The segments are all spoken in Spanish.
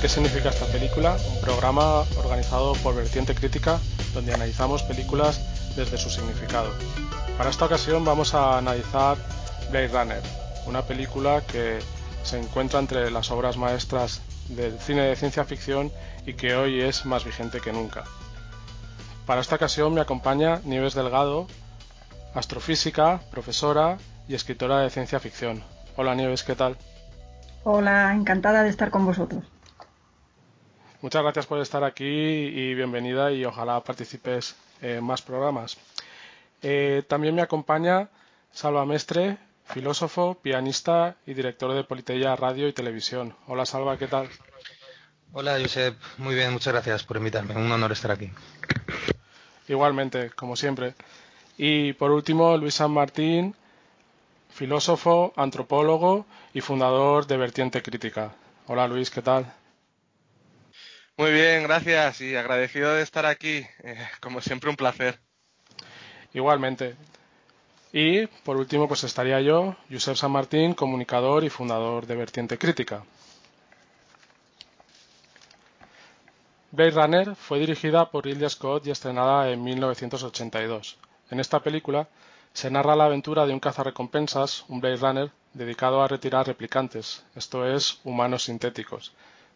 ¿Qué significa esta película? Un programa organizado por Vertiente Crítica donde analizamos películas desde su significado. Para esta ocasión vamos a analizar Blade Runner, una película que se encuentra entre las obras maestras del cine de ciencia ficción y que hoy es más vigente que nunca. Para esta ocasión me acompaña Nieves Delgado, astrofísica, profesora y escritora de ciencia ficción. Hola Nieves, ¿qué tal? Hola, encantada de estar con vosotros. Muchas gracias por estar aquí y bienvenida y ojalá participes en más programas. Eh, también me acompaña Salva Mestre, filósofo, pianista y director de Politeya Radio y Televisión. Hola Salva, ¿qué tal? Hola Josep, muy bien, muchas gracias por invitarme. Un honor estar aquí. Igualmente, como siempre. Y por último, Luis San Martín, filósofo, antropólogo y fundador de Vertiente Crítica. Hola Luis, ¿qué tal? Muy bien, gracias y agradecido de estar aquí. Eh, como siempre, un placer. Igualmente. Y por último, pues estaría yo, Josep San Martín, comunicador y fundador de Vertiente Crítica. Blade Runner fue dirigida por Ridley Scott y estrenada en 1982. En esta película se narra la aventura de un cazarrecompensas, un Blade Runner, dedicado a retirar replicantes, esto es, humanos sintéticos.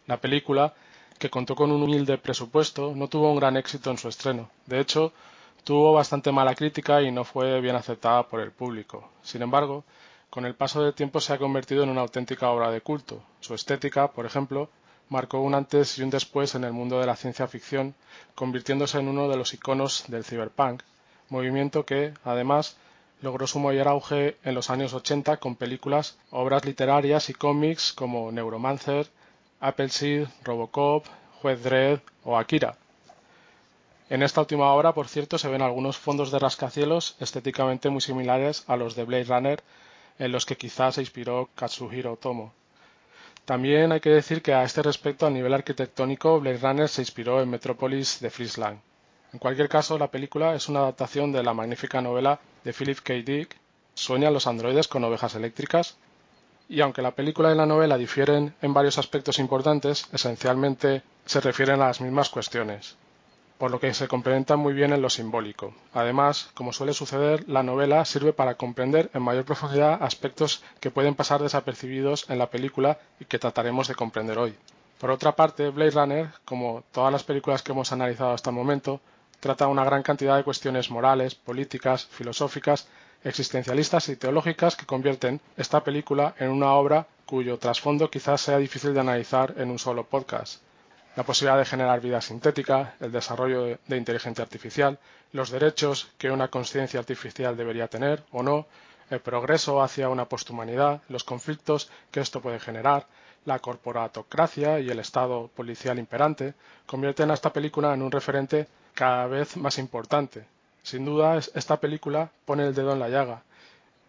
La película, que contó con un humilde presupuesto, no tuvo un gran éxito en su estreno. De hecho, tuvo bastante mala crítica y no fue bien aceptada por el público. Sin embargo, con el paso del tiempo se ha convertido en una auténtica obra de culto. Su estética, por ejemplo, marcó un antes y un después en el mundo de la ciencia ficción, convirtiéndose en uno de los iconos del cyberpunk, movimiento que, además, logró su mayor auge en los años 80 con películas, obras literarias y cómics como Neuromancer, Appleseed, Robocop, Juez Dredd o Akira. En esta última obra, por cierto, se ven algunos fondos de rascacielos estéticamente muy similares a los de Blade Runner, en los que quizás se inspiró Katsuhiro Otomo. También hay que decir que a este respecto, a nivel arquitectónico, Blade Runner se inspiró en Metrópolis de Friesland. En cualquier caso, la película es una adaptación de la magnífica novela de Philip K. Dick, Sueñan los androides con ovejas eléctricas, y aunque la película y la novela difieren en varios aspectos importantes, esencialmente se refieren a las mismas cuestiones por lo que se complementan muy bien en lo simbólico. Además, como suele suceder, la novela sirve para comprender en mayor profundidad aspectos que pueden pasar desapercibidos en la película y que trataremos de comprender hoy. Por otra parte, Blade Runner, como todas las películas que hemos analizado hasta el momento, trata una gran cantidad de cuestiones morales, políticas, filosóficas, existencialistas y teológicas que convierten esta película en una obra cuyo trasfondo quizás sea difícil de analizar en un solo podcast la posibilidad de generar vida sintética, el desarrollo de inteligencia artificial, los derechos que una conciencia artificial debería tener o no, el progreso hacia una posthumanidad, los conflictos que esto puede generar, la corporatocracia y el estado policial imperante, convierten a esta película en un referente cada vez más importante. Sin duda, esta película pone el dedo en la llaga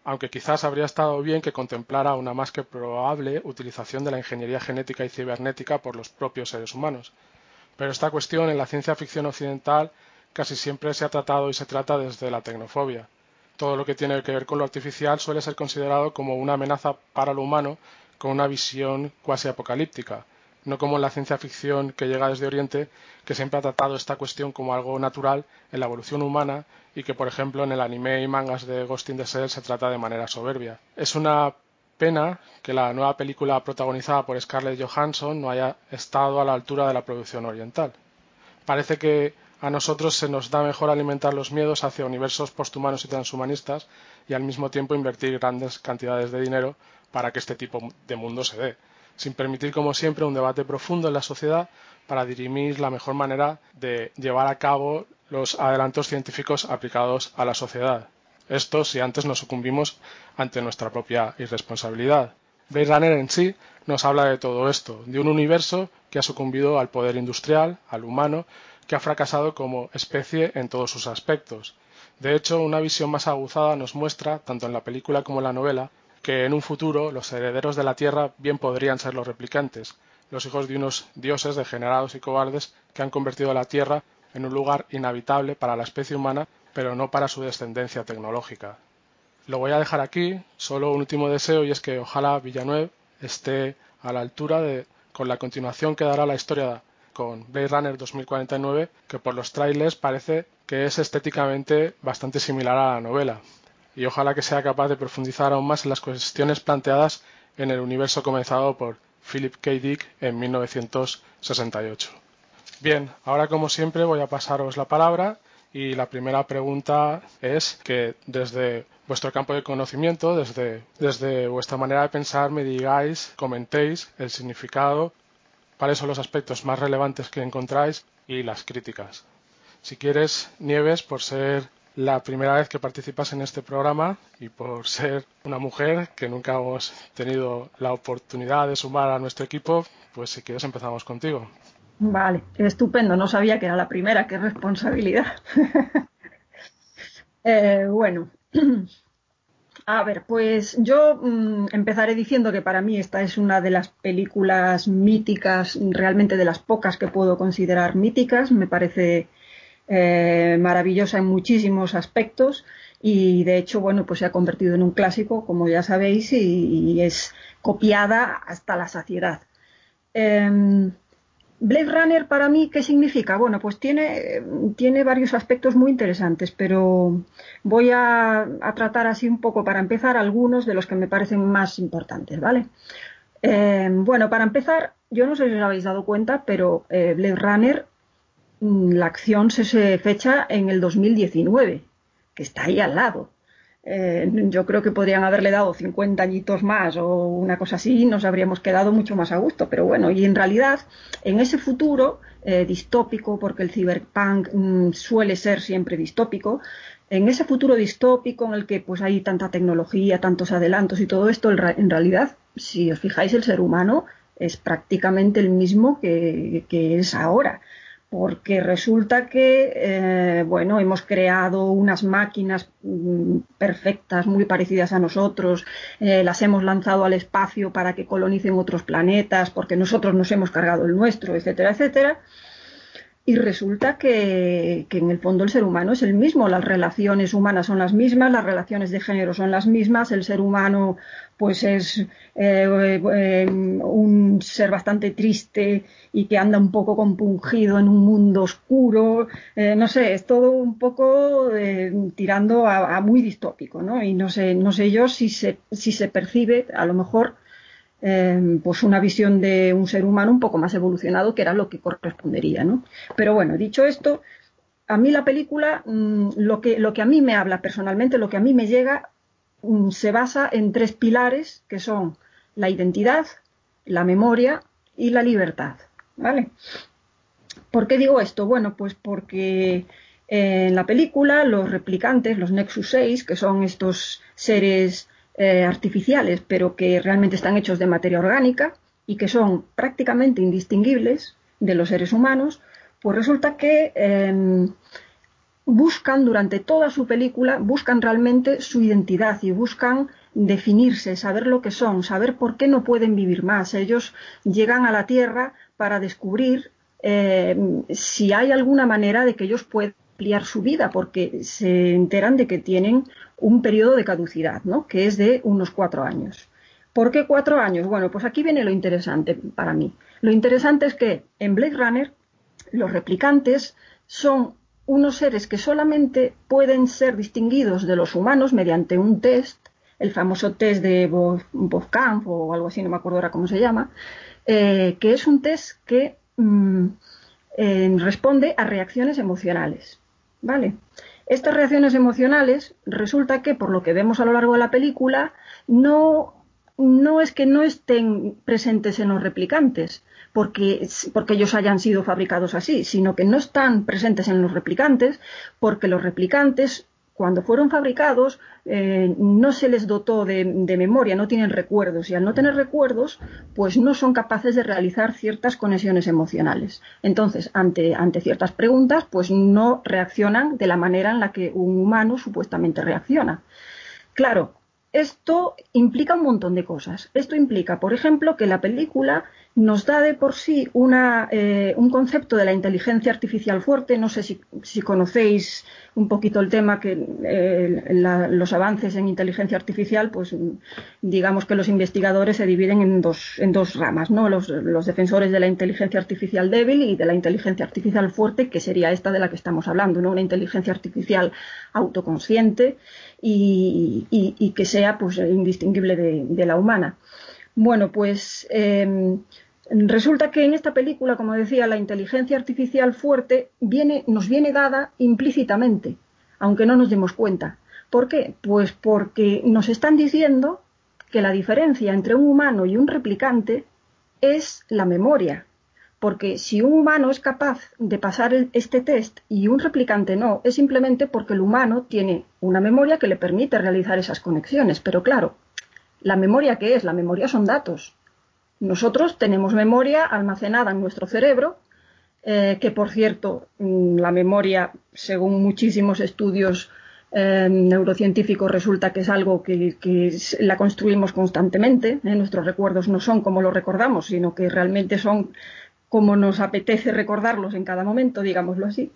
aunque quizás habría estado bien que contemplara una más que probable utilización de la ingeniería genética y cibernética por los propios seres humanos. Pero esta cuestión en la ciencia ficción occidental casi siempre se ha tratado y se trata desde la tecnofobia. Todo lo que tiene que ver con lo artificial suele ser considerado como una amenaza para lo humano con una visión cuasi apocalíptica, no como en la ciencia ficción que llega desde Oriente, que siempre ha tratado esta cuestión como algo natural en la evolución humana y que, por ejemplo, en el anime y mangas de Ghost in the Shell se trata de manera soberbia. Es una pena que la nueva película protagonizada por Scarlett Johansson no haya estado a la altura de la producción oriental. Parece que a nosotros se nos da mejor alimentar los miedos hacia universos posthumanos y transhumanistas y al mismo tiempo invertir grandes cantidades de dinero para que este tipo de mundo se dé sin permitir, como siempre, un debate profundo en la sociedad para dirimir la mejor manera de llevar a cabo los adelantos científicos aplicados a la sociedad. Esto si antes nos sucumbimos ante nuestra propia irresponsabilidad. Blade Runner en sí nos habla de todo esto, de un universo que ha sucumbido al poder industrial, al humano, que ha fracasado como especie en todos sus aspectos. De hecho, una visión más aguzada nos muestra, tanto en la película como en la novela, que en un futuro los herederos de la Tierra bien podrían ser los replicantes, los hijos de unos dioses degenerados y cobardes que han convertido la Tierra en un lugar inhabitable para la especie humana, pero no para su descendencia tecnológica. Lo voy a dejar aquí, solo un último deseo y es que ojalá Villanueva esté a la altura de con la continuación que dará la historia con Blade Runner 2049, que por los trailers parece que es estéticamente bastante similar a la novela. Y ojalá que sea capaz de profundizar aún más en las cuestiones planteadas en el universo comenzado por Philip K. Dick en 1968. Bien, ahora como siempre voy a pasaros la palabra y la primera pregunta es que desde vuestro campo de conocimiento, desde, desde vuestra manera de pensar, me digáis, comentéis el significado, cuáles son los aspectos más relevantes que encontráis y las críticas. Si quieres, Nieves, por ser la primera vez que participas en este programa y por ser una mujer que nunca hemos tenido la oportunidad de sumar a nuestro equipo, pues si quieres empezamos contigo. Vale, estupendo, no sabía que era la primera, qué responsabilidad. eh, bueno, a ver, pues yo mmm, empezaré diciendo que para mí esta es una de las películas míticas, realmente de las pocas que puedo considerar míticas, me parece eh, maravillosa en muchísimos aspectos y de hecho, bueno, pues se ha convertido en un clásico, como ya sabéis, y, es copiada hasta la saciedad. Eh, Blade Runner para mí, ¿qué significa? Bueno, pues tiene, tiene varios aspectos muy interesantes, pero voy a, tratar así un poco para empezar algunos de los que me parecen más importantes, ¿vale? Eh, bueno, para empezar, yo no sé si os habéis dado cuenta, pero eh, Blade Runner, la acción se, se fecha en el 2019, que está ahí al lado. Eh, yo creo que podrían haberle dado 50 añitos más o una cosa así nos habríamos quedado mucho más a gusto. Pero bueno, y en realidad, en ese futuro eh, distópico, porque el cyberpunk mmm, suele ser siempre distópico, en ese futuro distópico en el que pues hay tanta tecnología, tantos adelantos y todo esto, en realidad, si os fijáis, el ser humano es prácticamente el mismo que es ahora porque resulta que, eh, bueno, hemos creado unas máquinas mm, perfectas, muy parecidas a nosotros, eh, las hemos lanzado al espacio para que colonicen otros planetas, porque nosotros nos hemos cargado el nuestro, etcétera, etcétera. Y resulta que, que, en el fondo el ser humano es el mismo, las relaciones humanas son las mismas, las relaciones de género son las mismas, el ser humano pues es eh, eh, un ser bastante triste y que anda un poco compungido en un mundo oscuro, eh, no sé, es todo un poco eh, tirando a, a, muy distópico, ¿no? Y no sé, no sé yo si se, si se percibe, a lo mejor, eh, pues una visión de un ser humano un poco más evolucionado, que era lo que correspondería, ¿no? Pero bueno, dicho esto, a mí la película, mmm, lo, que, lo que a mí me habla personalmente, lo que a mí me llega, mmm, se basa en tres pilares, que son la identidad, la memoria y la libertad, ¿vale? ¿Por qué digo esto? Bueno, pues porque en la película los replicantes, los Nexus 6, que son estos seres eh, artificiales, pero que realmente están hechos de materia orgánica y que son prácticamente indistinguibles de los seres humanos, pues resulta que eh, buscan durante toda su película, buscan realmente su identidad y buscan definirse, saber lo que son, saber por qué no pueden vivir más. Ellos llegan a la Tierra para descubrir eh, si hay alguna manera de que ellos puedan ampliar su vida, porque se enteran de que tienen un periodo de caducidad, ¿no? que es de unos cuatro años. ¿Por qué cuatro años? Bueno, pues aquí viene lo interesante para mí. Lo interesante es que en Blade Runner los replicantes son unos seres que solamente pueden ser distinguidos de los humanos mediante un test, el famoso test de Wolfkamp o algo así, no me acuerdo ahora cómo se llama, eh, que es un test que mmm, eh, responde a reacciones emocionales. ¿Vale? Estas reacciones emocionales resulta que, por lo que vemos a lo largo de la película, no, no es que no estén presentes en los replicantes, porque, porque ellos hayan sido fabricados así, sino que no están presentes en los replicantes, porque los replicantes cuando fueron fabricados eh, no se les dotó de, de, memoria, no tienen recuerdos y al no tener recuerdos pues no son capaces de realizar ciertas conexiones emocionales. Entonces, ante, ante ciertas preguntas pues no reaccionan de la manera en la que un humano supuestamente reacciona. Claro, esto implica un montón de cosas. Esto implica, por ejemplo, que la película nos da de por sí eh, un concepto de la inteligencia artificial fuerte. No sé si, conocéis un poquito el tema, que eh, los avances en inteligencia artificial, pues digamos que los investigadores se dividen en dos, en dos ramas, ¿no? Los, defensores de la inteligencia artificial débil y de la inteligencia artificial fuerte, que sería esta de la que estamos hablando, ¿no? Una inteligencia artificial autoconsciente y, que sea pues indistinguible de, la humana. Bueno, pues em, Resulta que en esta película, como decía, la inteligencia artificial fuerte viene, nos viene dada implícitamente, aunque no nos demos cuenta. ¿Por qué? Pues porque nos están diciendo que la diferencia entre un humano y un replicante es la memoria. Porque si un humano es capaz de pasar este test y un replicante no, es simplemente porque el humano tiene una memoria que le permite realizar esas conexiones. Pero claro, ¿la memoria qué es? La memoria son datos. Nosotros tenemos memoria almacenada en nuestro cerebro, eh, que por cierto, mm, la memoria, según muchísimos estudios eh, neurocientíficos, resulta que es algo que, la construimos constantemente. ¿eh? Nuestros recuerdos no son como los recordamos, sino que realmente son como nos apetece recordarlos en cada momento, digámoslo así.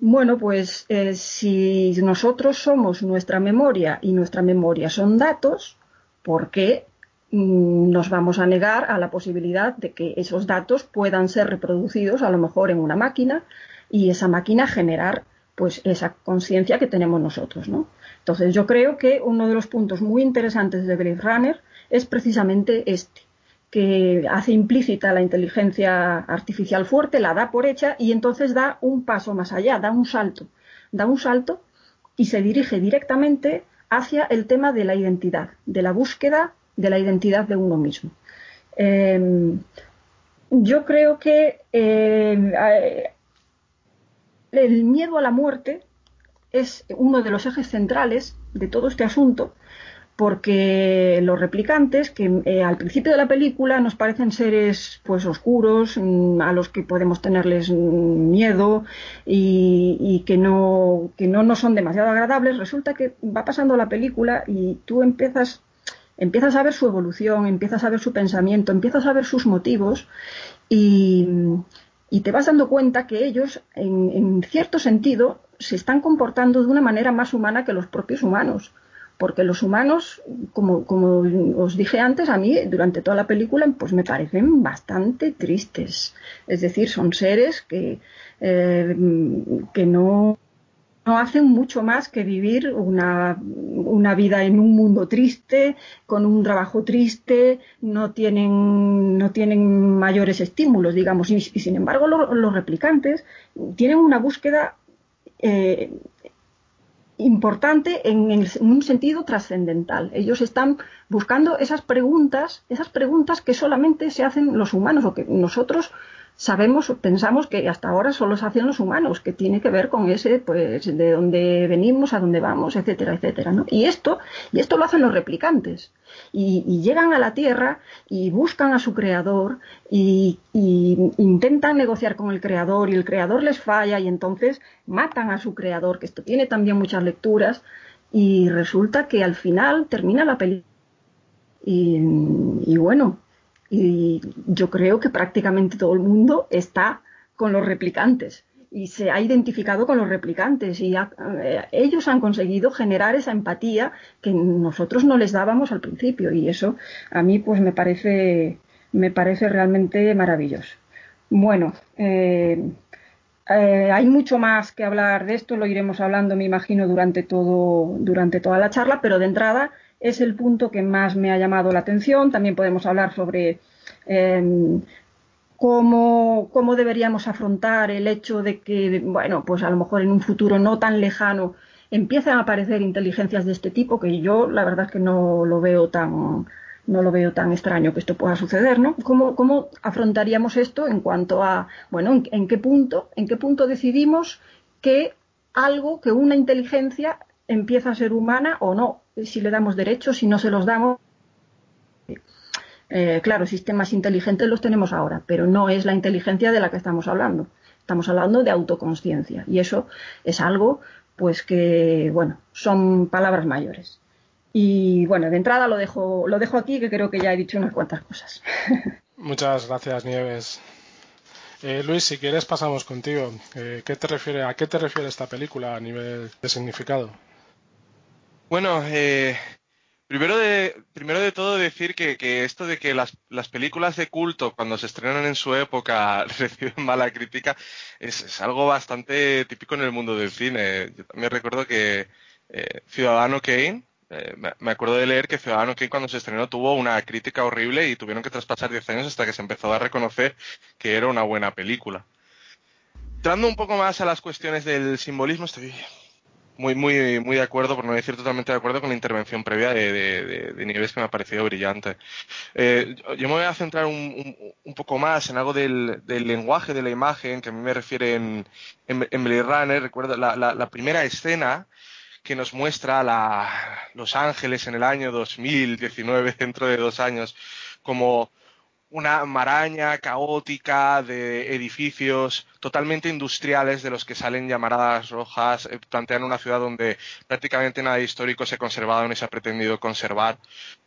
Bueno, pues si nosotros somos nuestra memoria y nuestra memoria son datos, ¿por qué nos vamos a negar a la posibilidad de que esos datos puedan ser reproducidos a lo mejor en una máquina y esa máquina generar pues esa conciencia que tenemos nosotros, ¿no? Entonces yo creo que uno de los puntos muy interesantes de Blade Runner es precisamente este, que hace implícita la inteligencia artificial fuerte, la da por hecha y entonces da un paso más allá, da un salto, da un salto y se dirige directamente hacia el tema de la identidad, de la búsqueda de la identidad de uno mismo. Em, yo creo que em, el miedo a la muerte es uno de los ejes centrales de todo este asunto, porque los replicantes, que eh, al principio de la película nos parecen seres pues oscuros, mm, a los que podemos tenerles miedo y, y, que no que no nos son demasiado agradables, resulta que va pasando la película y tú empiezas empiezas a ver su evolución, empiezas a ver su pensamiento, empiezas a ver sus motivos y, te vas dando cuenta que ellos, en, cierto sentido, se están comportando de una manera más humana que los propios humanos. Porque los humanos, como, como os dije antes, a mí durante toda la película pues me parecen bastante tristes. Es decir, son seres que, eh, que no no hacen mucho más que vivir una, vida en un mundo triste, con un trabajo triste, no tienen, no tienen mayores estímulos, digamos, y, sin embargo los replicantes tienen una búsqueda eh, importante en, un sentido trascendental. Ellos están buscando esas preguntas, esas preguntas que solamente se hacen los humanos o que nosotros sabemos, pensamos que hasta ahora solo se hacen los humanos, que tiene que ver con ese, pues, de dónde venimos, a dónde vamos, etcétera, etcétera, ¿no? Y esto, y esto lo hacen los replicantes. Y, llegan a la Tierra y buscan a su creador y, y, intentan negociar con el creador y el creador les falla y entonces matan a su creador, que esto tiene también muchas lecturas, y resulta que al final termina la película. y bueno, y yo creo que prácticamente todo el mundo está con los replicantes y se ha identificado con los replicantes y eh, ellos han conseguido generar esa empatía que nosotros no les dábamos al principio y eso a mí pues me parece me parece realmente maravilloso. Bueno, eh, eh, hay mucho más que hablar de esto, lo iremos hablando, me imagino, durante todo durante toda la charla, pero de entrada es el punto que más me ha llamado la atención. También podemos hablar sobre em, cómo, deberíamos afrontar el hecho de que, bueno, pues a lo mejor en un futuro no tan lejano empiezan a aparecer inteligencias de este tipo, que yo la verdad es que no lo veo tan no lo veo tan extraño que esto pueda suceder, ¿no? ¿Cómo, afrontaríamos esto en cuanto a, bueno, en, qué punto, en qué punto decidimos que algo, que una inteligencia empieza a ser humana o no, si le damos derechos, si no se los damos. Eh, claro, sistemas inteligentes los tenemos ahora, pero no es la inteligencia de la que estamos hablando. Estamos hablando de autoconsciencia y eso es algo, pues que, bueno, son palabras mayores. Y bueno, de entrada lo dejo, lo dejo aquí, que creo que ya he dicho unas cuantas cosas. Muchas gracias, Nieves. Eh, Luis, si quieres pasamos contigo. Eh, ¿qué te refiere, ¿A qué te refiere esta película a nivel de significado? Bueno, eh, primero, de, primero de todo decir que, esto de que las, películas de culto cuando se estrenan en su época reciben mala crítica es, algo bastante típico en el mundo del cine. Yo también recuerdo que Ciudadano Kane, me acuerdo de leer que Ciudadano Kane cuando se estrenó tuvo una crítica horrible y tuvieron que traspasar 10 años hasta que se empezó a reconocer que era una buena película. Entrando un poco más a las cuestiones del simbolismo, estoy muy, muy, muy de acuerdo, por no decir totalmente de acuerdo con la intervención previa de, de, Nieves que me ha parecido brillante. Eh, yo me voy a centrar un, poco más en algo del, lenguaje de la imagen que a mí me refiere en, en, Blade Runner. Recuerdo la, la primera escena que nos muestra la, Los Ángeles en el año 2019, dentro de dos años, como una maraña caótica de edificios totalmente industriales de los que salen llamaradas rojas, eh, plantean una ciudad donde prácticamente nada histórico se ha conservado ni se ha pretendido conservar.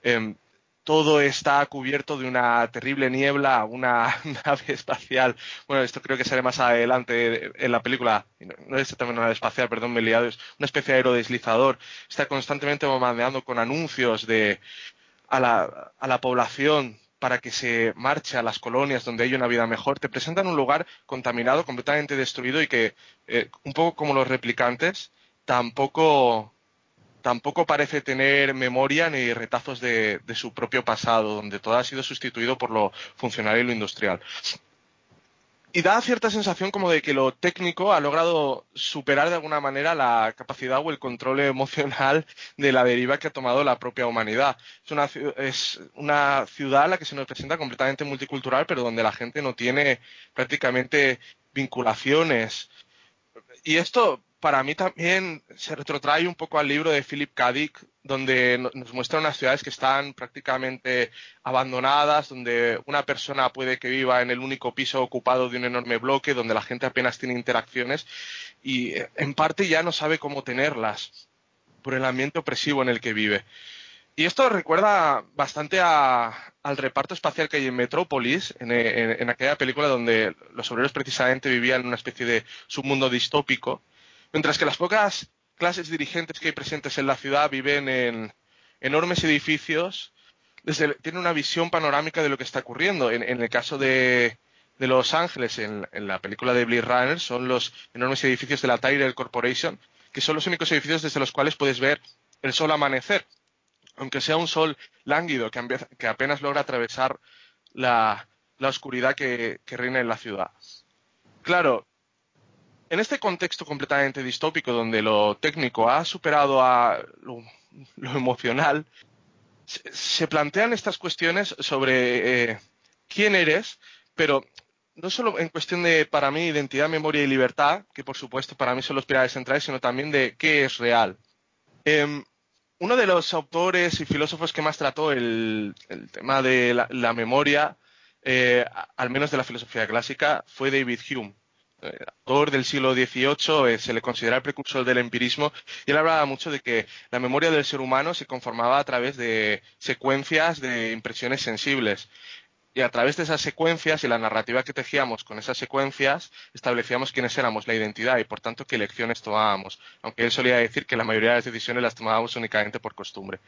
Em, todo está cubierto de una terrible niebla, una nave espacial. Bueno, esto creo que sale más adelante en la película. No es también una nave espacial, perdón, me he liado. Es una especie de aerodeslizador. Está constantemente bombardeando con anuncios de, a, la, a la población para que se marche a las colonias donde hay una vida mejor. Te presentan un lugar contaminado, completamente destruido y que, eh, un poco como los replicantes, tampoco tampoco parece tener memoria ni retazos de, su propio pasado, donde todo ha sido sustituido por lo funcional y lo industrial. Y da cierta sensación como de que lo técnico ha logrado superar de alguna manera la capacidad o el control emocional de la deriva que ha tomado la propia humanidad. Es una, es una ciudad a la que se nos presenta completamente multicultural, pero donde la gente no tiene prácticamente vinculaciones. Y esto para mí también se retrotrae un poco al libro de Philip K. Dick, donde nos muestra unas ciudades que están prácticamente abandonadas, donde una persona puede que viva en el único piso ocupado de un enorme bloque, donde la gente apenas tiene interacciones y eh, en parte ya no sabe cómo tenerlas por el ambiente opresivo en el que vive. Y esto recuerda bastante al reparto espacial que hay en Metrópolis, en aquella película donde los obreros precisamente vivían en una especie de submundo distópico Mientras que las pocas clases dirigentes que hay presentes en la ciudad viven en enormes edificios, tienen una visión panorámica de lo que está ocurriendo. En, el caso de, Los Ángeles, en, la película de Blade Runner, son los enormes edificios de la Tyrell Corporation, que son los únicos edificios desde los cuales puedes ver el sol amanecer, aunque sea un sol lánguido que, apenas logra atravesar la, oscuridad que reina en la ciudad. Claro, en este contexto completamente distópico donde lo técnico ha superado a lo, emocional, se, plantean estas cuestiones sobre eh, quién eres, pero no solo en cuestión de, para mí, identidad, memoria y libertad, que por supuesto para mí son los pilares centrales, sino también de qué es real. Em, uno de los autores y filósofos que más trató el, tema de la, memoria, eh, al menos de la filosofía clásica, fue David Hume autor del siglo XVIII, eh, se le considera el precursor del empirismo, y él hablaba mucho de que la memoria del ser humano se conformaba a través de secuencias de impresiones sensibles. Y a través de esas secuencias y la narrativa que tejíamos con esas secuencias, establecíamos quiénes éramos, la identidad y por tanto qué elecciones tomábamos. Aunque él solía decir que la mayoría de las decisiones las tomábamos únicamente por costumbre.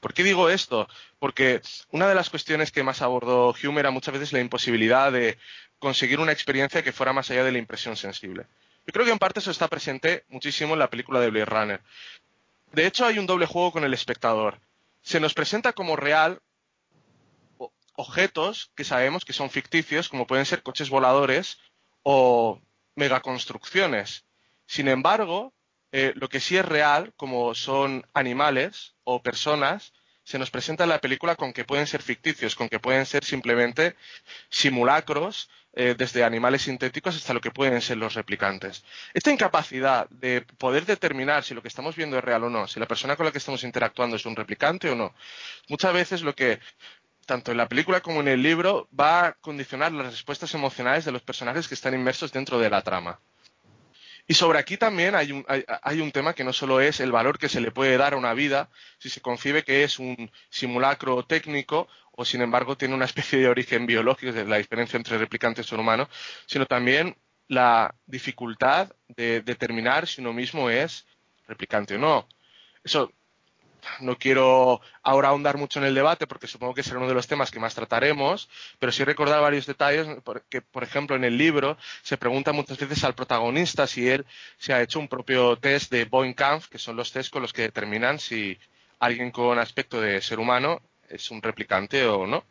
¿Por qué digo esto? Porque una de las cuestiones que más abordó Hume era muchas veces la imposibilidad de conseguir una experiencia que fuera más allá de la impresión sensible. Yo creo que en parte eso está presente muchísimo en la película de Blade Runner. De hecho, hay un doble juego con el espectador. Se nos presenta como real objetos que sabemos que son ficticios, como pueden ser coches voladores o megaconstrucciones. Sin embargo, eh, lo que sí es real, como son animales o personas, se nos presenta en la película con que pueden ser ficticios, con que pueden ser simplemente simulacros eh, desde animales sintéticos hasta lo que pueden ser los replicantes. Esta incapacidad de poder determinar si lo que estamos viendo es real o no, si la persona con la que estamos interactuando es un replicante o no, muchas veces lo que tanto en la película como en el libro va a condicionar las respuestas emocionales de los personajes que están inmersos dentro de la trama. Y sobre aquí también hay un, hay, un, tema que no solo es el valor que se le puede dar a una vida, si se concibe que es un simulacro técnico o sin embargo tiene una especie de origen biológico, es la diferencia entre replicantes y humano, sino también la dificultad de determinar si uno mismo es replicante o no. Eso no quiero ahora ahondar mucho en el debate porque supongo que será uno de los temas que más trataremos, pero sí recordar varios detalles, por ejemplo en el libro se pregunta muchas veces al protagonista si él se ha hecho un propio test de Boeing-Kampf, que son los test con los que determinan si alguien con aspecto de ser humano es un replicante o no.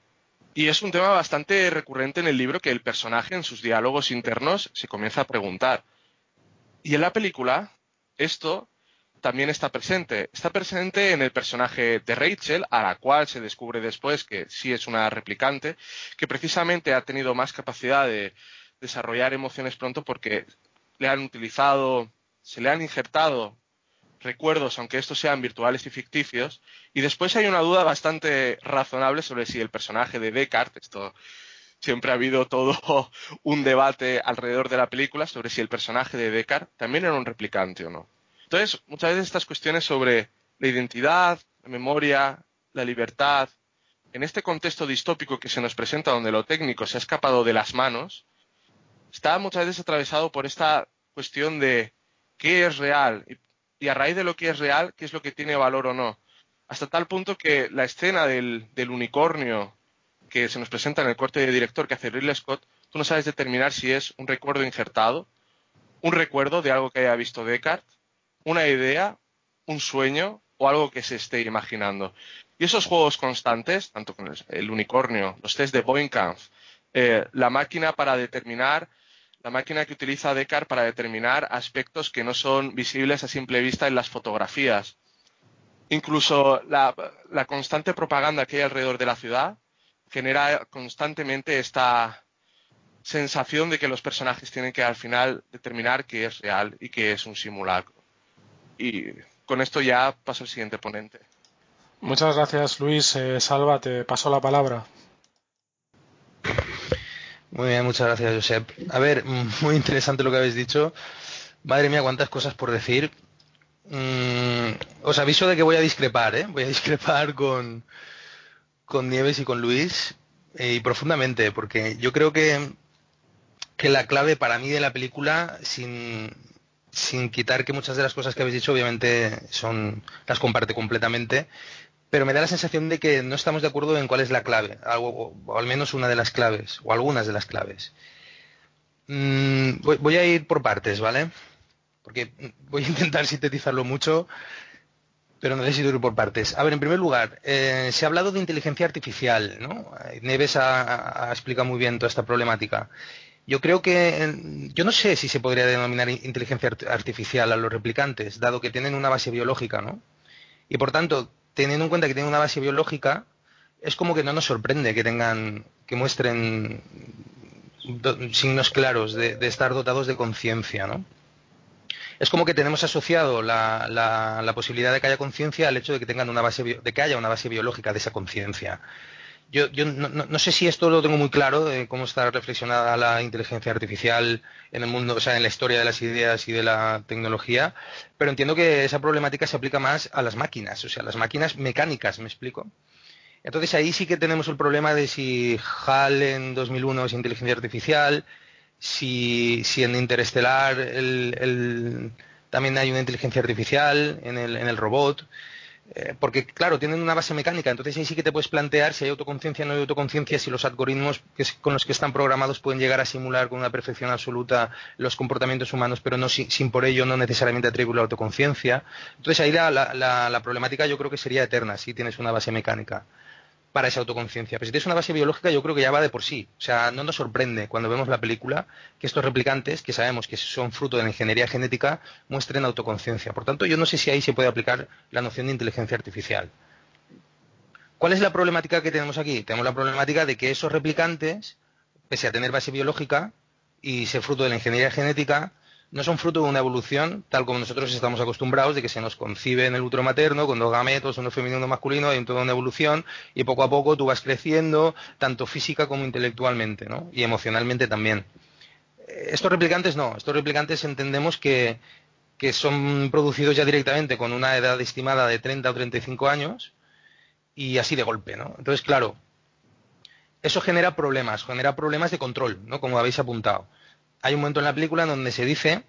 Y es un tema bastante recurrente en el libro que el personaje en sus diálogos internos se comienza a preguntar. Y en la película, esto también está presente. Está presente en el personaje de Rachel, a la cual se descubre después que sí es una replicante, que precisamente ha tenido más capacidad de desarrollar emociones pronto porque le han utilizado, se le han injertado recuerdos, aunque estos sean virtuales y ficticios. Y después hay una duda bastante razonable sobre si el personaje de Descartes, esto siempre ha habido todo un debate alrededor de la película sobre si el personaje de Descartes también era un replicante o no. Entonces, muchas veces estas cuestiones sobre la identidad, la memoria, la libertad, en este contexto distópico que se nos presenta donde lo técnico se ha escapado de las manos, está muchas veces atravesado por esta cuestión de qué es real y, a raíz de lo que es real, qué es lo que tiene valor o no. Hasta tal punto que la escena del, unicornio que se nos presenta en el corte de director que hace Ridley Scott, tú no sabes determinar si es un recuerdo injertado, un recuerdo de algo que haya visto Descartes, una idea, un sueño o algo que se esté imaginando. Y esos juegos constantes, tanto con el, unicornio, los test de Boeing eh, la máquina para determinar, la máquina que utiliza Descartes para determinar aspectos que no son visibles a simple vista en las fotografías. Incluso la, la constante propaganda que hay alrededor de la ciudad genera constantemente esta sensación de que los personajes tienen que al final determinar qué es real y qué es un simulacro y con esto ya paso al siguiente ponente. Muchas gracias, Luis. Eh, Salva, te paso la palabra. Muy bien, muchas gracias, Josep. A ver, muy interesante lo que habéis dicho. Madre mía, cuántas cosas por decir. Mm, os aviso de que voy a discrepar, ¿eh? Voy a discrepar con, con Nieves y con Luis eh, y profundamente, porque yo creo que, que la clave para mí de la película, sin, sin quitar que muchas de las cosas que habéis dicho obviamente son las comparte completamente, pero me da la sensación de que no estamos de acuerdo en cuál es la clave, o, al menos una de las claves, o algunas de las claves. Mm, voy, a ir por partes, ¿vale? Porque voy a intentar sintetizarlo mucho, pero necesito ir por partes. A ver, en primer lugar, eh, se ha hablado de inteligencia artificial, ¿no? Neves ha explicado muy bien toda esta problemática. Yo creo que, yo no sé si se podría denominar inteligencia artificial a los replicantes, dado que tienen una base biológica, ¿no? Y por tanto, teniendo en cuenta que tienen una base biológica, es como que no nos sorprende que tengan, que muestren signos claros de, estar dotados de conciencia, ¿no? Es como que tenemos asociado la, la, posibilidad de que haya conciencia al hecho de que tengan una base, de que haya una base biológica de esa conciencia yo, yo no, sé si esto lo tengo muy claro, de cómo está reflexionada la inteligencia artificial en el mundo, o sea, en la historia de las ideas y de la tecnología, pero entiendo que esa problemática se aplica más a las máquinas, o sea, las máquinas mecánicas, ¿me explico? Entonces ahí sí que tenemos el problema de si HAL en 2001 es inteligencia artificial, si, si en Interestelar también hay una inteligencia artificial en el, en el robot. Eh, porque, claro, tienen una base mecánica, entonces ahí sí que te puedes plantear si hay autoconciencia o no hay autoconciencia, si los algoritmos con los que están programados pueden llegar a simular con una perfección absoluta los comportamientos humanos, pero no sin, por ello no necesariamente atribuir la autoconciencia. Entonces ahí la, la problemática yo creo que sería eterna si tienes una base mecánica para esa autoconciencia. Pero si tienes una base biológica, yo creo que ya va de por sí. O sea, no nos sorprende cuando vemos la película que estos replicantes, que sabemos que son fruto de la ingeniería genética, muestren autoconciencia. Por tanto, yo no sé si ahí se puede aplicar la noción de inteligencia artificial. ¿Cuál es la problemática que tenemos aquí? Tenemos la problemática de que esos replicantes, pese a tener base biológica y ser fruto de la ingeniería genética, no son fruto de una evolución tal como nosotros estamos acostumbrados de que se nos concibe en el útero materno con dos gametos, uno femenino y uno masculino, hay toda una evolución y poco a poco tú vas creciendo tanto física como intelectualmente ¿no? y emocionalmente también. estos replicantes no, estos replicantes entendemos que, que son producidos ya directamente con una edad estimada de 30 o 35 años y así de golpe, ¿no? Entonces, claro, eso genera problemas, genera problemas de control, ¿no? Como habéis apuntado. Hay un momento en la película donde se dice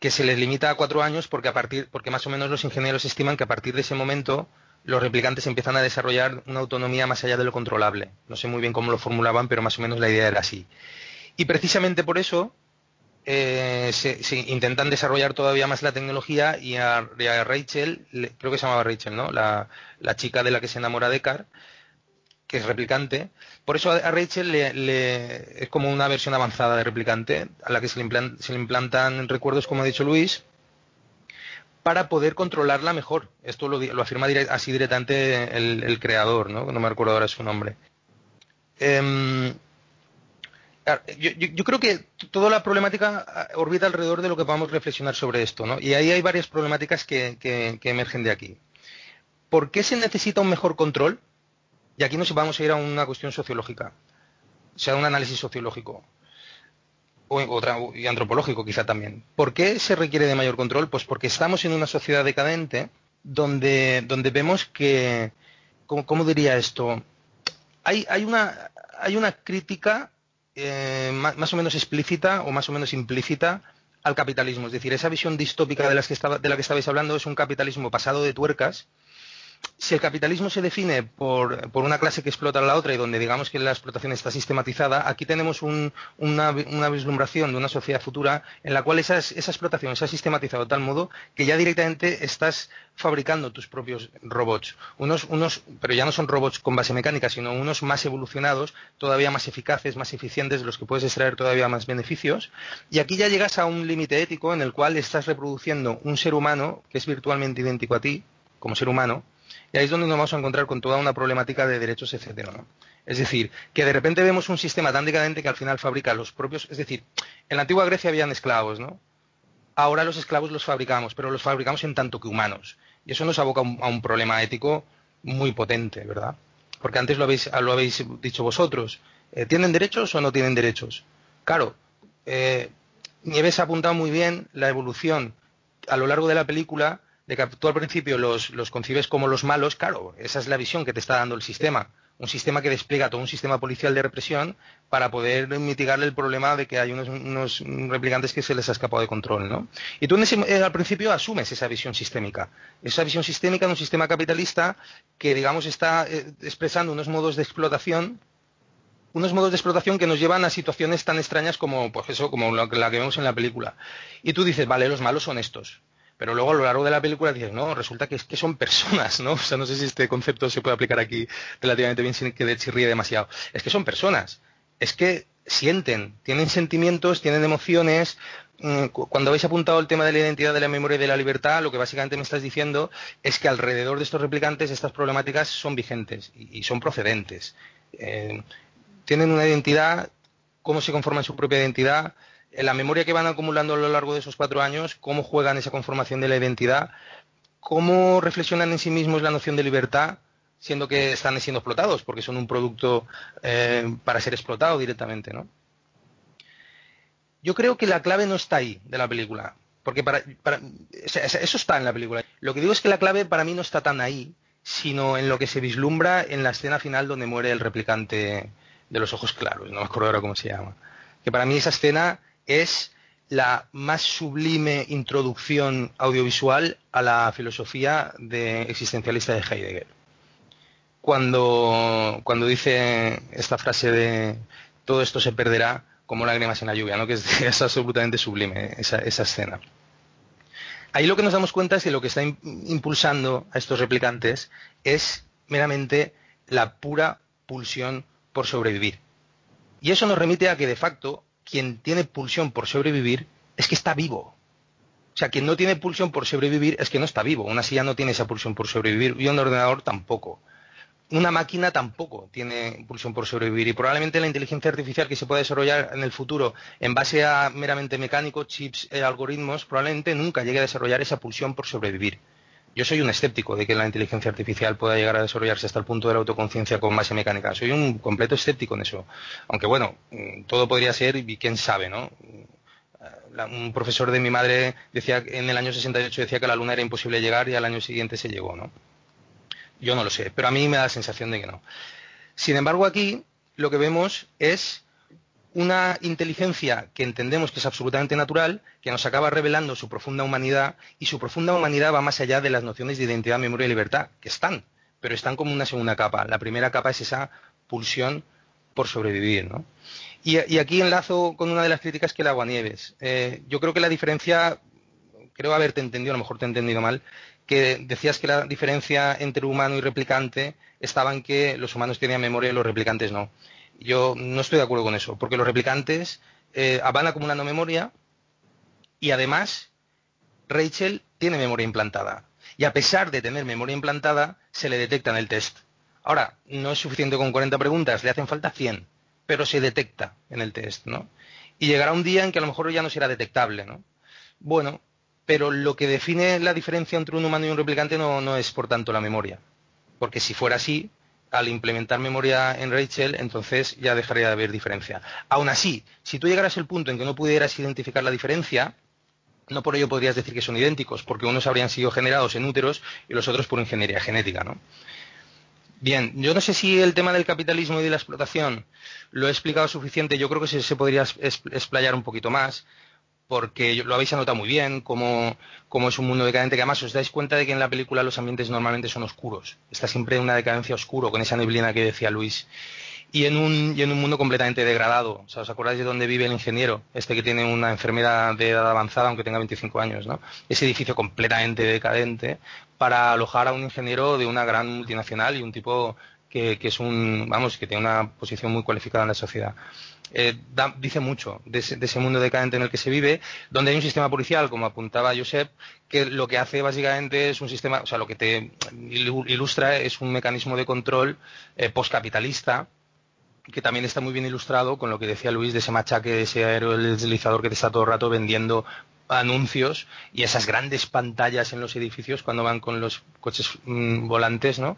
que se les limita a cuatro años porque más o menos los ingenieros estiman que a partir de ese momento los replicantes empiezan a desarrollar una autonomía más allá de lo controlable. No sé muy bien cómo lo formulaban, pero más o menos la idea era así. Y precisamente por eso eh, se, intentan desarrollar todavía más la tecnología y a, Rachel, creo que se llamaba Rachel, ¿no? La, chica de la que se enamora Deckard, que es replicante. Por eso a Rachel le, es como una versión avanzada de replicante, a la que se le, implantan recuerdos, como ha dicho Luis, para poder controlarla mejor. Esto lo, afirma así directamente el, creador, ¿no? No me recuerdo ahora su nombre. Em, yo, creo que toda la problemática ah, orbita alrededor de lo que podamos reflexionar sobre esto, ¿no? Y ahí hay varias problemáticas que, emergen de aquí. ¿Por qué se necesita un mejor control? Y aquí nos vamos a ir a una cuestión sociológica, o sea, un análisis sociológico o y antropológico quizá también. ¿Por qué se requiere de mayor control? Pues porque estamos en una sociedad decadente donde, vemos que, ¿cómo, diría esto? Hay, una, crítica eh, más, o menos explícita o más o menos implícita al capitalismo. Es decir, esa visión distópica de, las que de la que estabais hablando es un capitalismo pasado de tuercas si el capitalismo se define por, una clase que explota a la otra y donde digamos que la explotación está sistematizada, aquí tenemos una, vislumbración de una sociedad futura en la cual esa, explotación se ha sistematizado de tal modo que ya directamente estás fabricando tus propios robots. Unos, unos, pero ya no son robots con base mecánica, sino unos más evolucionados, todavía más eficaces, más eficientes, de los que puedes extraer todavía más beneficios. Y aquí ya llegas a un límite ético en el cual estás reproduciendo un ser humano que es virtualmente idéntico a ti, como ser humano, y ahí es donde nos vamos a encontrar con toda una problemática de derechos, etcétera, ¿no? Es decir, que de repente vemos un sistema tan decadente que al final fabrica los propios, es decir, en la antigua Grecia habían esclavos, ¿no? Ahora los esclavos los fabricamos, pero los fabricamos en tanto que humanos. Y eso nos aboca a un problema ético muy potente, ¿verdad? Porque antes lo habéis, lo habéis dicho vosotros. Eh, ¿Tienen derechos o no tienen derechos? Claro, eh, Nieves ha apuntado muy bien la evolución a lo largo de la película de que tú al principio los, concibes como los malos, claro, esa es la visión que te está dando el sistema. Un sistema que despliega todo un sistema policial de represión para poder mitigar el problema de que hay unos, replicantes que se les ha escapado de control, ¿no? Y tú eh, al principio asumes esa visión sistémica. Esa visión sistémica de un sistema capitalista que, digamos, está eh, expresando unos modos de explotación unos modos de explotación que nos llevan a situaciones tan extrañas como, pues eso, como la que vemos en la película. Y tú dices, vale, los malos son estos. Pero luego a lo largo de la película dices, no, resulta que, es, que son personas, ¿no? O sea, no sé si este concepto se puede aplicar aquí relativamente bien sin que chirríe demasiado. Es que son personas. Es que sienten, tienen sentimientos, tienen emociones. Mm, cuando habéis apuntado el tema de la identidad, de la memoria y de la libertad, lo que básicamente me estás diciendo es que alrededor de estos replicantes estas problemáticas son vigentes y, son procedentes. Eh, tienen una identidad, cómo se conforman su propia identidad, en la memoria que van acumulando a lo largo de esos cuatro años, cómo juegan esa conformación de la identidad, cómo reflexionan en sí mismos la noción de libertad, siendo que están siendo explotados, porque son un producto eh, para ser explotado directamente, ¿no? Yo creo que la clave no está ahí de la película, porque para, eso está en la película. Lo que digo es que la clave para mí no está tan ahí, sino en lo que se vislumbra en la escena final donde muere el replicante de los ojos claros, no me acuerdo ahora cómo se llama. Que para mí esa escena es la más sublime introducción audiovisual a la filosofía existencialista de Heidegger. Cuando, cuando dice esta frase de todo esto se perderá como lágrimas en la lluvia, ¿no? que es, absolutamente sublime esa, escena. Ahí lo que nos damos cuenta es que lo que está impulsando a estos replicantes es meramente la pura pulsión por sobrevivir. Y eso nos remite a que de facto quien tiene pulsión por sobrevivir es que está vivo. O sea, quien no tiene pulsión por sobrevivir es que no está vivo. Una silla no tiene esa pulsión por sobrevivir y un ordenador tampoco. Una máquina tampoco tiene pulsión por sobrevivir y probablemente la inteligencia artificial que se pueda desarrollar en el futuro en base a meramente mecánico, chips, e algoritmos, probablemente nunca llegue a desarrollar esa pulsión por sobrevivir. Yo soy un escéptico de que la inteligencia artificial pueda llegar a desarrollarse hasta el punto de la autoconciencia con base mecánica. Soy un completo escéptico en eso. Aunque bueno, mm, todo podría ser y quién sabe, ¿no? un profesor de mi madre decía en el año 68 decía que la luna era imposible llegar y al año siguiente se llegó, ¿no? Yo no lo sé, pero a mí me da la sensación de que no. Sin embargo, aquí lo que vemos es una inteligencia que entendemos que es absolutamente natural, que nos acaba revelando su profunda humanidad, y su profunda humanidad va más allá de las nociones de identidad, memoria y libertad, que están, pero están como una segunda capa. La primera capa es esa pulsión por sobrevivir, ¿no? Y, aquí enlazo con una de las críticas que le hago a Nieves. Eh, yo creo que la diferencia, creo haberte entendido, a lo mejor te he entendido mal, que decías que la diferencia entre humano y replicante estaba en que los humanos tenían memoria y los replicantes no. Yo no estoy de acuerdo con eso, porque los replicantes eh, van acumulando memoria y además Rachel tiene memoria implantada. Y a pesar de tener memoria implantada, se le detecta en el test. Ahora, no es suficiente con 40 preguntas, le hacen falta 100, pero se detecta en el test, ¿no? Y llegará un día en que a lo mejor ya no será detectable, ¿no? Bueno, pero lo que define la diferencia entre un humano y un replicante no, no es, por tanto, la memoria. Porque si fuera así, al implementar memoria en Rachel, entonces ya dejaría de haber diferencia. Aún así, si tú llegaras al punto en que no pudieras identificar la diferencia, no por ello podrías decir que son idénticos, porque unos habrían sido generados en úteros y los otros por ingeniería genética, ¿no? Bien, yo no sé si el tema del capitalismo y de la explotación lo he explicado suficiente, yo creo que se, podría explayar un poquito más porque lo habéis anotado muy bien, como, es un mundo decadente, que además os dais cuenta de que en la película los ambientes normalmente son oscuros. Está siempre una decadencia oscuro, con esa neblina que decía Luis. Y en un, y en un mundo completamente degradado. O sea, ¿os acordáis de dónde vive el ingeniero? Este que tiene una enfermedad de edad avanzada, aunque tenga 25 años, ¿no? Ese edificio completamente decadente para alojar a un ingeniero de una gran multinacional y un tipo que, es un, vamos, que tiene una posición muy cualificada en la sociedad. Eh, dice mucho de ese, mundo decadente en el que se vive, donde hay un sistema policial, como apuntaba Josep, que lo que hace básicamente es un sistema, o sea, lo que te ilustra es un mecanismo de control eh, postcapitalista, que también está muy bien ilustrado con lo que decía Luis de ese machaque, de ese aerodeslizador que te está todo el rato vendiendo anuncios y esas grandes pantallas en los edificios cuando van con los coches mm, volantes, ¿no?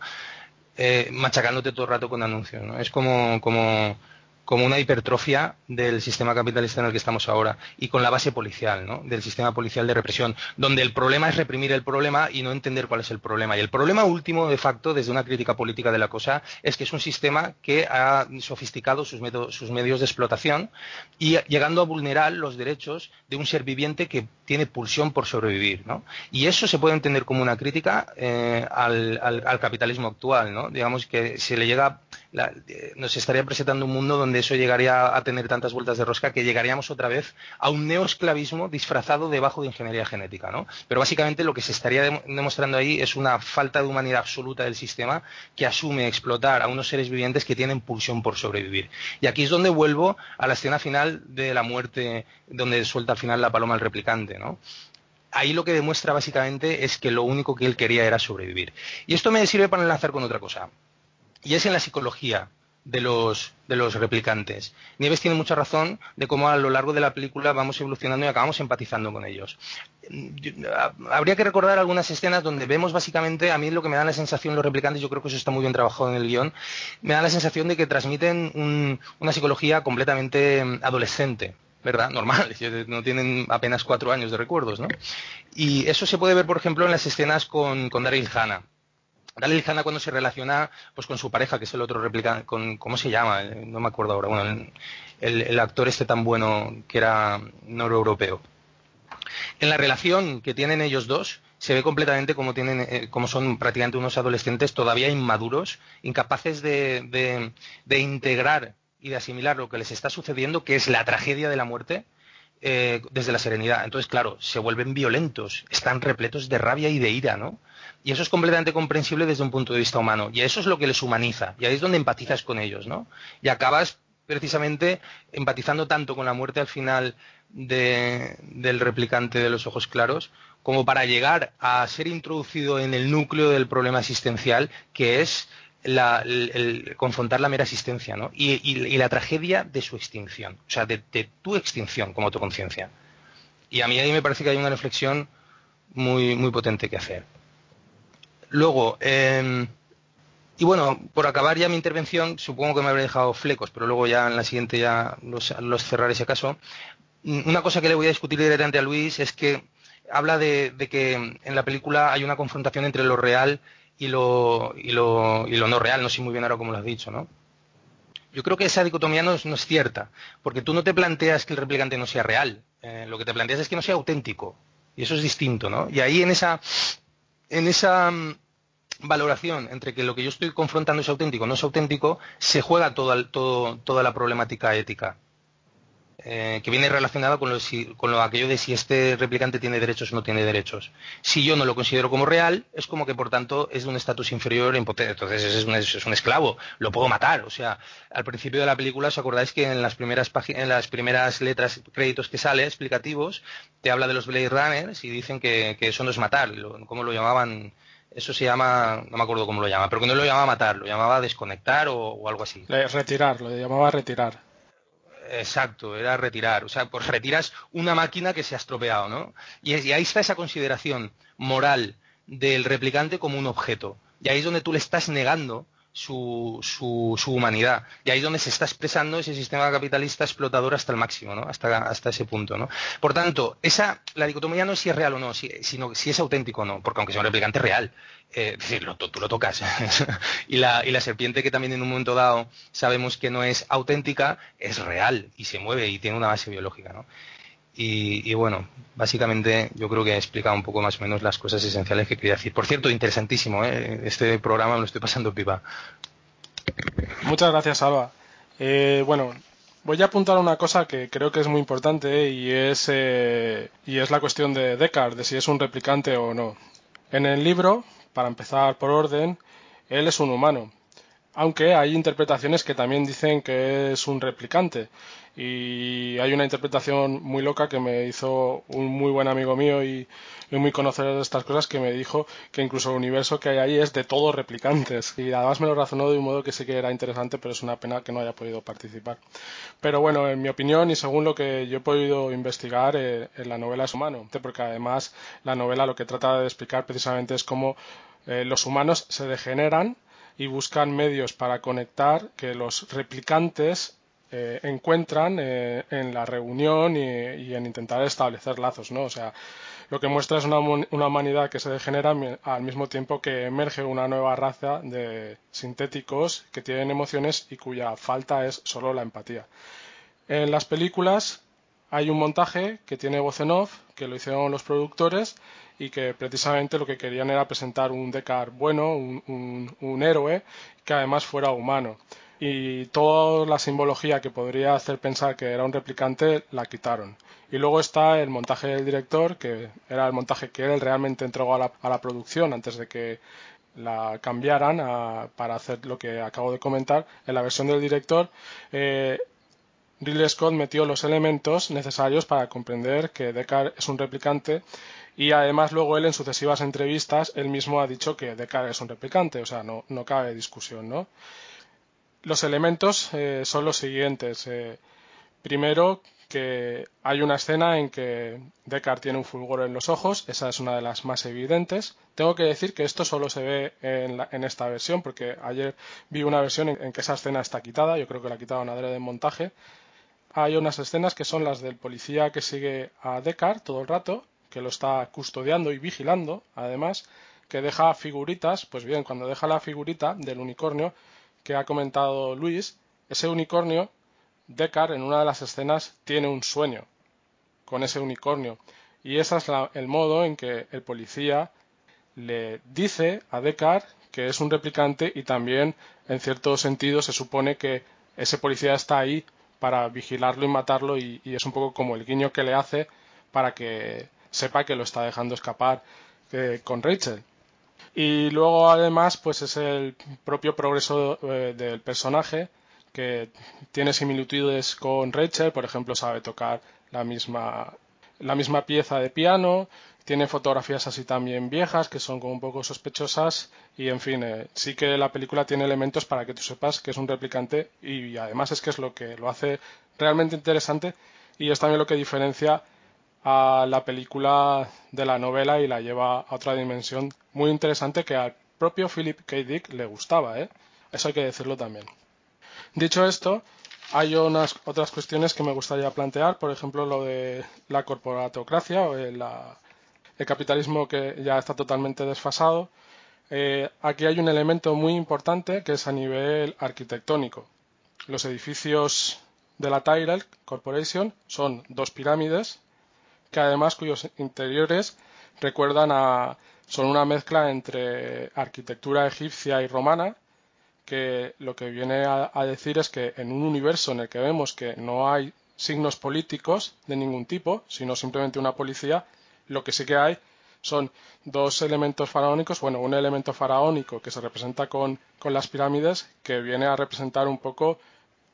Eh, machacándote todo el rato con anuncios, ¿no? Es como, como como una hipertrofia del sistema capitalista en el que estamos ahora y con la base policial, ¿no? del sistema policial de represión, donde el problema es reprimir el problema y no entender cuál es el problema. Y el problema último, de facto, desde una crítica política de la cosa, es que es un sistema que ha sofisticado sus, medios de explotación y llegando a vulnerar los derechos de un ser viviente que tiene pulsión por sobrevivir. ¿no? Y eso se puede entender como una crítica eh, al, al, capitalismo actual. ¿no? Digamos que se le llega eh, nos estaría presentando un mundo donde eso llegaría a tener tantas vueltas de rosca que llegaríamos otra vez a un neoesclavismo disfrazado debajo de ingeniería genética, ¿no? Pero básicamente lo que se estaría demostrando ahí es una falta de humanidad absoluta del sistema que asume explotar a unos seres vivientes que tienen pulsión por sobrevivir. Y aquí es donde vuelvo a la escena final de la muerte, donde suelta al final la paloma al replicante, ahí lo que demuestra básicamente es que lo único que él quería era sobrevivir. Y esto me sirve para enlazar con otra cosa y es en la psicología de los, de los replicantes. Nieves tiene mucha razón de cómo a lo largo de la película vamos evolucionando y acabamos empatizando con ellos. Habría que recordar algunas escenas donde vemos básicamente, a mí lo que me da la sensación los replicantes, yo creo que eso está muy bien trabajado en el guion, me da la sensación de que transmiten una psicología completamente adolescente. ¿verdad? Normal, no tienen apenas cuatro años de recuerdos, ¿no? Y eso se puede ver, por ejemplo, en las escenas con, con Daryl Hannah Daryl Hannah cuando se relaciona pues con su pareja, que es el otro replicante, con, ¿cómo se llama? Eh, no me acuerdo ahora. Bueno, el, actor este tan bueno que era noroeuropeo. En la relación que tienen ellos dos, se ve completamente como tienen, eh, son prácticamente unos adolescentes todavía inmaduros, incapaces de, integrar y de asimilar lo que les está sucediendo, que es la tragedia de la muerte, eh, desde la serenidad. Entonces, claro, se vuelven violentos, están repletos de rabia y de ira, ¿no? Y eso es completamente comprensible desde un punto de vista humano. Y eso es lo que les humaniza. Y ahí es donde empatizas con ellos, ¿no? Y acabas precisamente empatizando tanto con la muerte al final del replicante de los ojos claros, como para llegar a ser introducido en el núcleo del problema existencial, que es el, confrontar la mera existencia, ¿no? Y, la tragedia de su extinción, o sea, de, tu extinción como tu conciencia. Y a mí ahí me parece que hay una reflexión muy, muy potente que hacer. Luego, em, y bueno, por acabar ya mi intervención, supongo que me habré dejado flecos, pero luego ya en la siguiente ya los, cerraré si acaso. Una cosa que le voy a discutir directamente a Luis es que habla de, que en la película hay una confrontación entre lo real y lo, y lo, y lo no real. No sé muy bien ahora cómo lo has dicho, ¿no? Yo creo que esa dicotomía no es, cierta, porque tú no te planteas que el replicante no sea real, eh, lo que te planteas es que no sea auténtico, y eso es distinto, ¿no? Y ahí en esa, en esa mm, valoración entre que lo que yo estoy confrontando es auténtico no es auténtico, se juega toda la problemática ética. Eh, que viene relacionada con lo, aquello de si este replicante tiene derechos o no tiene derechos. Si yo no lo considero como real, es como que por tanto es de un estatus inferior e impotente. Entonces es un, esclavo, lo puedo matar. O sea, al principio de la película, ¿os acordáis que en las primeras, en las primeras letras, créditos que sale, explicativos, te habla de los Blade Runners y dicen que, eso no es matar, ¿cómo lo llamaban? eso se llama, no me acuerdo cómo lo llama, pero que no lo llamaba matar, lo llamaba desconectar o, o algo así. Retirar, lo llamaba retirar. Exacto, era retirar. O sea, pues retiras una máquina que se ha estropeado, ¿no? Y, ahí está esa consideración moral del replicante como un objeto. Y ahí es donde tú le estás negando su, su, humanidad. Y ahí es donde se está expresando ese sistema capitalista explotador hasta el máximo, ¿no? Hasta, hasta ese punto, ¿no? Por tanto, esa, la dicotomía no es si es real o no, sino si es auténtico o no, porque aunque sea un replicante real, eh, tú lo tocas. y, la, y la serpiente que también en un momento dado sabemos que no es auténtica, es real y se mueve y tiene una base biológica, ¿no? Y, bueno, básicamente yo creo que he explicado un poco más o menos las cosas esenciales que quería decir. Por cierto, interesantísimo, ¿eh? este programa me lo estoy pasando pipa. Muchas gracias, Alba. Eh, bueno, voy a apuntar una cosa que creo que es muy importante y es, eh, y es la cuestión de Descartes, de si es un replicante o no. En el libro, para empezar por orden, él es un humano, aunque hay interpretaciones que también dicen que es un replicante y hay una interpretación muy loca que me hizo un muy buen amigo mío y, muy conocedor de estas cosas que me dijo que incluso el universo que hay ahí es de todos replicantes. Y además me lo razonó de un modo que sí que era interesante pero es una pena que no haya podido participar. Pero bueno en mi opinión y según lo que yo he podido investigar eh, en la novela es humano porque además la novela lo que trata de explicar precisamente es cómo eh, los humanos se degeneran y buscan medios para conectar que los replicantes eh, encuentran eh, en la reunión y, en intentar establecer lazos, ¿no? O sea, lo que muestra es una, humanidad que se degenera al mismo tiempo que emerge una nueva raza de sintéticos que tienen emociones y cuya falta es solo la empatía. En las películas hay un montaje que tiene voz que lo hicieron los productores y que precisamente lo que querían era presentar un Deckard bueno, un héroe que además fuera humano y toda la simbología que podría hacer pensar que era un replicante la quitaron. Y luego está el montaje del director, que era el montaje que él realmente entregó a la, producción antes de que la cambiaran para hacer lo que acabo de comentar. En la versión del director, eh, Ridley Scott metió los elementos necesarios para comprender que Deckard es un replicante y además luego él en sucesivas entrevistas él mismo ha dicho que Deckard es un replicante, o sea, no, no cabe discusión, ¿no? Los elementos eh, son los siguientes. Eh, primero, que hay una escena en que Deckard tiene un fulgor en los ojos, esa es una de las más evidentes. Tengo que decir que esto solo se ve en, esta versión, porque ayer vi una versión en, que esa escena está quitada, yo creo que la quitaron a de montaje. Hay unas escenas que son las del policía que sigue a Deckard todo el rato, que lo está custodiando y vigilando, además, que deja figuritas, pues bien, cuando deja la figurita del unicornio, que ha comentado Luis, ese unicornio, Deckard en una de las escenas tiene un sueño con ese unicornio. Y ese es el modo en que el policía le dice a Deckard que es un replicante y también, en cierto sentido, se supone que ese policía está ahí para vigilarlo y matarlo y, es un poco como el guiño que le hace para que sepa que lo está dejando escapar eh, con Rachel. Y luego además pues es el propio progreso eh, del personaje que tiene similitudes con Rachel, por ejemplo sabe tocar la misma, la misma pieza de piano, tiene fotografías así también viejas que son como un poco sospechosas y en fin, eh, sí que la película tiene elementos para que tú sepas que es un replicante y además es que es lo que lo hace realmente interesante y es también lo que diferencia a la película de la novela y la lleva a otra dimensión muy interesante que al propio Philip K. Dick le gustaba, ¿eh? Eso hay que decirlo también. Dicho esto, hay unas otras cuestiones que me gustaría plantear, por ejemplo, lo de la corporatocracia o el, capitalismo que ya está totalmente desfasado. Eh, aquí hay un elemento muy importante que es a nivel arquitectónico. Los edificios de la Tyrell Corporation son dos pirámides que además cuyos interiores recuerdan a son una mezcla entre arquitectura egipcia y romana que lo que viene a, decir es que en un universo en el que vemos que no hay signos políticos de ningún tipo, sino simplemente una policía, lo que sí que hay son dos elementos faraónicos, bueno, un elemento faraónico que se representa con, las pirámides, que viene a representar un poco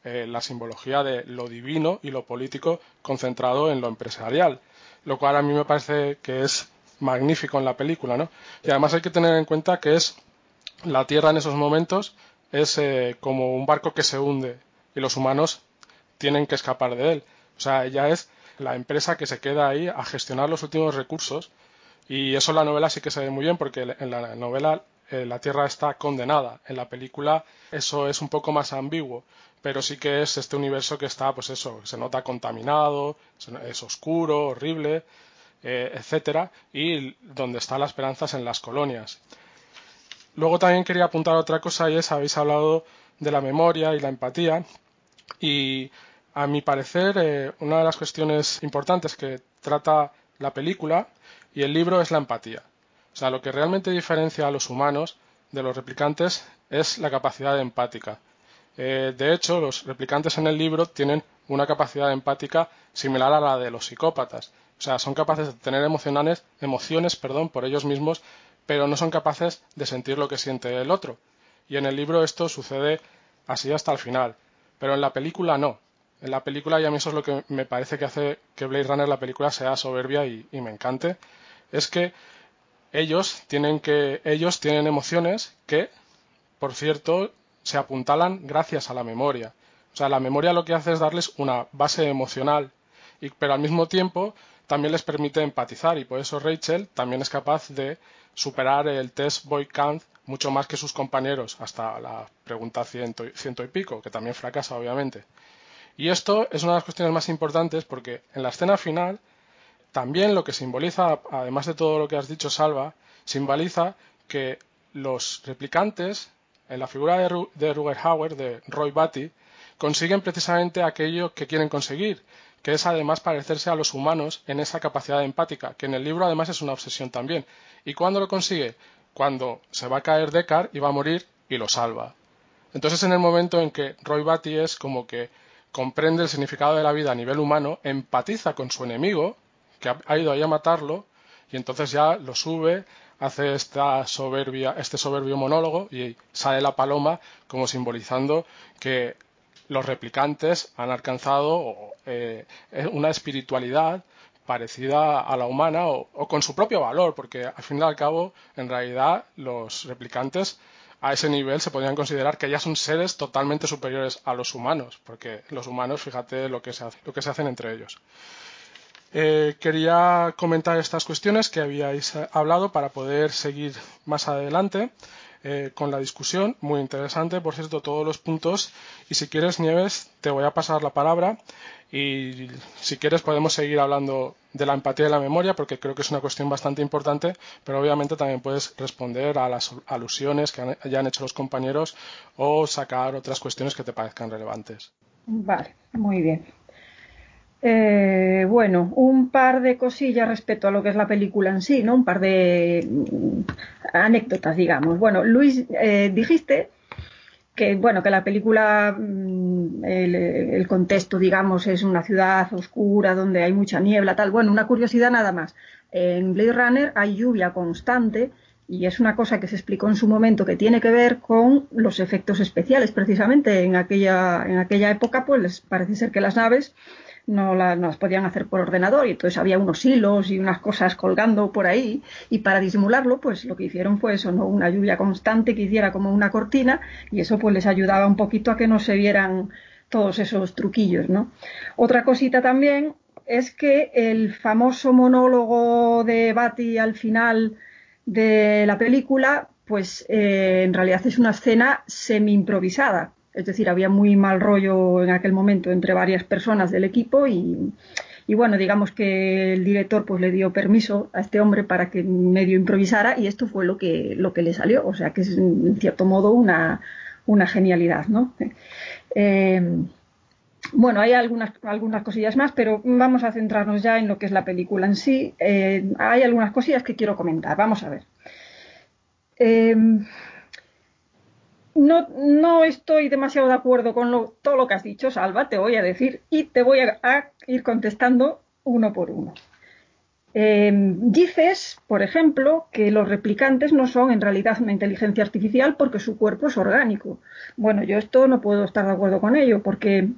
eh, la simbología de lo divino y lo político concentrado en lo empresarial, lo cual a mí me parece que es magnífico en la película, ¿no? Y además hay que tener en cuenta que es la Tierra en esos momentos es eh, como un barco que se hunde y los humanos tienen que escapar de él. O sea, ella es la empresa que se queda ahí a gestionar los últimos recursos y eso la novela sí que se ve muy bien porque en la novela eh, la Tierra está condenada. En la película eso es un poco más ambiguo, pero sí que es este universo que está, pues eso, se nota contaminado, es oscuro, horrible, eh, etcétera, y donde está la esperanza es en las colonias. Luego también quería apuntar otra cosa y es, habéis hablado de la memoria y la empatía y a mi parecer eh, una de las cuestiones importantes que trata la película y el libro es la empatía. O sea, lo que realmente diferencia a los humanos de los replicantes es la capacidad empática. Eh, de hecho, los replicantes en el libro tienen una capacidad empática similar a la de los psicópatas. O sea, son capaces de tener emocionales, emociones perdón, por ellos mismos pero no son capaces de sentir lo que siente el otro. Y en el libro esto sucede así hasta el final, pero en la película no. En la película, y a mí eso es lo que me parece que hace que Blade Runner la película sea soberbia y, me encante, es que ellos tienen que ellos tienen emociones que, por cierto, se apuntalan gracias a la memoria. O sea, la memoria lo que hace es darles una base emocional, y, pero al mismo tiempo también les permite empatizar y por eso Rachel también es capaz de superar el test Boy Count mucho más que sus compañeros hasta la pregunta ciento, ciento y pico, que también fracasa obviamente. Y esto es una de las cuestiones más importantes porque en la escena final también lo que simboliza, además de todo lo que has dicho, Salva, simboliza que los replicantes, en la figura de, de Ruger Hauer, de Roy Batty, consiguen precisamente aquello que quieren conseguir, que es además parecerse a los humanos en esa capacidad empática, que en el libro además es una obsesión también. ¿Y cuándo lo consigue? Cuando se va a caer Deckard y va a morir y lo salva. Entonces en el momento en que Roy Batty es como que comprende el significado de la vida a nivel humano, empatiza con su enemigo, que ha ido ahí a matarlo, y entonces ya lo sube, hace esta soberbia, este soberbio monólogo y sale la paloma como simbolizando que los replicantes han alcanzado eh, una espiritualidad parecida a la humana o, con su propio valor, porque al fin y al cabo, en realidad, los replicantes a ese nivel se podrían considerar que ya son seres totalmente superiores a los humanos, porque los humanos, fíjate lo que se, lo que se hacen entre ellos. Eh, quería comentar estas cuestiones que habíais hablado para poder seguir más adelante. Eh, con la discusión. Muy interesante, por cierto, todos los puntos. Y si quieres, Nieves, te voy a pasar la palabra. Y si quieres, podemos seguir hablando de la empatía y la memoria, porque creo que es una cuestión bastante importante, pero obviamente también puedes responder a las alusiones que hayan hecho los compañeros o sacar otras cuestiones que te parezcan relevantes. Vale, muy bien. Eh, bueno, un par de cosillas respecto a lo que es la película en sí, ¿no? Un par de mm, anécdotas, digamos. Bueno, Luis, eh, dijiste que, bueno, que la película, mm, el, contexto, digamos, es una ciudad oscura donde hay mucha niebla, tal. Bueno, una curiosidad nada más. En Blade Runner hay lluvia constante y es una cosa que se explicó en su momento que tiene que ver con los efectos especiales. Precisamente en aquella, en aquella época, pues parece ser que las naves no, las podían hacer por ordenador y entonces había unos hilos y unas cosas colgando por ahí y para disimularlo pues lo que hicieron fue eso, ¿no? una lluvia constante que hiciera como una cortina y eso pues les ayudaba un poquito a que no se vieran todos esos truquillos, ¿no? Otra cosita también es que el famoso monólogo de Batty al final de la película pues eh, en realidad es una escena semi improvisada Es decir, había muy mal rollo en aquel momento entre varias personas del equipo y, bueno, digamos que el director pues le dio permiso a este hombre para que medio improvisara y esto fue lo que, lo que le salió. O sea que es en cierto modo una, una genialidad, ¿no? Eh, bueno, hay algunas, algunas cosillas más, pero vamos a centrarnos ya en lo que es la película en sí. Eh, hay algunas cosillas que quiero comentar. Vamos a ver. Eh, no, no, estoy demasiado de acuerdo con todo lo que has dicho, Salva, te voy a decir, y te voy a, ir contestando uno por uno. Eh, dices, por ejemplo, que los replicantes no son en realidad una inteligencia artificial porque su cuerpo es orgánico. Bueno, yo esto no puedo estar de acuerdo con ello porque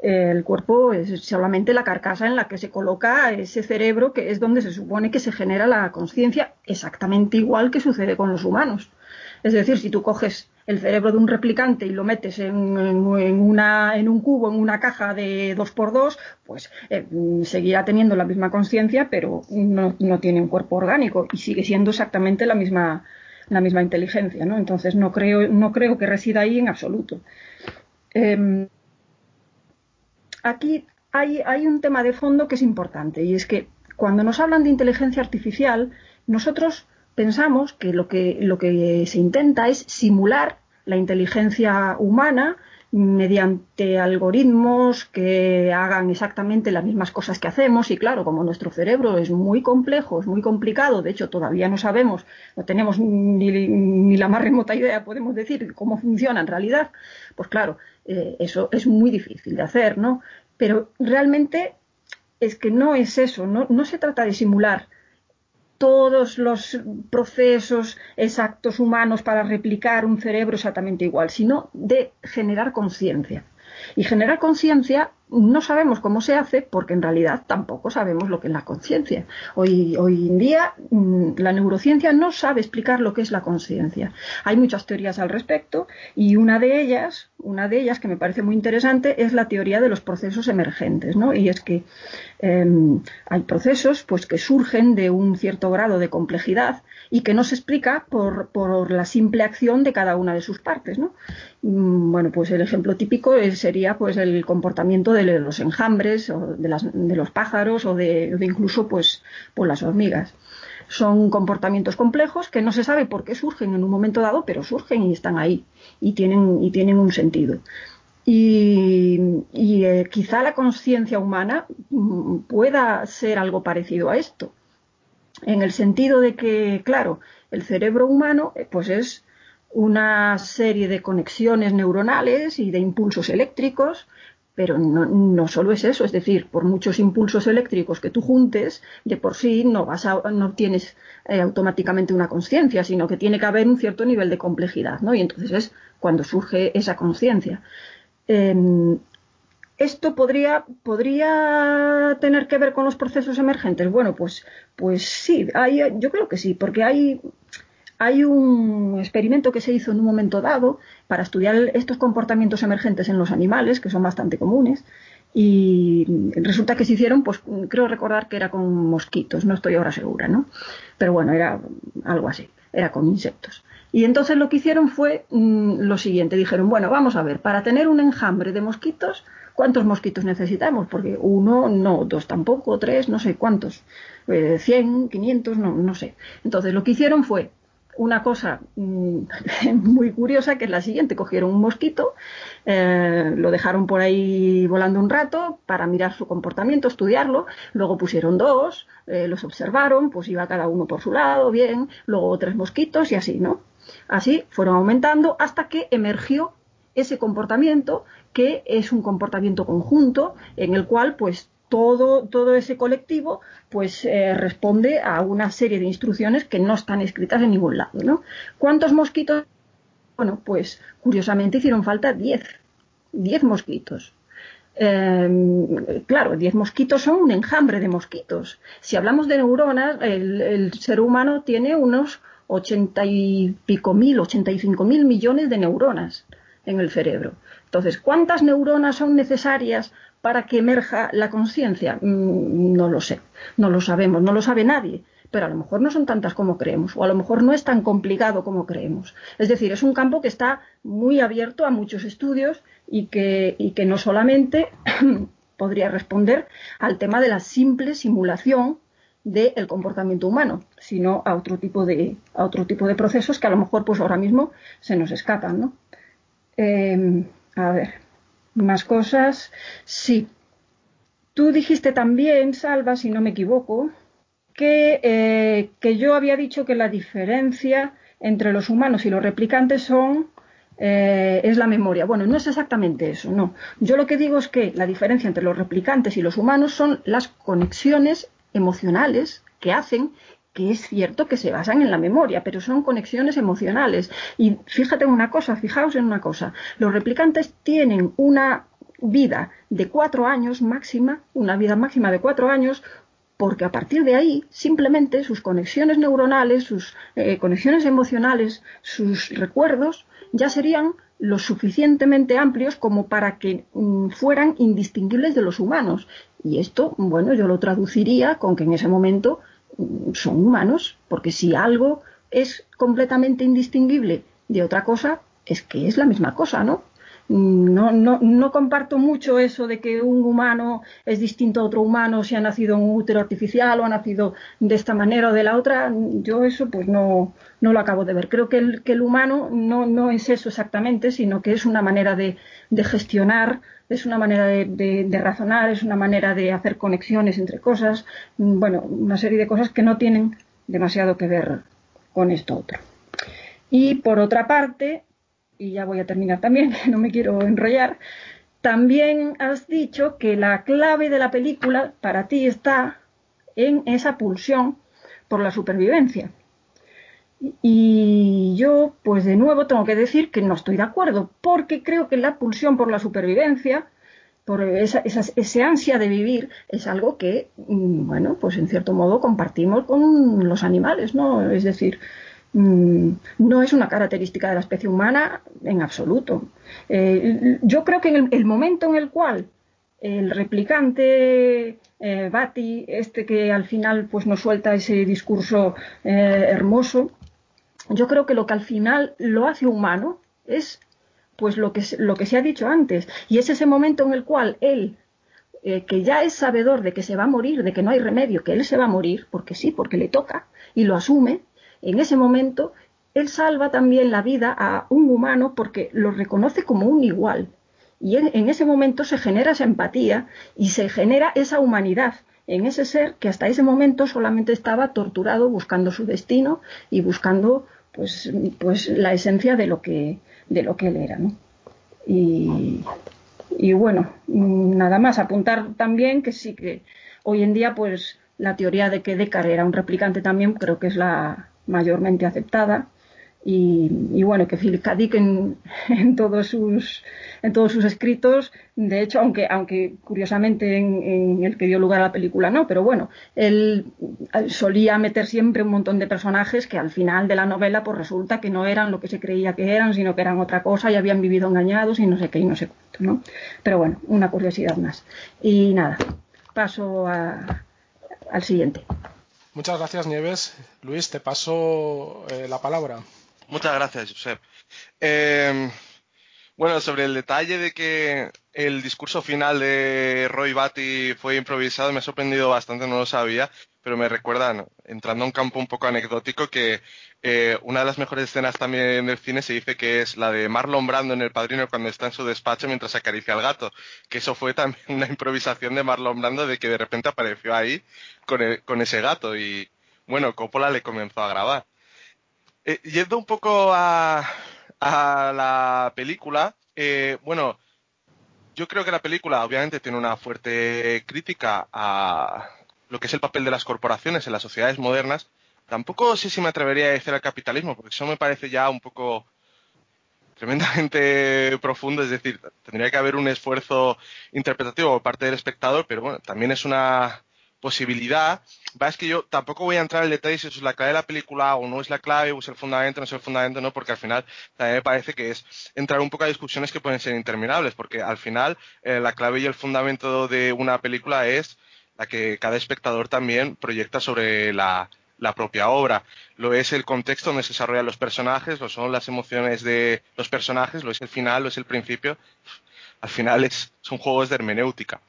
el cuerpo es solamente la carcasa en la que se coloca ese cerebro que es donde se supone que se genera la conciencia, exactamente igual que sucede con los humanos. Es decir, si tú coges el cerebro de un replicante y lo metes en, una, en un cubo, en una caja de 2x2, pues eh, seguirá teniendo la misma conciencia, pero no, tiene un cuerpo orgánico y sigue siendo exactamente la misma, la misma inteligencia. ¿no? Entonces no creo, no creo que resida ahí en absoluto. Em, aquí hay, hay un tema de fondo que es importante y es que cuando nos hablan de inteligencia artificial, nosotros pensamos que lo que, lo que se intenta es simular la inteligencia humana mediante algoritmos que hagan exactamente las mismas cosas que hacemos y claro, como nuestro cerebro es muy complejo, es muy complicado, de hecho todavía no sabemos, no tenemos ni, la más remota idea, podemos decir, cómo funciona en realidad, pues claro, eh, eso es muy difícil de hacer, ¿no? Pero realmente es que no es eso, no, no se trata de simular todos los procesos exactos humanos para replicar un cerebro exactamente igual, sino de generar conciencia. Y generar conciencia no sabemos cómo se hace porque en realidad tampoco sabemos lo que es la conciencia. Hoy, hoy en día mm, la neurociencia no sabe explicar lo que es la conciencia. Hay muchas teorías al respecto y una de ellas, una de ellas que me parece muy interesante es la teoría de los procesos emergentes, ¿no? Y es que em, hay procesos pues que surgen de un cierto grado de complejidad y que no se explica por, por la simple acción de cada una de sus partes, ¿no? Mm, bueno, pues el ejemplo típico sería pues el comportamiento de los enjambres o de, los pájaros o de, incluso pues por las hormigas. Son comportamientos complejos que no se sabe por qué surgen en un momento dado, pero surgen y están ahí y tienen, y tienen un sentido. Y, eh, quizá la conciencia humana mm, pueda ser algo parecido a esto, en el sentido de que, claro, el cerebro humano eh, pues es una serie de conexiones neuronales y de impulsos eléctricos, pero no, solo es eso, es decir, por muchos impulsos eléctricos que tú juntes, de por sí no, vas no obtienes eh, automáticamente una conciencia, sino que tiene que haber un cierto nivel de complejidad, ¿no? Y entonces es cuando surge esa conciencia. Em, ¿Esto podría, podría tener que ver con los procesos emergentes? Bueno, pues, pues sí, hay, yo creo que sí, porque hay, hay un experimento que se hizo en un momento dado para estudiar estos comportamientos emergentes en los animales, que son bastante comunes, y resulta que se hicieron, pues creo recordar que era con mosquitos, no estoy ahora segura, ¿no? Pero bueno, era algo así, era con insectos. Y entonces lo que hicieron fue mm, lo siguiente, dijeron, bueno, vamos a ver, para tener un enjambre de mosquitos, ¿cuántos mosquitos necesitamos? Porque uno, no, dos tampoco, tres, no sé cuántos, eh, cien, quinientos, no, no sé. Entonces lo que hicieron fue una cosa mm, muy curiosa que es la siguiente. Cogieron un mosquito, eh, lo dejaron por ahí volando un rato para mirar su comportamiento, estudiarlo, luego pusieron dos, eh, los observaron, pues iba cada uno por su lado, bien, luego tres mosquitos y así, ¿no? Así fueron aumentando hasta que emergió ese comportamiento que es un comportamiento conjunto en el cual pues todo, todo ese colectivo pues eh, responde a una serie de instrucciones que no están escritas en ningún lado. ¿no? ¿Cuántos mosquitos? Bueno, pues curiosamente hicieron falta 10. 10 mosquitos. Em, claro, 10 mosquitos son un enjambre de mosquitos. Si hablamos de neuronas, el, el ser humano tiene unos 80 y pico mil, 85 mil millones de neuronas en el cerebro. Entonces, ¿cuántas neuronas son necesarias para que emerja la conciencia? Mm, no lo sé, no lo sabemos, no lo sabe nadie. pero a lo mejor no son tantas como creemos, o a lo mejor no es tan complicado como creemos. Es decir, es un campo que está muy abierto a muchos estudios y que, no solamente podría responder al tema de la simple simulación del comportamiento humano, sino a otro tipo de a otro tipo de procesos que a lo mejor pues ahora mismo se nos escapan, ¿no? Em, a ver, más cosas. Sí. Tú dijiste también, Salva, si no me equivoco, que, eh, que yo había dicho que la diferencia entre los humanos y los replicantes son eh, es la memoria. Bueno, no es exactamente eso, no. Yo lo que digo es que la diferencia entre los replicantes y los humanos son las conexiones emocionales que hacen que es cierto que se basan en la memoria, pero son conexiones emocionales. Y fíjate en una cosa, fijaos en una cosa, los replicantes tienen una vida de cuatro años máxima, una vida máxima de cuatro años, porque a partir de ahí simplemente sus conexiones neuronales, sus eh, conexiones emocionales, sus recuerdos ya serían lo suficientemente amplios como para que mm, fueran indistinguibles de los humanos. Y esto, bueno, yo lo traduciría con que en ese momento son humanos, porque si algo es completamente indistinguible de otra cosa, es que es la misma cosa, ¿no? No, no, no, comparto mucho eso de que un humano es distinto a otro humano si ha nacido en un útero artificial o ha nacido de esta manera o de la otra. Yo eso pues no, no lo acabo de ver. Creo que el, que el humano no, no, es eso exactamente, sino que es una manera de, de gestionar, es una manera de, de, razonar, es una manera de hacer conexiones entre cosas. Bueno, una serie de cosas que no tienen demasiado que ver con esto otro. Y por otra parte, y ya voy a terminar también, no me quiero enrollar, también has dicho que la clave de la película para ti está en esa pulsión por la supervivencia. Y yo, pues de nuevo, tengo que decir que no estoy de acuerdo, porque creo que la pulsión por la supervivencia, por esa, ese ansia de vivir, es algo que, mm, bueno, pues en cierto modo compartimos con los animales, ¿no? Es decir, no es una característica de la especie humana en absoluto. Eh, yo creo que en el, momento en el cual el replicante eh, Bati, este que al final pues nos suelta ese discurso eh, hermoso, yo creo que lo que al final lo hace humano es pues lo que, lo que se ha dicho antes, y es ese momento en el cual él que ya es sabedor de que se va a morir, de que no hay remedio, que él se va a morir, porque sí, porque le toca, y lo asume, en ese momento, él salva también la vida a un humano porque lo reconoce como un igual. Y en, ese momento se genera esa empatía y se genera esa humanidad en ese ser que hasta ese momento solamente estaba torturado buscando su destino y buscando pues, pues la esencia de lo que, de lo que él era. Y, y bueno, nada más apuntar también que sí que hoy en día pues la teoría de que Descartes era un replicante también creo que es la, mayormente aceptada. Y, bueno, que Philip K. En, todos sus, en todos sus escritos, de hecho, aunque, aunque curiosamente en, el que dio lugar a la película no, pero bueno, él solía meter siempre un montón de personajes que al final de la novela pues resulta que no eran lo que se creía que eran, sino que eran otra cosa y habían vivido engañados y no sé qué y no sé cuánto, ¿no? Pero bueno, una curiosidad más. Y nada, paso al siguiente. Muchas gracias, Nieves. Luis, te paso eh, la palabra. Muchas gracias, Josep. Eh, bueno, sobre el detalle de que el discurso final de Roy Batty fue improvisado, me ha sorprendido bastante, no lo sabía, pero me recuerda, entrando a un campo un poco anecdótico, que eh, una de las mejores escenas también del cine se dice que es la de Marlon Brando en El Padrino cuando está en su despacho mientras acaricia al gato, que eso fue también una improvisación de Marlon Brando de que de repente apareció ahí con, con ese gato y bueno, Coppola le comenzó a grabar. Eh, yendo un poco a, a la película, eh, bueno, yo creo que la película obviamente tiene una fuerte crítica a lo que es el papel de las corporaciones en las sociedades modernas, Tampoco sé si me atrevería a decir al capitalismo, porque eso me parece ya un poco tremendamente profundo, es decir, tendría que haber un esfuerzo interpretativo por parte del espectador, pero bueno, también es una posibilidad. Va, es que yo tampoco voy a entrar en detalle si eso es la clave de la película o no es la clave, o es el fundamento, no es el fundamento, no, porque al final también me parece que es entrar un poco a discusiones que pueden ser interminables, porque al final eh, la clave y el fundamento de una película es la que cada espectador también proyecta sobre la, la propia obra, lo es el contexto donde se desarrollan los personajes, lo son las emociones de los personajes, lo es el final, lo es el principio. Al final es, son juegos de hermenéutica.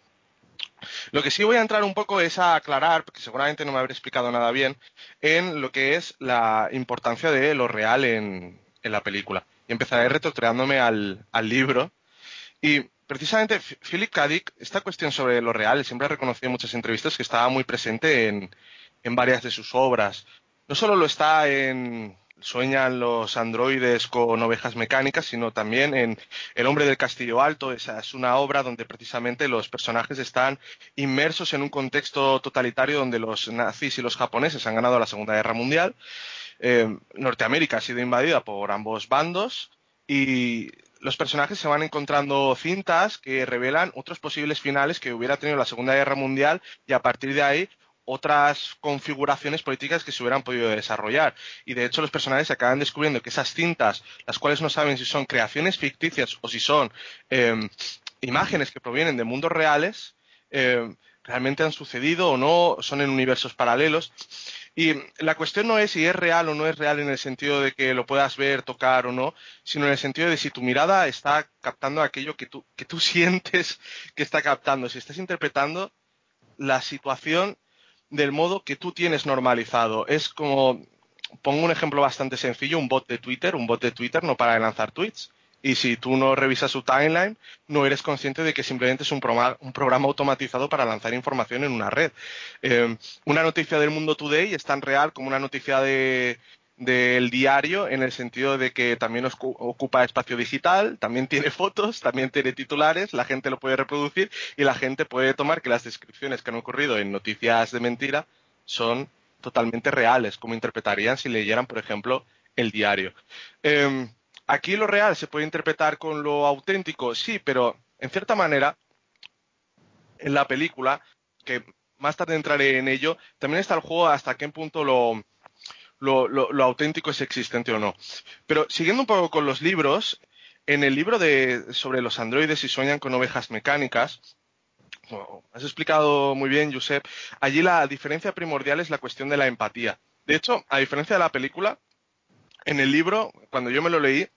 Lo que sí voy a entrar un poco es a aclarar, porque seguramente no me habré explicado nada bien, en lo que es la importancia de lo real en, la película. Y empezaré retrotraándome al, al libro. Y precisamente Philip K. Dick, esta cuestión sobre lo real, siempre ha reconocido en muchas entrevistas que estaba muy presente en, en varias de sus obras. No solo lo está en Sueñan los androides con ovejas mecánicas, sino también en El hombre del castillo alto. Esa es una obra donde precisamente los personajes están inmersos en un contexto totalitario donde los nazis y los japoneses han ganado la Segunda Guerra Mundial. Eh, Norteamérica ha sido invadida por ambos bandos y los personajes se van encontrando cintas que revelan otros posibles finales que hubiera tenido la Segunda Guerra Mundial y a partir de ahí otras configuraciones políticas que se hubieran podido desarrollar. Y de hecho los personajes acaban descubriendo que esas cintas, las cuales no saben si son creaciones ficticias o si son em, imágenes que provienen de mundos reales, em, realmente han sucedido o no, son en universos paralelos. Y la cuestión no es si es real o no es real en el sentido de que lo puedas ver, tocar o no, sino en el sentido de si tu mirada está captando aquello que tú, que tú sientes que está captando, si estás interpretando la situación del modo que tú tienes normalizado. Es como, pongo un ejemplo bastante sencillo, un bot de Twitter. Un bot de Twitter no para de lanzar tweets. Y si tú no revisas su timeline, no eres consciente de que simplemente es un programa, un programa automatizado para lanzar información en una red. Eh, una noticia del mundo today es tan real como una noticia de, del diario en el sentido de que también ocupa espacio digital, también tiene fotos, también tiene titulares, la gente lo puede reproducir y la gente puede tomar que las descripciones que han ocurrido en noticias de mentira son totalmente reales, como interpretarían si leyeran, por ejemplo, el diario. Em, aquí lo real se puede interpretar con lo auténtico, sí, pero en cierta manera, en la película, que más tarde entraré en ello, también está el juego hasta qué punto lo, lo, auténtico es existente o no. Pero siguiendo un poco con los libros, en el libro de, sobre los androides y sueñan con ovejas mecánicas, has explicado muy bien, Josep, allí la diferencia primordial es la cuestión de la empatía. De hecho, a diferencia de la película, en el libro, cuando yo me lo leí,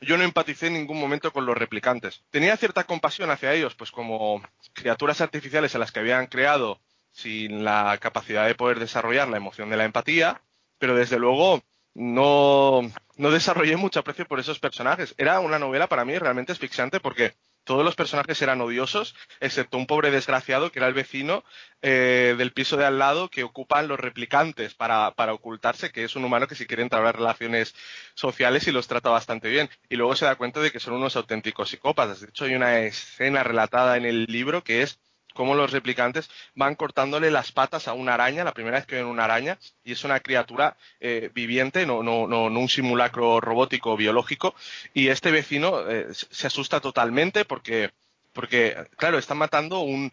yo no empaticé en ningún momento con los replicantes. Tenía cierta compasión hacia ellos, pues como criaturas artificiales a las que habían creado sin la capacidad de poder desarrollar la emoción de la empatía, pero desde luego no, no desarrollé mucho aprecio por esos personajes. Era una novela para mí realmente asfixiante porque todos los personajes eran odiosos, excepto un pobre desgraciado que era el vecino eh, del piso de al lado que ocupan los replicantes para, para, ocultarse, que es un humano que si quiere entablar relaciones sociales y los trata bastante bien. Y luego se da cuenta de que son unos auténticos psicópatas. De hecho, hay una escena relatada en el libro que es cómo los replicantes van cortándole las patas a una araña, la primera vez que ven una araña, y es una criatura eh, viviente, no, un simulacro robótico o biológico, y este vecino eh, se asusta totalmente porque, porque, claro, están matando un,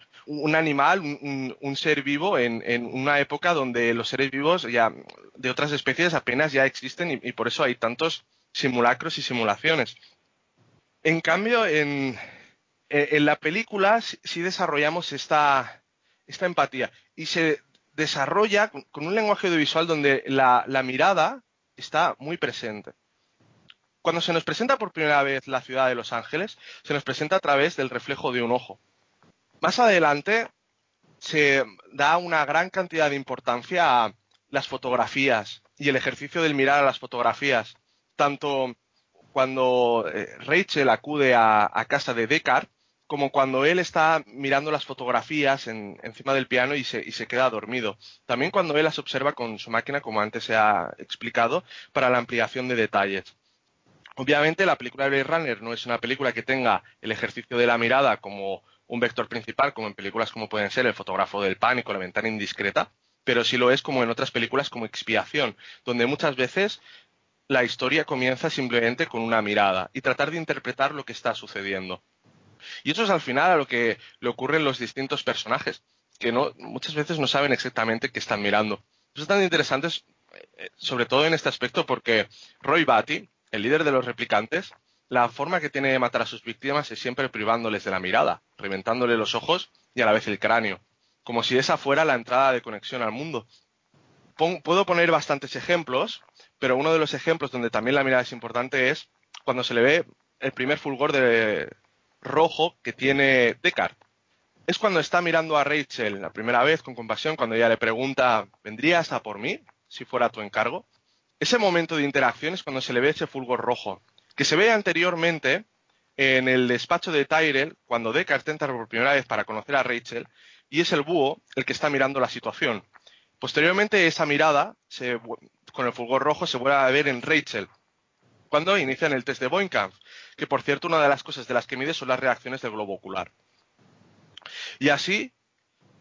animal, un, ser vivo en, una época donde los seres vivos ya de otras especies apenas ya existen y por eso hay tantos simulacros y simulaciones. En cambio, en, eh, en la película sí desarrollamos esta, empatía y se desarrolla con, un lenguaje audiovisual donde la, mirada está muy presente. Cuando se nos presenta por primera vez la ciudad de Los Ángeles, se nos presenta a través del reflejo de un ojo. Más adelante se da una gran cantidad de importancia a las fotografías y el ejercicio del mirar a las fotografías. Tanto cuando eh, Rachel acude a, a casa de Deckard, como cuando él está mirando las fotografías encima del piano y se, y se, queda dormido. También cuando él las observa con su máquina, como antes se ha explicado, para la ampliación de detalles. Obviamente la película de Blade Runner no es una película que tenga el ejercicio de la mirada como un vector principal, como en películas como pueden ser El fotógrafo del pánico, La ventana indiscreta, pero sí lo es como en otras películas como Expiación, donde muchas veces la historia comienza simplemente con una mirada y tratar de interpretar lo que está sucediendo. Y eso es al final a lo que le ocurren los distintos personajes, que no, muchas veces no saben exactamente qué están mirando. Eso es tan interesante, eh, sobre todo en este aspecto, porque Roy Batty, el líder de los replicantes, la forma que tiene de matar a sus víctimas es siempre privándoles de la mirada, reventándole los ojos y a la vez el cráneo, como si esa fuera la entrada de conexión al mundo. puedo poner bastantes ejemplos, pero uno de los ejemplos donde también la mirada es importante es cuando se le ve el primer fulgor de rojo que tiene Descartes. Es cuando está mirando a Rachel la primera vez con compasión, cuando ella le pregunta, ¿vendrías a por mí si fuera tu encargo? Ese momento de interacción es cuando se le ve ese fulgor rojo, que se ve anteriormente en el despacho de Tyrell, cuando Descartes entra por primera vez para conocer a Rachel, y es el búho el que está mirando la situación. Posteriormente, esa mirada, con el fulgor rojo, se vuelve a ver en Rachel, cuando inician el test de Boinkamp, que por cierto, una de las cosas de las que mide son las reacciones del globo ocular. Y así,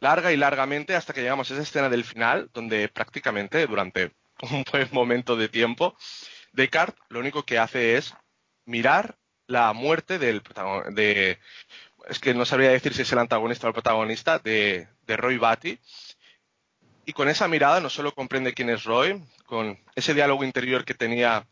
larga y largamente, hasta que llegamos a esa escena del final, donde prácticamente durante un buen momento de tiempo, Descartes lo único que hace es mirar la muerte del de es que no sabría decir si es el antagonista o el protagonista de, de Roy Batty y con esa mirada no solo comprende quién es Roy, con ese diálogo interior que tenía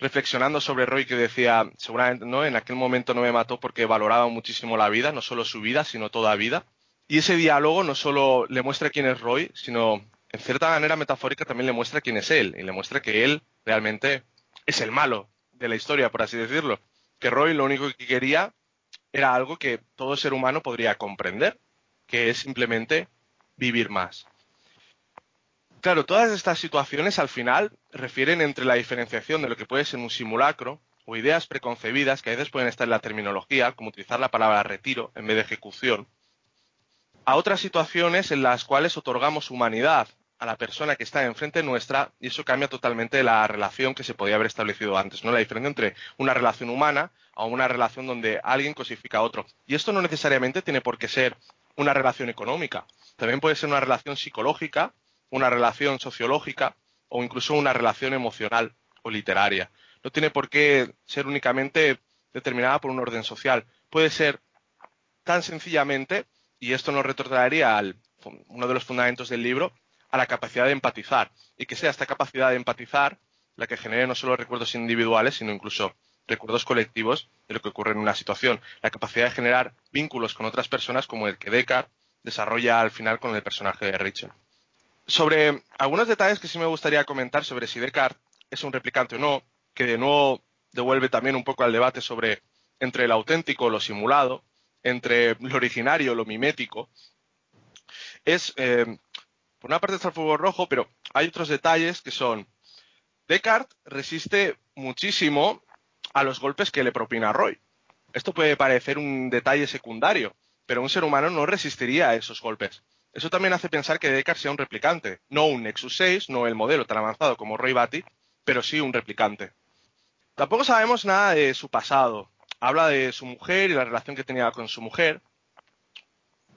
reflexionando sobre Roy que decía, seguramente no, en aquel momento no me mató porque valoraba muchísimo la vida, no solo su vida, sino toda vida. Y ese diálogo no solo le muestra quién es Roy, sino en cierta manera metafórica también le muestra quién es él y le muestra que él realmente es el malo de la historia, por así decirlo. Que Roy lo único que quería era algo que todo ser humano podría comprender, que es simplemente vivir más. Claro, todas estas situaciones al final refieren entre la diferenciación de lo que puede ser un simulacro o ideas preconcebidas que a veces pueden estar en la terminología, como utilizar la palabra retiro en vez de ejecución, a otras situaciones en las cuales otorgamos humanidad a la persona que está enfrente nuestra y eso cambia totalmente la relación que se podía haber establecido antes, ¿no? La diferencia entre una relación humana a una relación donde alguien cosifica a otro. Y esto no necesariamente tiene por qué ser una relación económica. También puede ser una relación psicológica una relación sociológica o incluso una relación emocional o literaria. No tiene por qué ser únicamente determinada por un orden social. Puede ser tan sencillamente, y esto nos retrotraería al uno de los fundamentos del libro, a la capacidad de empatizar. Y que sea esta capacidad de empatizar la que genere no solo recuerdos individuales, sino incluso recuerdos colectivos de lo que ocurre en una situación. La capacidad de generar vínculos con otras personas como el que Descartes desarrolla al final con el personaje de Rachel sobre algunos detalles que sí me gustaría comentar sobre si Descartes es un replicante o no, que de nuevo devuelve también un poco al debate sobre entre lo auténtico lo simulado, entre lo originario lo mimético, es, eh, por una parte está el fuego rojo, pero hay otros detalles que son, Descartes resiste muchísimo a los golpes que le propina Roy. Esto puede parecer un detalle secundario, pero un ser humano no resistiría a esos golpes. Eso también hace pensar que Descartes sea un replicante, no un Nexus 6, no el modelo tan avanzado como Roy Batty, pero sí un replicante. Tampoco sabemos nada de su pasado. Habla de su mujer y la relación que tenía con su mujer,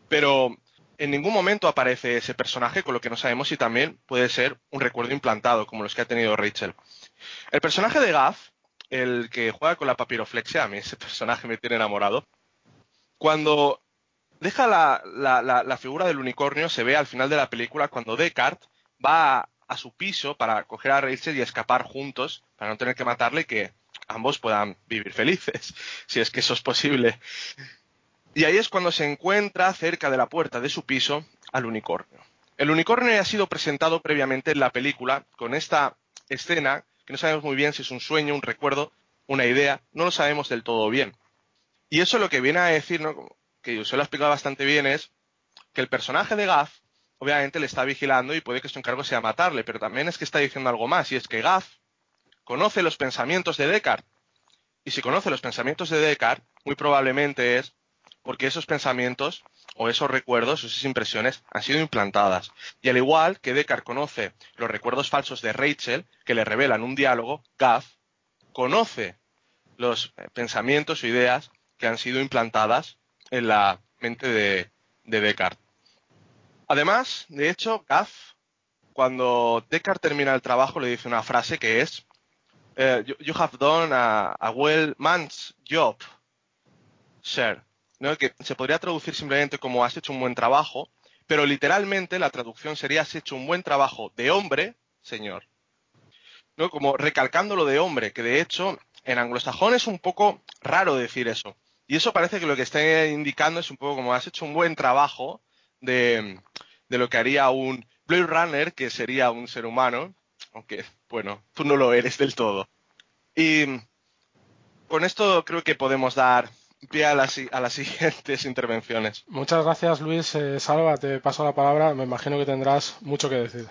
pero en ningún momento aparece ese personaje, con lo que no sabemos si también puede ser un recuerdo implantado, como los que ha tenido Rachel. El personaje de Gaff, el que juega con la papiroflexia, a mí ese personaje me tiene enamorado. Cuando deja la, figura del unicornio, se ve al final de la película cuando Descartes va a, su piso para coger a Rachel y escapar juntos, para no tener que matarle y que ambos puedan vivir felices, si es que eso es posible. Y ahí es cuando se encuentra cerca de la puerta de su piso al unicornio. El unicornio ha sido presentado previamente en la película con esta escena que no sabemos muy bien si es un sueño, un recuerdo, una idea, no lo sabemos del todo bien. Y eso lo que viene a decir, ¿no? Que yo se lo ha explicado bastante bien, es que el personaje de Gaff obviamente le está vigilando y puede que su encargo sea matarle, pero también es que está diciendo algo más, y es que Gaff conoce los pensamientos de Descartes. Y si conoce los pensamientos de Descartes, muy probablemente es porque esos pensamientos o esos recuerdos o esas impresiones han sido implantadas. Y al igual que Descartes conoce los recuerdos falsos de Rachel, que le revelan un diálogo, Gaff conoce los pensamientos o ideas que han sido implantadas en la mente de, Descartes. Además, de hecho, Gaff, cuando Descartes termina el trabajo, le dice una frase que es eh, you, have done a, well man's job, sir. que se podría traducir simplemente como has hecho un buen trabajo, pero literalmente la traducción sería has hecho un buen trabajo de hombre, señor. ¿no? Como recalcando lo de hombre, que de hecho en anglosajón es un poco raro decir eso. Y eso parece que lo que está indicando es un poco como has hecho un buen trabajo de, lo que haría un Blade Runner, que sería un ser humano, aunque, bueno, tú no lo eres del todo. Y con esto creo que podemos dar pie a las, a las siguientes intervenciones. Muchas gracias, Luis. Eh, Salva, te paso la palabra. Me imagino que tendrás mucho que decir.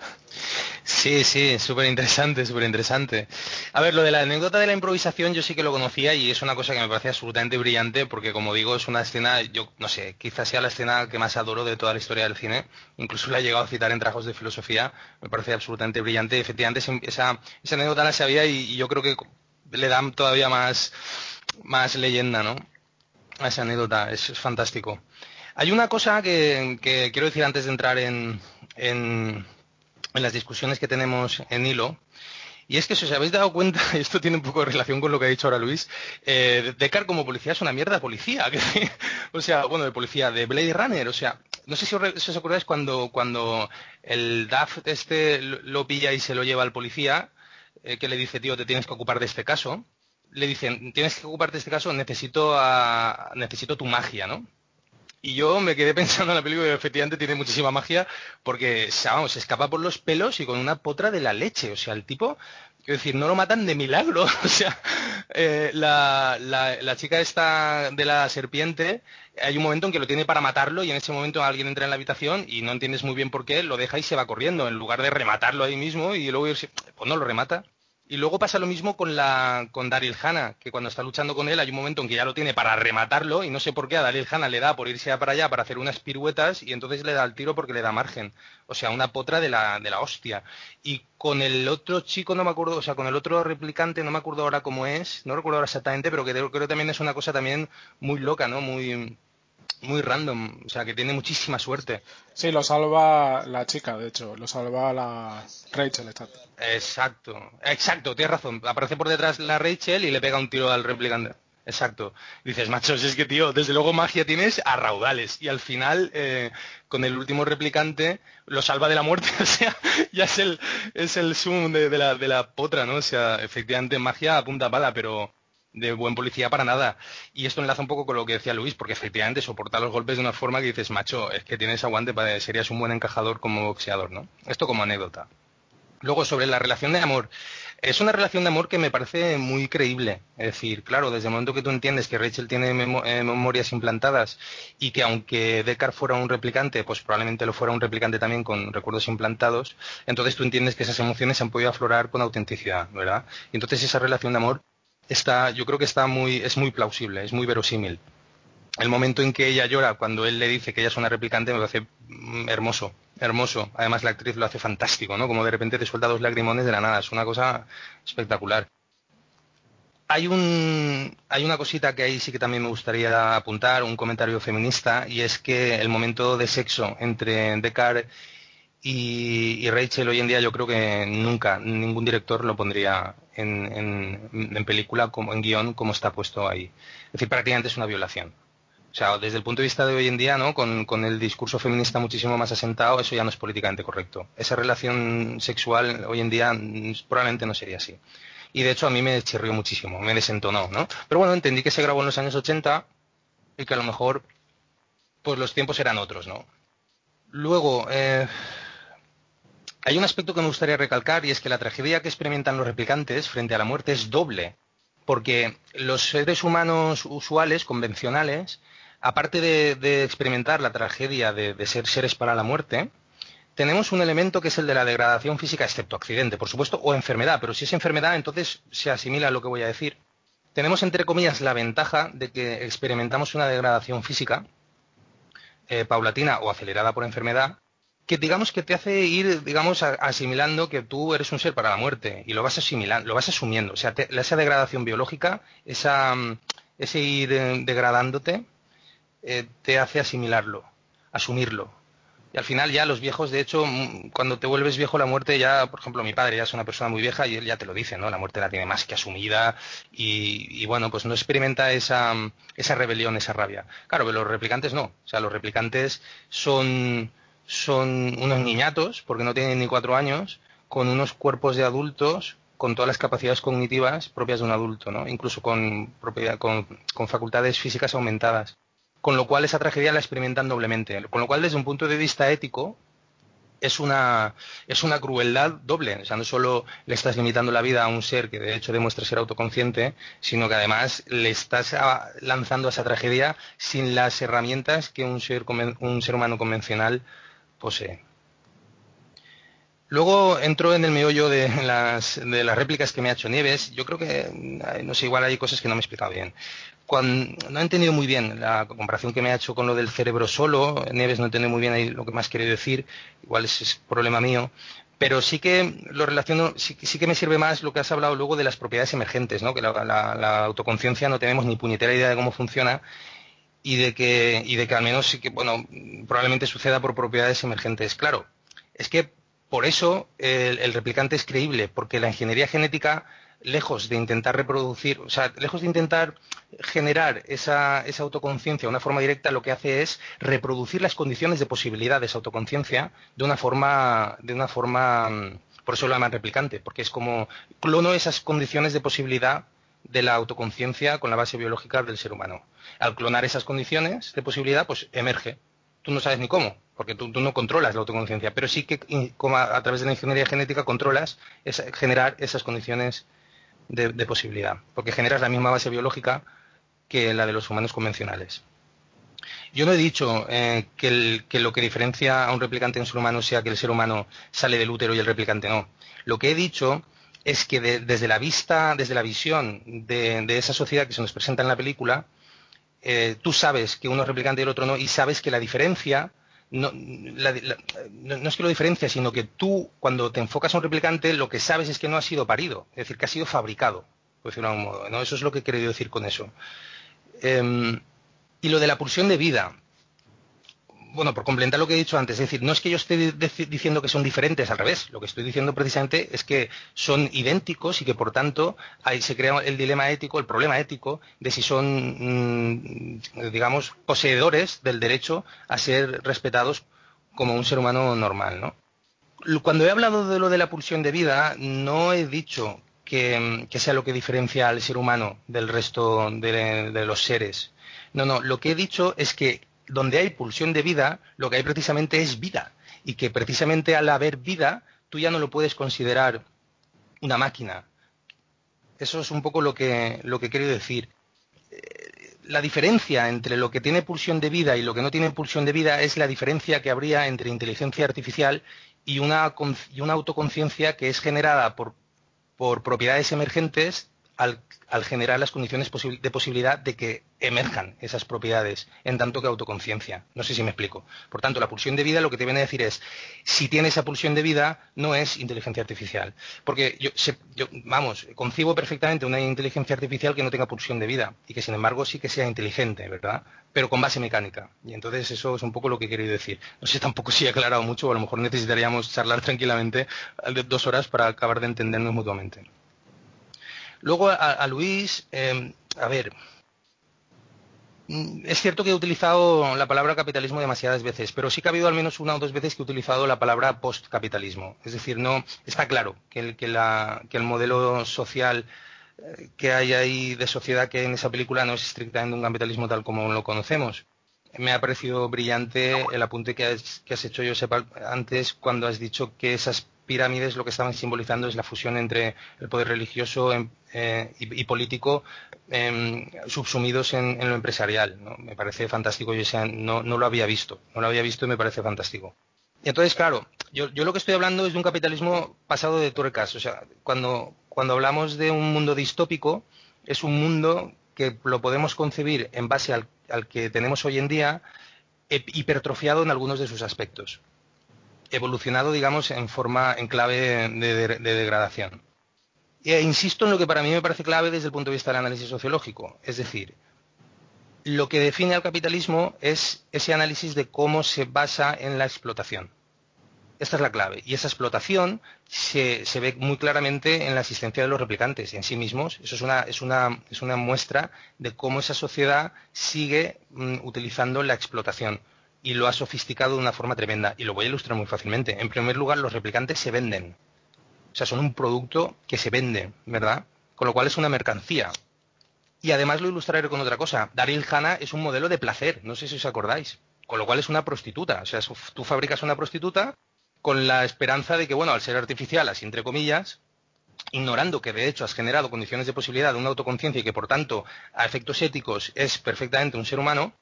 Sí, sí, súper interesante, súper interesante. A ver, lo de la anécdota de la improvisación yo sí que lo conocía y es una cosa que me parece absolutamente brillante porque, como digo, es una escena, yo no sé, quizás sea la escena que más adoro de toda la historia del cine. Incluso la he llegado a citar en trabajos de filosofía. Me parece absolutamente brillante. Efectivamente, esa, esa anécdota la sabía y, yo creo que le dan todavía más, más leyenda, ¿no? A esa anécdota, es, fantástico. Hay una cosa que, quiero decir antes de entrar en en las discusiones que tenemos en hilo. Y es que si os habéis dado cuenta, esto tiene un poco de relación con lo que ha dicho ahora Luis, eh, Deckard como policía es una mierda policía. o sea, bueno, de policía, de Blade Runner. O sea, no sé si os, acordáis cuando, cuando el Daft este lo pilla y se lo lleva al policía, eh, que le dice, tío, te tienes que ocupar de este caso. Le dicen, tienes que ocuparte de este caso, necesito, necesito tu magia, ¿no? Y yo me quedé pensando en la película y efectivamente tiene muchísima magia porque, vamos, se escapa por los pelos y con una potra de la leche. O sea, el tipo, quiero decir, no lo matan de milagro. O sea, eh, la, la, chica esta de la serpiente, hay un momento en que lo tiene para matarlo y en ese momento alguien entra en la habitación y no entiendes muy bien por qué, lo deja y se va corriendo, en lugar de rematarlo ahí mismo y luego irse, pues no lo remata. Y luego pasa lo mismo con, la, con Daryl Hannah, que cuando está luchando con él hay un momento en que ya lo tiene para rematarlo y no sé por qué a Daryl Hannah le da por irse para allá para hacer unas piruetas y entonces le da el tiro porque le da margen. O sea, una potra de la, de la hostia. Y con el otro chico, no me acuerdo, o sea, con el otro replicante, no me acuerdo ahora cómo es, no recuerdo ahora exactamente, pero que creo, que también es una cosa también muy loca, ¿no? Muy, muy random, o sea, que tiene muchísima suerte. Sí, lo salva la chica, de hecho, lo salva la Rachel, exacto. Exacto, exacto, tienes razón. Aparece por detrás la Rachel y le pega un tiro al replicante. Exacto. Dices, machos, es que tío, desde luego magia tienes a raudales. Y al final, eh, con el último replicante, lo salva de la muerte. O sea, ya es el, es el zoom de, la, de la potra, ¿no? O sea, efectivamente magia a punta pala, pero de buen policía para nada. Y esto enlaza un poco con lo que decía Luis, porque efectivamente soporta los golpes de una forma que dices, macho, es que tienes aguante, para, serías un buen encajador como boxeador, ¿no? Esto como anécdota. Luego, sobre la relación de amor. Es una relación de amor que me parece muy creíble. Es decir, claro, desde el momento que tú entiendes que Rachel tiene eh, memorias implantadas y que aunque Deckard fuera un replicante, pues probablemente lo fuera un replicante también con recuerdos implantados, entonces tú entiendes que esas emociones se han podido aflorar con autenticidad, ¿verdad? Y entonces esa relación de amor está, yo creo que está muy, es muy plausible, es muy verosímil. El momento en que ella llora cuando él le dice que ella es una replicante me parece mm, hermoso, hermoso. Además la actriz lo hace fantástico, ¿no? Como de repente te suelta dos lagrimones de la nada, es una cosa espectacular. Hay, un, hay una cosita que ahí sí que también me gustaría apuntar, un comentario feminista, y es que el momento de sexo entre Descartes y, Rachel hoy en día yo creo que nunca ningún director lo pondría en, película como en guion como está puesto ahí. Es decir, prácticamente es una violación. O sea, desde el punto de vista de hoy en día, ¿no? Con, el discurso feminista muchísimo más asentado, eso ya no es políticamente correcto. Esa relación sexual hoy en día probablemente no sería así. Y de hecho a mí me chirrió muchísimo, me desentonó, ¿no? Pero bueno, entendí que se grabó en los años 80 y que a lo mejor pues los tiempos eran otros, ¿no? Luego, eh, hay un aspecto que me gustaría recalcar y es que la tragedia que experimentan los replicantes frente a la muerte es doble, porque los seres humanos usuales, convencionales, aparte de, experimentar la tragedia de, ser seres para la muerte, tenemos un elemento que es el de la degradación física, excepto accidente, por supuesto, o enfermedad, pero si es enfermedad, entonces se asimila a lo que voy a decir. Tenemos, entre comillas, la ventaja de que experimentamos una degradación física eh, paulatina o acelerada por enfermedad, que digamos que te hace ir, digamos, asimilando que tú eres un ser para la muerte y lo vas asimilando, lo vas asumiendo. O sea, esa degradación biológica, esa, ese ir eh, degradándote, eh, te hace asimilarlo, asumirlo. Y al final ya los viejos, de hecho, mm, cuando te vuelves viejo la muerte ya, por ejemplo, mi padre ya es una persona muy vieja y él ya te lo dice, ¿no? La muerte la tiene más que asumida y, y bueno, pues no experimenta esa, esa rebelión, esa rabia. Claro, pero los replicantes no. O sea, los replicantes son son unos niñatos, porque no tienen ni cuatro años, con unos cuerpos de adultos, con todas las capacidades cognitivas propias de un adulto, ¿no? incluso con, con, facultades físicas aumentadas. Con lo cual esa tragedia la experimentan doblemente. Con lo cual, desde un punto de vista ético, es una, es una crueldad doble. O sea, no solo le estás limitando la vida a un ser que de hecho demuestra ser autoconsciente, sino que además le estás lanzando a esa tragedia sin las herramientas que un ser, un ser humano convencional posee. Luego entro en el meollo de las, de las réplicas que me ha hecho Nieves. Yo creo que, no sé, igual hay cosas que no me he explicado bien no he entendido muy bien la comparación que me ha hecho con lo del cerebro solo. Nieves no entiende muy bien ahí lo que más quiere decir. Igual ese es problema mío. Pero sí que lo relaciono, sí, que me sirve más lo que has hablado luego de las propiedades emergentes, ¿no? Que la, autoconciencia no tenemos ni puñetera idea de cómo funciona y de que, y de que al menos sí que, bueno, probablemente suceda por propiedades emergentes. Claro, es que por eso el replicante es creíble, porque la ingeniería genética lejos de intentar reproducir, o sea, lejos de intentar generar esa, autoconciencia de una forma directa, lo que hace es reproducir las condiciones de posibilidad de esa autoconciencia de una forma, de una forma, por eso lo llaman replicante, porque es como clono esas condiciones de posibilidad de la autoconciencia con la base biológica del ser humano. Al clonar esas condiciones de posibilidad, pues emerge. Tú no sabes ni cómo, porque tú, no controlas la autoconciencia, pero sí que a, través de la ingeniería genética controlas generar esas condiciones de, posibilidad, porque generas la misma base biológica que la de los humanos convencionales. Yo no he dicho eh, que, lo que diferencia a un replicante de un ser humano sea que el ser humano sale del útero y el replicante no. Lo que he dicho es que desde la vista, desde la visión de, esa sociedad que se nos presenta en la película, eh, tú sabes que uno es replicante y el otro no, y sabes que la diferencia no, es que lo diferencia, sino que tú, cuando te enfocas a un replicante, lo que sabes es que no ha sido parido, es decir, que ha sido fabricado, por decirlo de algún modo. ¿no? Eso es lo que he querido decir con eso. Em, y lo de la pulsión de vida, bueno, por complementar lo que he dicho antes, es decir, no es que yo esté diciendo que son diferentes, al revés, lo que estoy diciendo precisamente es que son idénticos y que por tanto ahí se crea el dilema ético, el problema ético de si son, mm, digamos, poseedores del derecho a ser respetados como un ser humano normal, ¿no? Cuando he hablado de lo de la pulsión de vida, no he dicho que, sea lo que diferencia al ser humano del resto de los seres. No, no, lo que he dicho es que donde hay pulsión de vida, lo que hay precisamente es vida. Y que precisamente al haber vida, tú ya no lo puedes considerar una máquina. Eso es un poco lo que, lo que quiero decir. Eh, la diferencia entre lo que tiene pulsión de vida y lo que no tiene pulsión de vida es la diferencia que habría entre inteligencia artificial y una, y una autoconciencia que es generada por, por propiedades emergentes al, generar las condiciones de posibilidad de que emerjan esas propiedades en tanto que autoconciencia. No sé si me explico. Por tanto, la pulsión de vida lo que te viene a decir es, si tiene esa pulsión de vida, no es inteligencia artificial. Porque yo, vamos, concibo perfectamente una inteligencia artificial que no tenga pulsión de vida y que sin embargo sí que sea inteligente, ¿verdad? Pero con base mecánica. Y entonces eso es un poco lo que he querido decir. No sé tampoco si he aclarado mucho, o a lo mejor necesitaríamos charlar tranquilamente dos horas para acabar de entendernos mutuamente. Luego a, Luis, em, a ver, mm, es cierto que he utilizado la palabra capitalismo demasiadas veces, pero sí que ha habido al menos una o dos veces que he utilizado la palabra postcapitalismo. Es decir, no está claro que el, modelo social eh, que hay ahí de sociedad que en esa película no es estrictamente un capitalismo tal como lo conocemos. Me ha parecido brillante el apunte que has, que has hecho, Josep, antes cuando has dicho que esas pirámides lo que estaban simbolizando es la fusión entre el poder religioso em, eh, y, político em, subsumidos en, lo empresarial. Me parece fantástico, yo no, no, lo había visto, no lo había visto y me parece fantástico. Y entonces, claro, yo, lo que estoy hablando es de un capitalismo pasado de tuercas. O sea, cuando, cuando hablamos de un mundo distópico, es un mundo que lo podemos concebir en base al, al que tenemos hoy en día, hipertrofiado en algunos de sus aspectos evolucionado, digamos, en forma, en clave de, degradación. E insisto en lo que para mí me parece clave desde el punto de vista del análisis sociológico. Es decir, lo que define al capitalismo es ese análisis de cómo se basa en la explotación. Esta es la clave. Y esa explotación se, ve muy claramente en la existencia de los replicantes en sí mismos. Eso es una, es una, es una muestra de cómo esa sociedad sigue mm, utilizando la explotación y lo ha sofisticado de una forma tremenda. Y lo voy a ilustrar muy fácilmente. En primer lugar, los replicantes se venden. O sea, son un producto que se vende, ¿verdad? Con lo cual es una mercancía. Y además lo ilustraré con otra cosa. Daryl Hannah es un modelo de placer, no sé si os acordáis. Con lo cual es una prostituta. O sea, tú fabricas una prostituta con la esperanza de que, bueno, al ser artificial, así entre comillas, ignorando que de hecho has generado condiciones de posibilidad de una autoconciencia y que por tanto a efectos éticos es perfectamente un ser humano,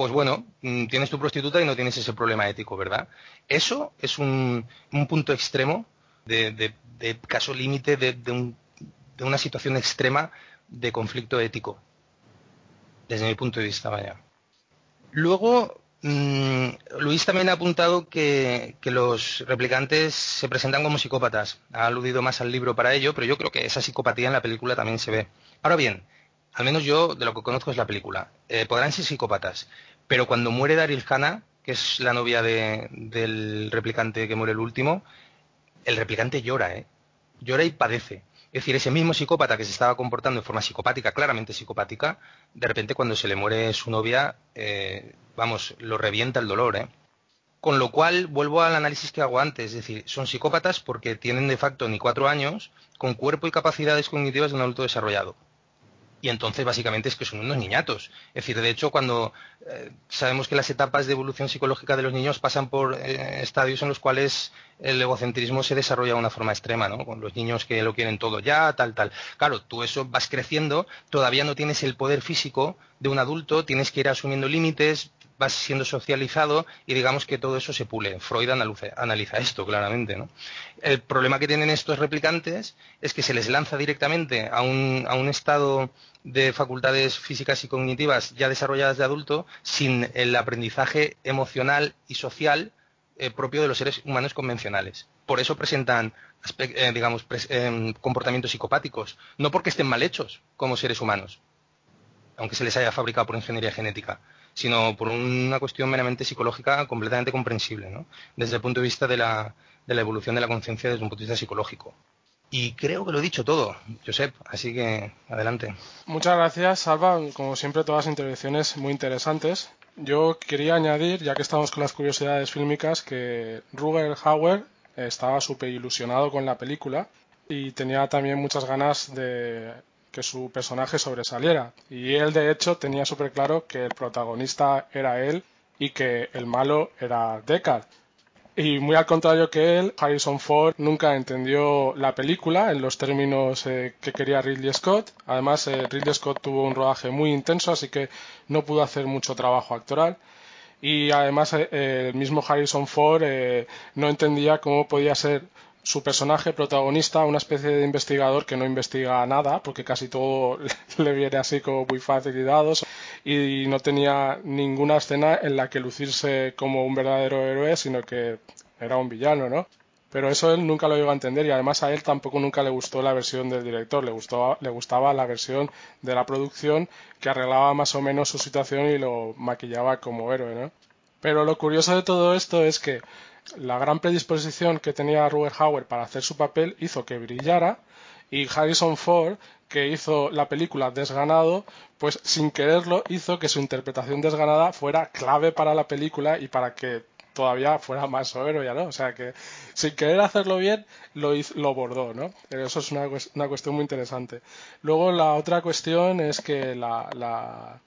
pues bueno, mm, tienes tu prostituta y no tienes ese problema ético, ¿verdad? Eso es un, punto extremo de, caso límite de, una situación extrema de conflicto ético, desde mi punto de vista, vaya. Luego, mm, Luis también ha apuntado que, los replicantes se presentan como psicópatas. Ha aludido más al libro para ello, pero yo creo que esa psicopatía en la película también se ve. Ahora bien, al menos yo de lo que conozco es la película. Eh, podrán ser psicópatas, pero cuando muere Daryl Hannah, que es la novia del replicante que muere el último, el replicante llora, ¿eh? Llora y padece. Es decir, ese mismo psicópata que se estaba comportando de forma psicopática, claramente psicopática, de repente cuando se le muere su novia, eh, vamos, lo revienta el dolor, ¿eh? Con lo cual, vuelvo al análisis que hago antes, es decir, son psicópatas porque tienen de facto ni cuatro años, con cuerpo y capacidades cognitivas de un adulto desarrollado y entonces básicamente es que son unos niñatos. Es decir, de hecho, cuando eh, sabemos que las etapas de evolución psicológica de los niños pasan por eh, estadios en los cuales el egocentrismo se desarrolla de una forma extrema, ¿no? Con los niños que lo quieren todo ya, tal, tal. Claro, tú eso vas creciendo, todavía no tienes el poder físico de un adulto, tienes que ir asumiendo límites, vas siendo socializado y digamos que todo eso se pule. Freud analiza, esto claramente. ¿no? El problema que tienen estos replicantes es que se les lanza directamente a un, a un estado de facultades físicas y cognitivas ya desarrolladas de adulto sin el aprendizaje emocional y social eh, propio de los seres humanos convencionales. Por eso presentan, eh, digamos, em, comportamientos psicopáticos, no porque estén mal hechos como seres humanos, aunque se les haya fabricado por ingeniería genética, sino por una cuestión meramente psicológica completamente comprensible, ¿no? desde el punto de vista de la, de la evolución de la conciencia desde un punto de vista psicológico. Y creo que lo he dicho todo, Josep, así que adelante. Muchas gracias, Salva. Como siempre, todas las intervenciones muy interesantes. Yo quería añadir, ya que estamos con las curiosidades fílmicas, que Ruger Hauer estaba súper ilusionado con la película y tenía también muchas ganas de que su personaje sobresaliera. Y él, de hecho, tenía súper claro que el protagonista era él y que el malo era Deckard. Y muy al contrario que él, Harrison Ford nunca entendió la película en los términos eh, que quería Ridley Scott. Además, eh, Ridley Scott tuvo un rodaje muy intenso, así que no pudo hacer mucho trabajo actoral. Y además, eh, el mismo Harrison Ford no entendía cómo podía ser su personaje protagonista, una especie de investigador que no investiga nada, porque casi todo le viene así como muy dados, y no tenía ninguna escena en la que lucirse como un verdadero héroe, sino que era un villano, ¿no? Pero eso él nunca lo llegó a entender y además a él tampoco nunca le gustó la versión del director, le, gustó, le gustaba la versión de la producción que arreglaba más o menos su situación y lo maquillaba como héroe, ¿no? Pero lo curioso de todo esto es que la gran predisposición que tenía Robert Hauer para hacer su papel hizo que brillara y Harrison Ford, que hizo la película Desganado, pues sin quererlo hizo que su interpretación desganada fuera clave para la película y para que todavía fuera más soberbia, no, o sea que sin querer hacerlo bien lo lo bordó, ¿no? Eso es una, una cuestión muy interesante. Luego la otra cuestión es que la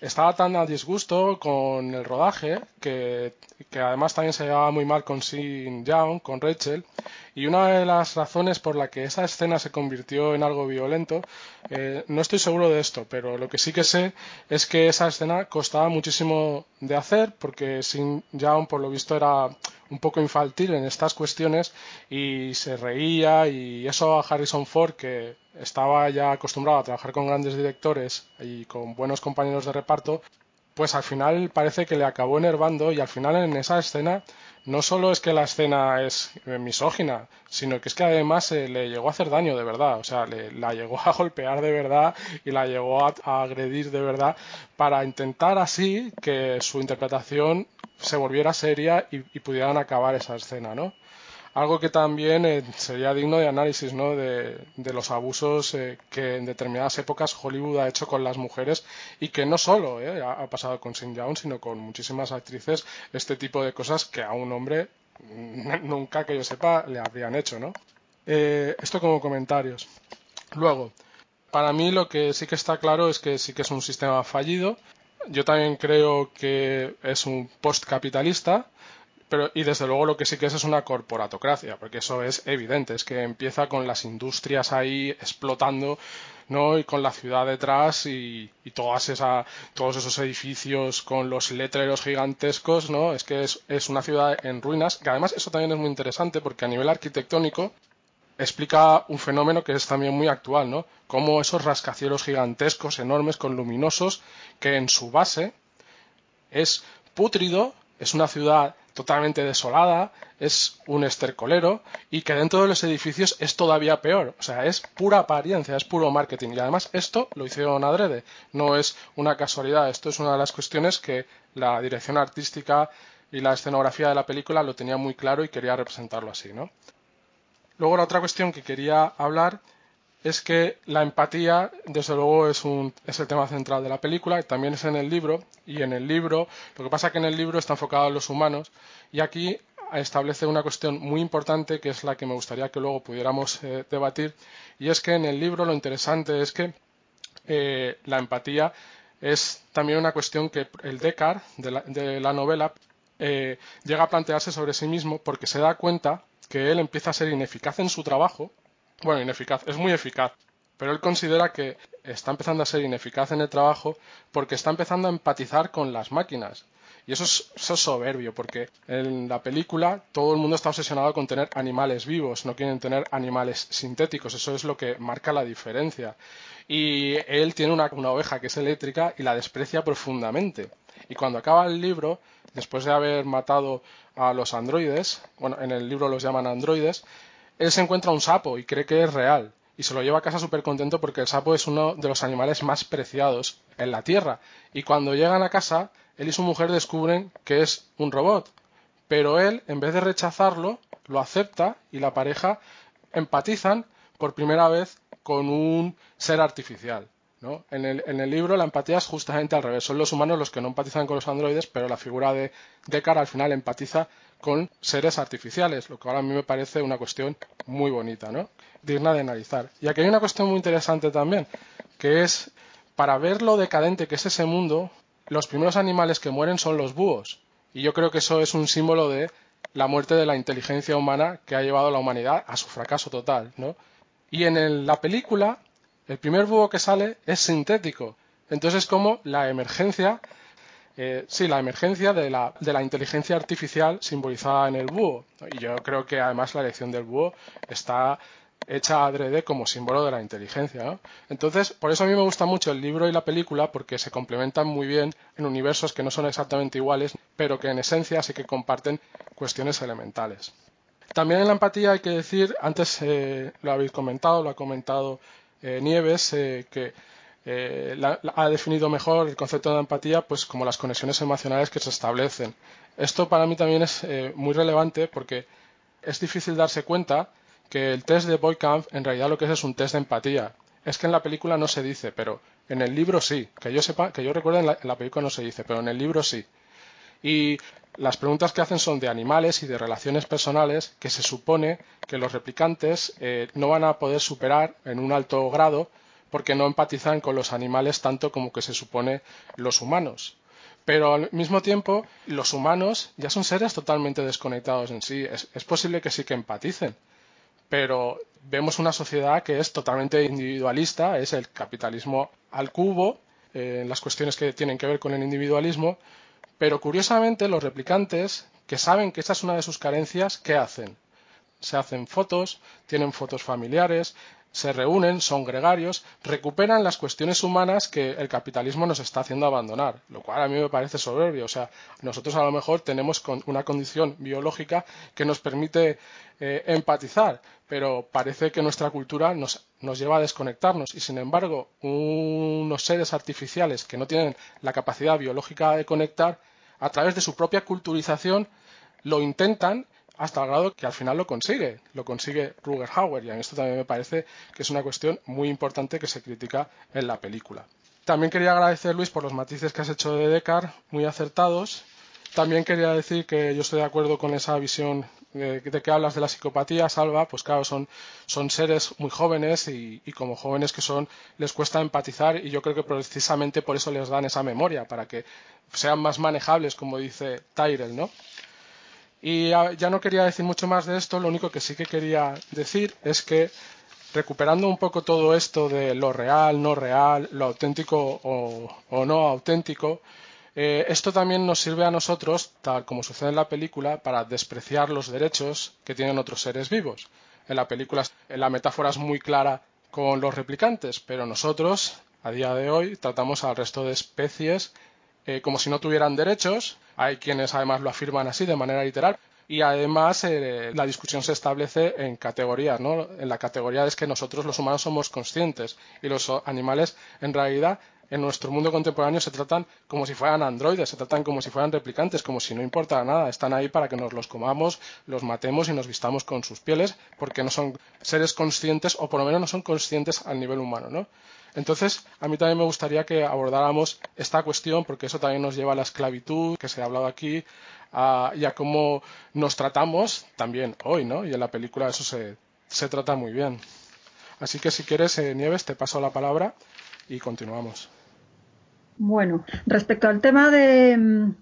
estaba tan a disgusto con el rodaje que, además también se llevaba muy mal con Sin Young, con Rachel, y una de las razones por la que esa escena se convirtió en algo violento, eh, no estoy seguro de esto, pero lo que sí que sé es que esa escena costaba muchísimo de hacer porque Sin Young por lo visto era un poco infantil en estas cuestiones y se reía y eso a Harrison Ford que estaba ya acostumbrado a trabajar con grandes directores y con buenos compañeros de reparto pues al final parece que le acabó enervando y al final en esa escena no solo es que la escena es misógina, sino que es que además eh, le llegó a hacer daño de verdad, o sea, le, la llegó a golpear de verdad y la llegó a, agredir de verdad para intentar así que su interpretación se volviera seria y, y pudieran acabar esa escena, ¿no? Algo que también eh, sería digno de análisis ¿no? de, los abusos eh, que en determinadas épocas Hollywood ha hecho con las mujeres y que no solo eh, ha, pasado con Sin Young sino con muchísimas actrices este tipo de cosas que a un hombre nunca que yo sepa le habrían hecho ¿no? esto como comentarios luego para mí lo que sí que está claro es que sí que es un sistema fallido yo también creo que es un postcapitalista pero y desde luego lo que sí que es es una corporatocracia, porque eso es evidente, es que empieza con las industrias ahí explotando, ¿no? Y con la ciudad detrás y, todas esa, todos esos edificios con los letreros gigantescos, ¿no? Es que es, es una ciudad en ruinas, que además eso también es muy interesante porque a nivel arquitectónico explica un fenómeno que es también muy actual, ¿no? Como esos rascacielos gigantescos, enormes, con luminosos, que en su base es pútrido, es una ciudad totalmente desolada, es un estercolero y que dentro de los edificios es todavía peor. O sea, es pura apariencia, es puro marketing. Y además esto lo hicieron adrede, no es una casualidad. Esto es una de las cuestiones que la dirección artística y la escenografía de la película lo tenía muy claro y quería representarlo así, ¿no? Luego la otra cuestión que quería hablar es que la empatía, desde luego, es, un, es el tema central de la película, también es en el libro, y en el libro, lo que pasa es que en el libro está enfocado en los humanos, y aquí establece una cuestión muy importante que es la que me gustaría que luego pudiéramos eh, debatir, y es que en el libro lo interesante es que eh, la empatía es también una cuestión que el Descartes de la, novela eh, llega a plantearse sobre sí mismo porque se da cuenta que él empieza a ser ineficaz en su trabajo, bueno, ineficaz, es muy eficaz, pero él considera que está empezando a ser ineficaz en el trabajo porque está empezando a empatizar con las máquinas. Y eso es, soberbio, porque en la película todo el mundo está obsesionado con tener animales vivos, no quieren tener animales sintéticos, eso es lo que marca la diferencia. Y él tiene una, una oveja que es eléctrica y la desprecia profundamente. Y cuando acaba el libro, después de haber matado a los androides, bueno, en el libro los llaman androides, él se encuentra un sapo y cree que es real. Y se lo lleva a casa súper contento porque el sapo es uno de los animales más preciados en la Tierra. Y cuando llegan a casa, él y su mujer descubren que es un robot. Pero él, en vez de rechazarlo, lo acepta y la pareja empatizan por primera vez con un ser artificial. En, el, libro la empatía es justamente al revés. Son los humanos los que no empatizan con los androides, pero la figura de Deckard al final empatiza con seres artificiales, lo que ahora a mí me parece una cuestión muy bonita, ¿no? digna de analizar. Y aquí hay una cuestión muy interesante también, que es, para ver lo decadente que es ese mundo, los primeros animales que mueren son los búhos. Y yo creo que eso es un símbolo de la muerte de la inteligencia humana que ha llevado a la humanidad a su fracaso total. ¿no? Y en la película el primer búho que sale es sintético. Entonces es como la emergencia, eh, sí, la emergencia de la, de la, inteligencia artificial simbolizada en el búho. Y yo creo que además la elección del búho está hecha adrede como símbolo de la inteligencia. Entonces, por eso a mí me gusta mucho el libro y la película, porque se complementan muy bien en universos que no son exactamente iguales, pero que en esencia sí que comparten cuestiones elementales. También en la empatía hay que decir, antes eh, lo habéis comentado, lo ha comentado eh, Nieves, eh, que eh, ha definido mejor el concepto de empatía pues como las conexiones emocionales que se establecen. Esto para mí también es muy relevante porque es difícil darse cuenta que el test de Boykamp en realidad lo que es es un test de empatía. Es que en la película no se dice, pero en el libro sí. Que yo sepa, que yo recuerdo en la película no se dice, pero en el libro sí. Y las preguntas que hacen son de animales y de relaciones personales que se supone que los replicantes eh, no van a poder superar en un alto grado porque no empatizan con los animales tanto como que se supone los humanos. Pero al mismo tiempo, los humanos ya son seres totalmente desconectados en sí. Es, posible que sí que empaticen, pero vemos una sociedad que es totalmente individualista, es el capitalismo al cubo, eh, en las cuestiones que tienen que ver con el individualismo, pero curiosamente los replicantes, que saben que esa es una de sus carencias, ¿qué hacen? Se hacen fotos, tienen fotos familiares, se reúnen, son gregarios, recuperan las cuestiones humanas que el capitalismo nos está haciendo abandonar, lo cual a mí me parece soberbio. O sea, nosotros a lo mejor tenemos una condición biológica que nos permite eh, empatizar, pero parece que nuestra cultura nos, nos lleva a desconectarnos y, sin embargo, unos seres artificiales que no tienen la capacidad biológica de conectar, a través de su propia culturización, lo intentan hasta el grado que al final lo consigue, lo consigue Ruger Hauer, y en esto también me parece que es una cuestión muy importante que se critica en la película. También quería agradecer, Luis, por los matices que has hecho de Descartes, muy acertados. También quería decir que yo estoy de acuerdo con esa visión de, que hablas de la psicopatía, Salva, pues claro, son, son seres muy jóvenes y, y, como jóvenes que son, les cuesta empatizar y yo creo que precisamente por eso les dan esa memoria, para que sean más manejables, como dice Tyrell, ¿no? Y ya no quería decir mucho más de esto, lo único que sí que quería decir es que recuperando un poco todo esto de lo real, no real, lo auténtico o, no auténtico, eh, esto también nos sirve a nosotros, tal como sucede en la película, para despreciar los derechos que tienen otros seres vivos. En la película la metáfora es muy clara con los replicantes, pero nosotros, a día de hoy, tratamos al resto de especies eh, como si no tuvieran derechos. Hay quienes además lo afirman así de manera literal. Y además eh, la discusión se establece en categorías, ¿no? En la categoría es que nosotros los humanos somos conscientes y los animales en realidad en nuestro mundo contemporáneo se tratan como si fueran androides, se tratan como si fueran replicantes, como si no importara nada. Están ahí para que nos los comamos, los matemos y nos vistamos con sus pieles, porque no son seres conscientes, o por lo menos no son conscientes al nivel humano, ¿no? Entonces, a mí también me gustaría que abordáramos esta cuestión, porque eso también nos lleva a la esclavitud, que se ha hablado aquí, y a cómo nos tratamos también hoy, ¿no? Y en la película eso se, se trata muy bien. Así que si quieres, eh, Nieves, te paso la palabra y continuamos. Bueno, respecto al tema de,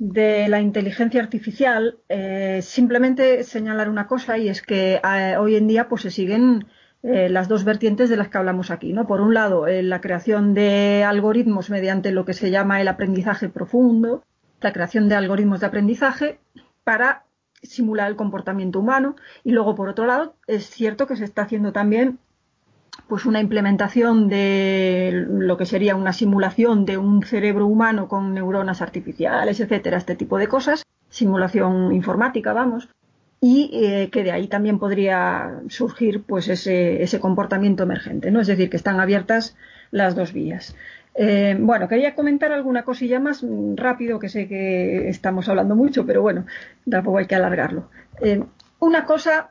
de la inteligencia artificial, eh, simplemente señalar una cosa y es que eh, hoy en día pues se siguen eh, las dos vertientes de las que hablamos aquí, ¿no? Por un lado, la creación de algoritmos mediante lo que se llama el aprendizaje profundo, la creación de algoritmos de aprendizaje para simular el comportamiento humano y luego por otro lado es cierto que se está haciendo también pues una implementación de lo que sería una simulación de un cerebro humano con neuronas artificiales, etcétera, este tipo de cosas, simulación informática, vamos, y eh, que de ahí también podría surgir pues ese, ese, comportamiento emergente, ¿no? Es decir, que están abiertas las dos vías. Eh, bueno, quería comentar alguna cosilla más mm, rápido, que sé que estamos hablando mucho, pero bueno, tampoco hay que alargarlo. Eh, una cosa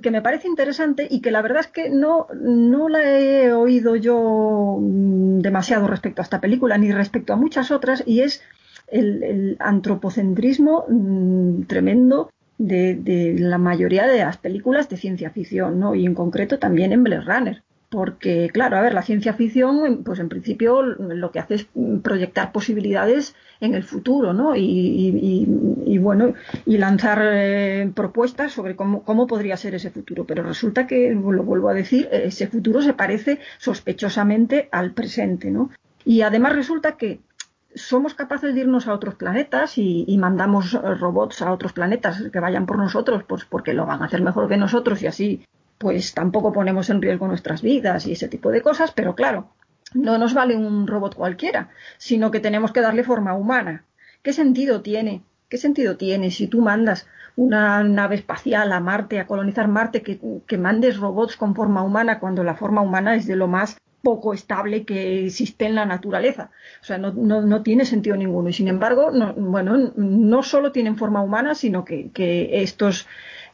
que me parece interesante y que la verdad es que no, no la he oído yo mm, demasiado respecto a esta película ni respecto a muchas otras y es el, antropocentrismo mm, tremendo de, la mayoría de las películas de ciencia ficción, ¿no? Y en concreto también en Blade Runner porque claro, a ver, la ciencia ficción, pues en principio lo que hace es proyectar posibilidades en el futuro, ¿no? Y, bueno, y lanzar eh, propuestas sobre cómo, cómo, podría ser ese futuro. Pero resulta que, lo vuelvo a decir, ese futuro se parece sospechosamente al presente, ¿no? Y además resulta que somos capaces de irnos a otros planetas y, mandamos robots a otros planetas que vayan por nosotros, pues porque lo van a hacer mejor que nosotros y así pues tampoco ponemos en riesgo nuestras vidas y ese tipo de cosas, pero claro, no nos vale un robot cualquiera, sino que tenemos que darle forma humana. ¿Qué sentido tiene? ¿Qué sentido tiene si tú mandas una nave espacial a Marte, a colonizar Marte, que, mandes robots con forma humana cuando la forma humana es de lo más poco estable que existe en la naturaleza. O sea, no, no, tiene sentido ninguno. Y sin embargo, no, bueno, no solo tienen forma humana, sino que, que estos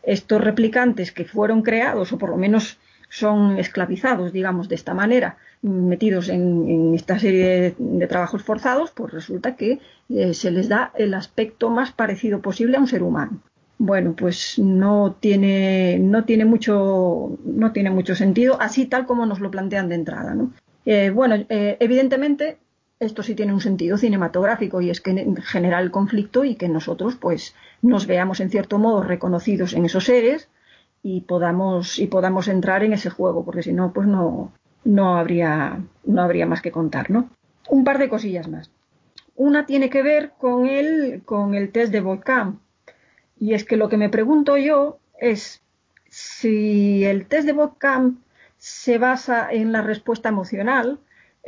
estos replicantes que fueron creados o por lo menos son esclavizados, digamos, de esta manera, metidos en, esta serie de, trabajos forzados, pues resulta que eh, se les da el aspecto más parecido posible a un ser humano. Bueno, pues no tiene, no tiene mucho, no tiene mucho sentido, así tal como nos lo plantean de entrada, ¿no? Eh, bueno, eh, evidentemente esto sí tiene un sentido cinematográfico y es que genera el conflicto y que nosotros pues nos veamos en cierto modo reconocidos en esos seres y podamos y podamos entrar en ese juego porque si no pues no no habría no habría más que contar no un par de cosillas más. Una tiene que ver con el con el test de Volcán y es que lo que me pregunto yo es si el test de Volcán se basa en la respuesta emocional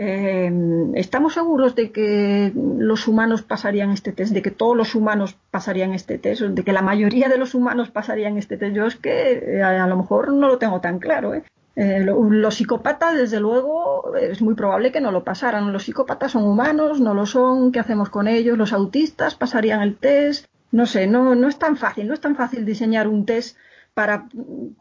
eh, ¿Estamos seguros de que los humanos pasarían este test, de que todos los humanos pasarían este test, de que la mayoría de los humanos pasarían este test? Yo es que eh, a, lo mejor no lo tengo tan claro. ¿eh? los psicópatas, desde luego, es muy probable que no lo pasaran. Los psicópatas son humanos, no lo son. ¿Qué hacemos con ellos? Los autistas pasarían el test. No sé, no, no es tan fácil, no es tan fácil diseñar un test para,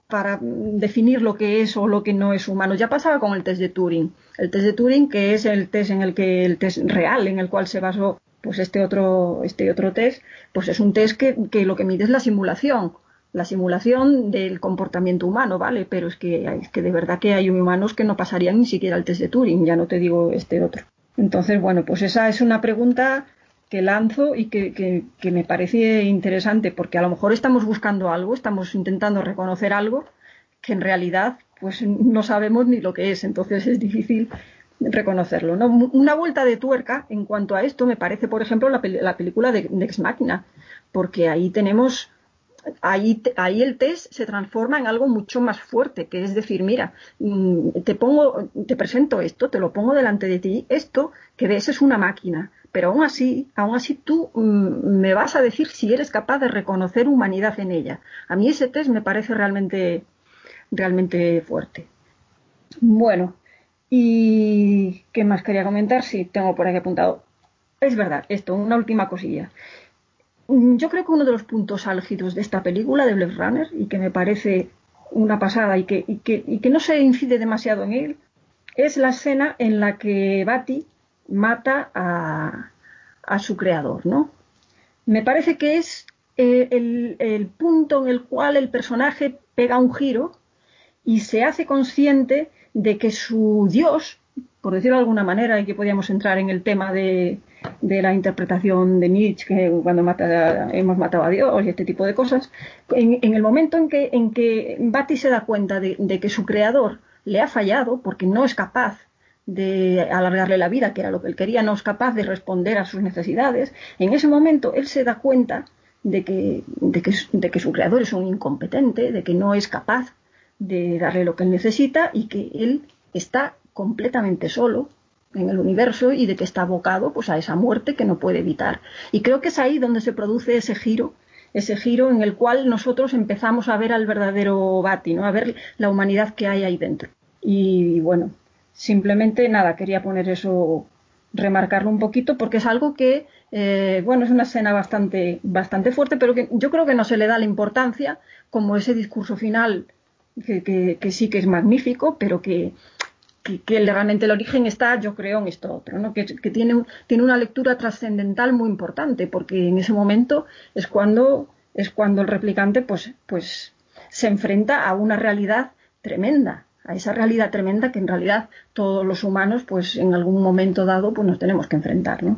para definir lo que es o lo que no es humano. Ya pasaba con el test de Turing. El test de Turing, que es el test en el que el test real en el cual se basó pues este otro, este otro test, pues es un test que, que lo que mide es la simulación la simulación del comportamiento humano, ¿vale? Pero es que, es que de verdad que hay humanos que no pasarían ni siquiera el test de Turing, ya no te digo este otro. Entonces, bueno, pues esa es una pregunta que lanzo y que, me parece interesante, porque a lo mejor estamos buscando algo, estamos intentando reconocer algo que en realidad pues no sabemos ni lo que es, entonces es difícil reconocerlo. ¿no? Una vuelta de tuerca en cuanto a esto me parece, por ejemplo, la, película de, Ex Machina, porque ahí tenemos ahí, ahí el test se transforma en algo mucho más fuerte, que es decir, mira, mm, te pongo, te presento esto, te lo pongo delante de ti, esto que ves es una máquina, pero aún así, aún así tú mm, me vas a decir si eres capaz de reconocer humanidad en ella. A mí ese test me parece realmente, realmente fuerte. Bueno, ¿y qué más quería comentar? Sí, tengo por aquí apuntado. Es verdad, esto, una última cosilla. Mm, yo creo que uno de los puntos álgidos de esta película de Blade Runner y que me parece una pasada y que, y que, no se incide demasiado en él es la escena en la que Batty mata a, su creador, ¿no? Me parece que es eh, el, punto en el cual el personaje pega un giro y se hace consciente de que su Dios, por decirlo de alguna manera, y que podíamos entrar en el tema de, de la interpretación de Nietzsche, que cuando hemos matado a Dios y este tipo de cosas, en, el momento en que, en que Bati se da cuenta de, que su creador le ha fallado porque no es capaz de alargarle la vida, que era lo que él quería, no es capaz de responder a sus necesidades, en ese momento él se da cuenta de que, de que, de que su creador es un incompetente, de que no es capaz de darle lo que él necesita y que él está completamente solo en el universo y de que está abocado pues a esa muerte que no puede evitar. Y creo que es ahí donde se produce ese giro, ese giro en el cual nosotros empezamos a ver al verdadero Bati, ¿no? a ver la humanidad que hay ahí dentro. Y bueno, simplemente nada, quería poner eso, remarcarlo un poquito, porque es algo que, eh, bueno, es una escena bastante, bastante fuerte, pero que yo creo que no se le da la importancia como ese discurso final que, que sí que es magnífico, pero que, que, realmente el origen está, yo creo, en esto otro, ¿no? que, tiene, tiene una lectura trascendental muy importante, porque en ese momento es cuando, es cuando el replicante pues, pues, se enfrenta a una realidad tremenda, a esa realidad tremenda que en realidad todos los humanos, pues en algún momento dado, pues nos tenemos que enfrentar. ¿no?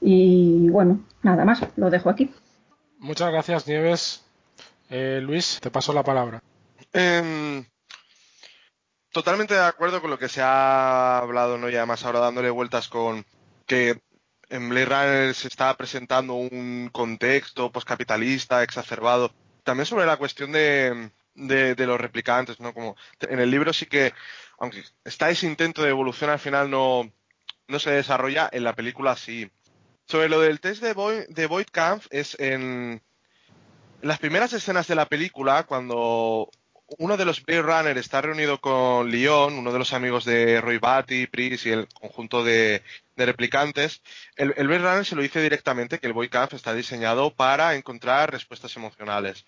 Y bueno, nada más, lo dejo aquí. Muchas gracias, Nieves. Eh, Luis, te paso la palabra. Em, totalmente de acuerdo con lo que se ha hablado, ¿no? Y además ahora dándole vueltas con que en Blade Runner se está presentando un contexto postcapitalista exacerbado. También sobre la cuestión de, de, los replicantes, ¿no? Como en el libro sí que, aunque está ese intento de evolución al final no, no se desarrolla, en la película sí. Sobre lo del test de, Boyd, de Void Kampf es en las primeras escenas de la película, cuando uno de los Blade Runner está reunido con Leon, uno de los amigos de Roy Batty, Pris y el conjunto de, replicantes. El, el, Runner se lo dice directamente que el Boy Camp está diseñado para encontrar respuestas emocionales.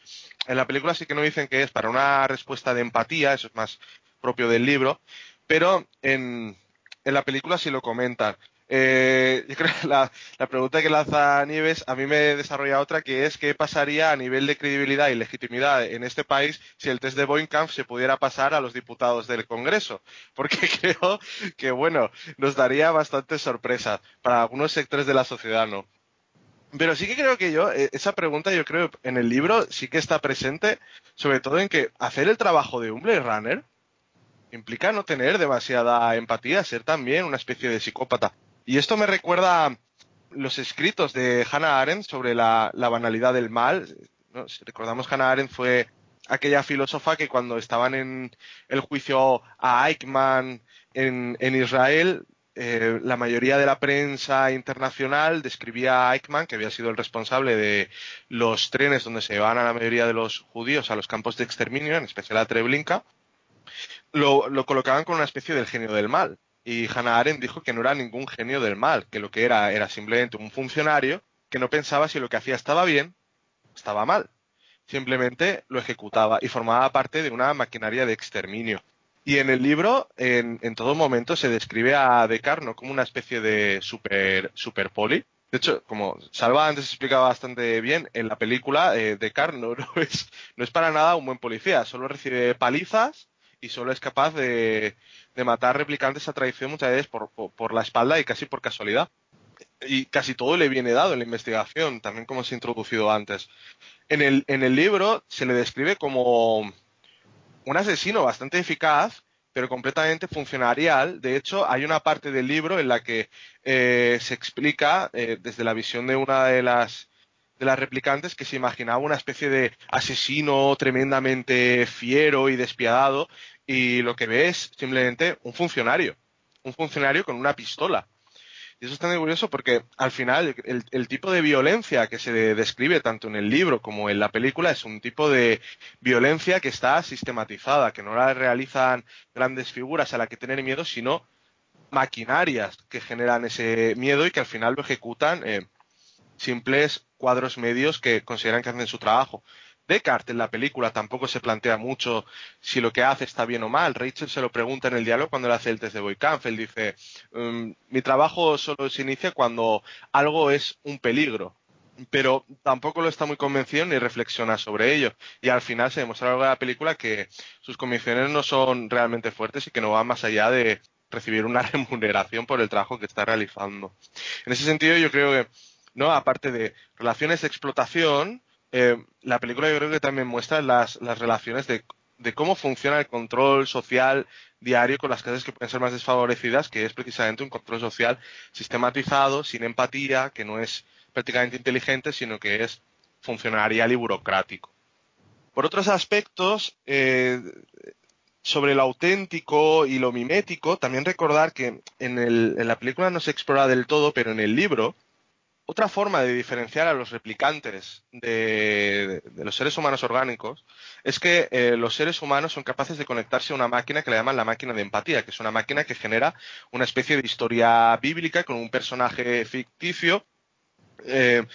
En la película sí que no dicen que es para una respuesta de empatía, eso es más propio del libro, pero en, en la película sí lo comentan. Eh, yo creo que la, pregunta que lanza Nieves a mí me desarrolla otra que es qué pasaría a nivel de credibilidad y legitimidad en este país si el test de Boinkamp se pudiera pasar a los diputados del Congreso. Porque creo que, bueno, nos daría bastante sorpresa para algunos sectores de la sociedad, ¿no? Pero sí que creo que yo, eh, esa pregunta yo creo en el libro sí que está presente, sobre todo en que hacer el trabajo de un Blade Runner implica no tener demasiada empatía, ser también una especie de psicópata. Y esto me recuerda los escritos de Hannah Arendt sobre la, banalidad del mal. Si recordamos, Hannah Arendt fue aquella filósofa que cuando estaban en el juicio a Eichmann en, Israel, eh, la mayoría de la prensa internacional describía a Eichmann, que había sido el responsable de los trenes donde se llevaban a la mayoría de los judíos a los campos de exterminio, en especial a Treblinka, lo, lo colocaban con una especie del genio del mal. Y Hannah Arendt dijo que no era ningún genio del mal, que lo que era era simplemente un funcionario que no pensaba si lo que hacía estaba bien o estaba mal. Simplemente lo ejecutaba y formaba parte de una maquinaria de exterminio. Y en el libro, en, todo momento, se describe a Descartes como una especie de super, super poli. De hecho, como Salva antes explicaba bastante bien, en la película eh, Descartes no, es, no es para nada un buen policía, solo recibe palizas y solo es capaz de, de matar replicantes a traición muchas veces por, por, la espalda y casi por casualidad. y casi todo le viene dado en la investigación, también como se ha introducido antes. En el, en el libro se le describe como un asesino bastante eficaz, pero completamente funcionarial. De hecho, hay una parte del libro en la que eh, se explica, eh, desde la visión de una de las, de las replicantes, que se imaginaba una especie de asesino tremendamente fiero y despiadado, y lo que ve es simplemente un funcionario, un funcionario con una pistola. Y eso es tan curioso porque al final el, tipo de violencia que se describe tanto en el libro como en la película es un tipo de violencia que está sistematizada, que no la realizan grandes figuras a las que tener miedo, sino maquinarias que generan ese miedo y que al final lo ejecutan eh, simples cuadros medios que consideran que hacen su trabajo. Descartes en la película tampoco se plantea mucho si lo que hace está bien o mal. Rachel se lo pregunta en el diálogo cuando le hace el test de Boykampf. Él dice, mm, mi trabajo solo se inicia cuando algo es un peligro. Pero tampoco lo está muy convencido ni reflexiona sobre ello. Y al final se demuestra a lo largo de la película que sus convicciones no son realmente fuertes y que no van más allá de recibir una remuneración por el trabajo que está realizando. En ese sentido, yo creo que, no, aparte de relaciones de explotación, eh, la película yo creo que también muestra las, relaciones de, cómo funciona el control social diario con las clases que pueden ser más desfavorecidas, que es precisamente un control social sistematizado, sin empatía, que no es prácticamente inteligente, sino que es funcionarial y burocrático. Por otros aspectos, eh, sobre lo auténtico y lo mimético, también recordar que en, en la película no se explora del todo, pero en el libro otra forma de diferenciar a los replicantes de, los seres humanos orgánicos es que eh, los seres humanos son capaces de conectarse a una máquina que le llaman la máquina de empatía, que es una máquina que genera una especie de historia bíblica con un personaje ficticio. Eh,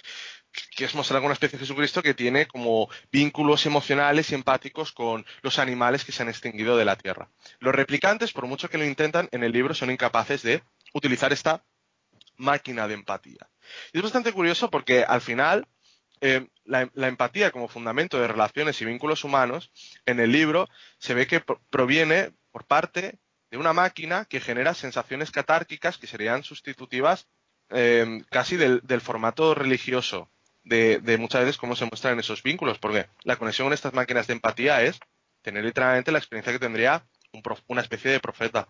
que es mostrar una especie de Jesucristo que tiene como vínculos emocionales y empáticos con los animales que se han extinguido de la Tierra. Los replicantes, por mucho que lo intentan, en el libro son incapaces de utilizar esta máquina de empatía. Y es bastante curioso porque al final eh, la, empatía como fundamento de relaciones y vínculos humanos en el libro se ve que proviene por parte de una máquina que genera sensaciones catárquicas que serían sustitutivas eh, casi del, formato religioso de, muchas veces cómo se muestran esos vínculos, porque la conexión con estas máquinas de empatía es tener literalmente la experiencia que tendría una especie de profeta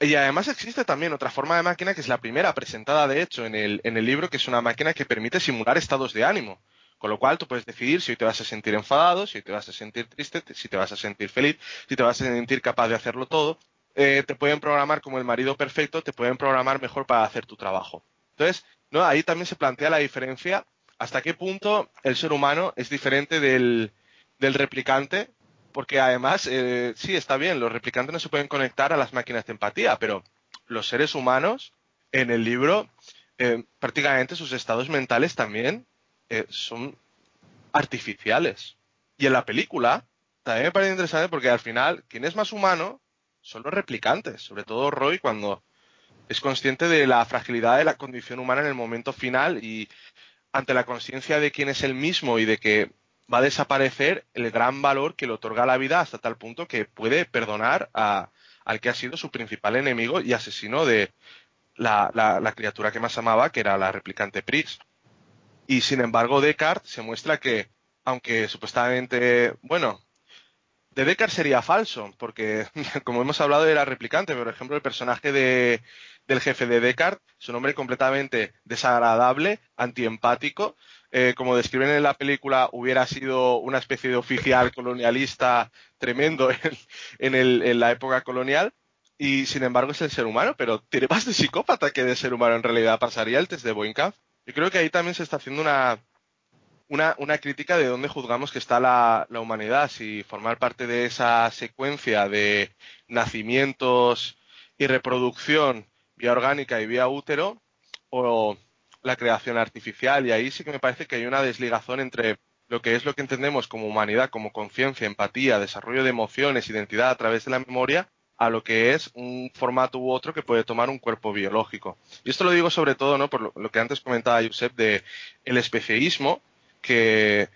y además existe también otra forma de máquina que es la primera presentada, de hecho, en el, en el libro, que es una máquina que permite simular estados de ánimo. Con lo cual tú puedes decidir si hoy te vas a sentir enfadado, si hoy te vas a sentir triste, si te vas a sentir feliz, si te vas a sentir capaz de hacerlo todo. Eh, te pueden programar como el marido perfecto, te pueden programar mejor para hacer tu trabajo. Entonces, ¿no? ahí también se plantea la diferencia hasta qué punto el ser humano es diferente del, del replicante porque además, eh, sí, está bien, los replicantes no se pueden conectar a las máquinas de empatía, pero los seres humanos en el libro, eh, prácticamente sus estados mentales también eh, son artificiales. Y en la película también me parece interesante porque al final, quien es más humano son los replicantes, sobre todo Roy cuando es consciente de la fragilidad de la condición humana en el momento final y ante la conciencia de quién es él mismo y de que va a desaparecer el gran valor que le otorga la vida hasta tal punto que puede perdonar a, al que ha sido su principal enemigo y asesino de la, la, criatura que más amaba, que era la replicante Pris. Y sin embargo, Descartes se muestra que, aunque supuestamente, bueno, de Descartes sería falso, porque como hemos hablado era replicante, por ejemplo, el personaje de, del jefe de Descartes es un hombre completamente desagradable, antiempático, eh, como describen en la película, hubiera sido una especie de oficial colonialista tremendo en, la época colonial. Y sin embargo es el ser humano, pero tiene más de psicópata que de ser humano en realidad. Pasaría el test de Boinkamp. Yo creo que ahí también se está haciendo una, una, crítica de dónde juzgamos que está la, la, humanidad, si formar parte de esa secuencia de nacimientos y reproducción vía orgánica y vía útero, o, la creación artificial y ahí sí que me parece que hay una desligazón entre lo que es lo que entendemos como humanidad, como conciencia, empatía, desarrollo de emociones, identidad a través de la memoria, a lo que es un formato u otro que puede tomar un cuerpo biológico. Y esto lo digo sobre todo, ¿no? Por lo, que antes comentaba Josep de el especialismo, que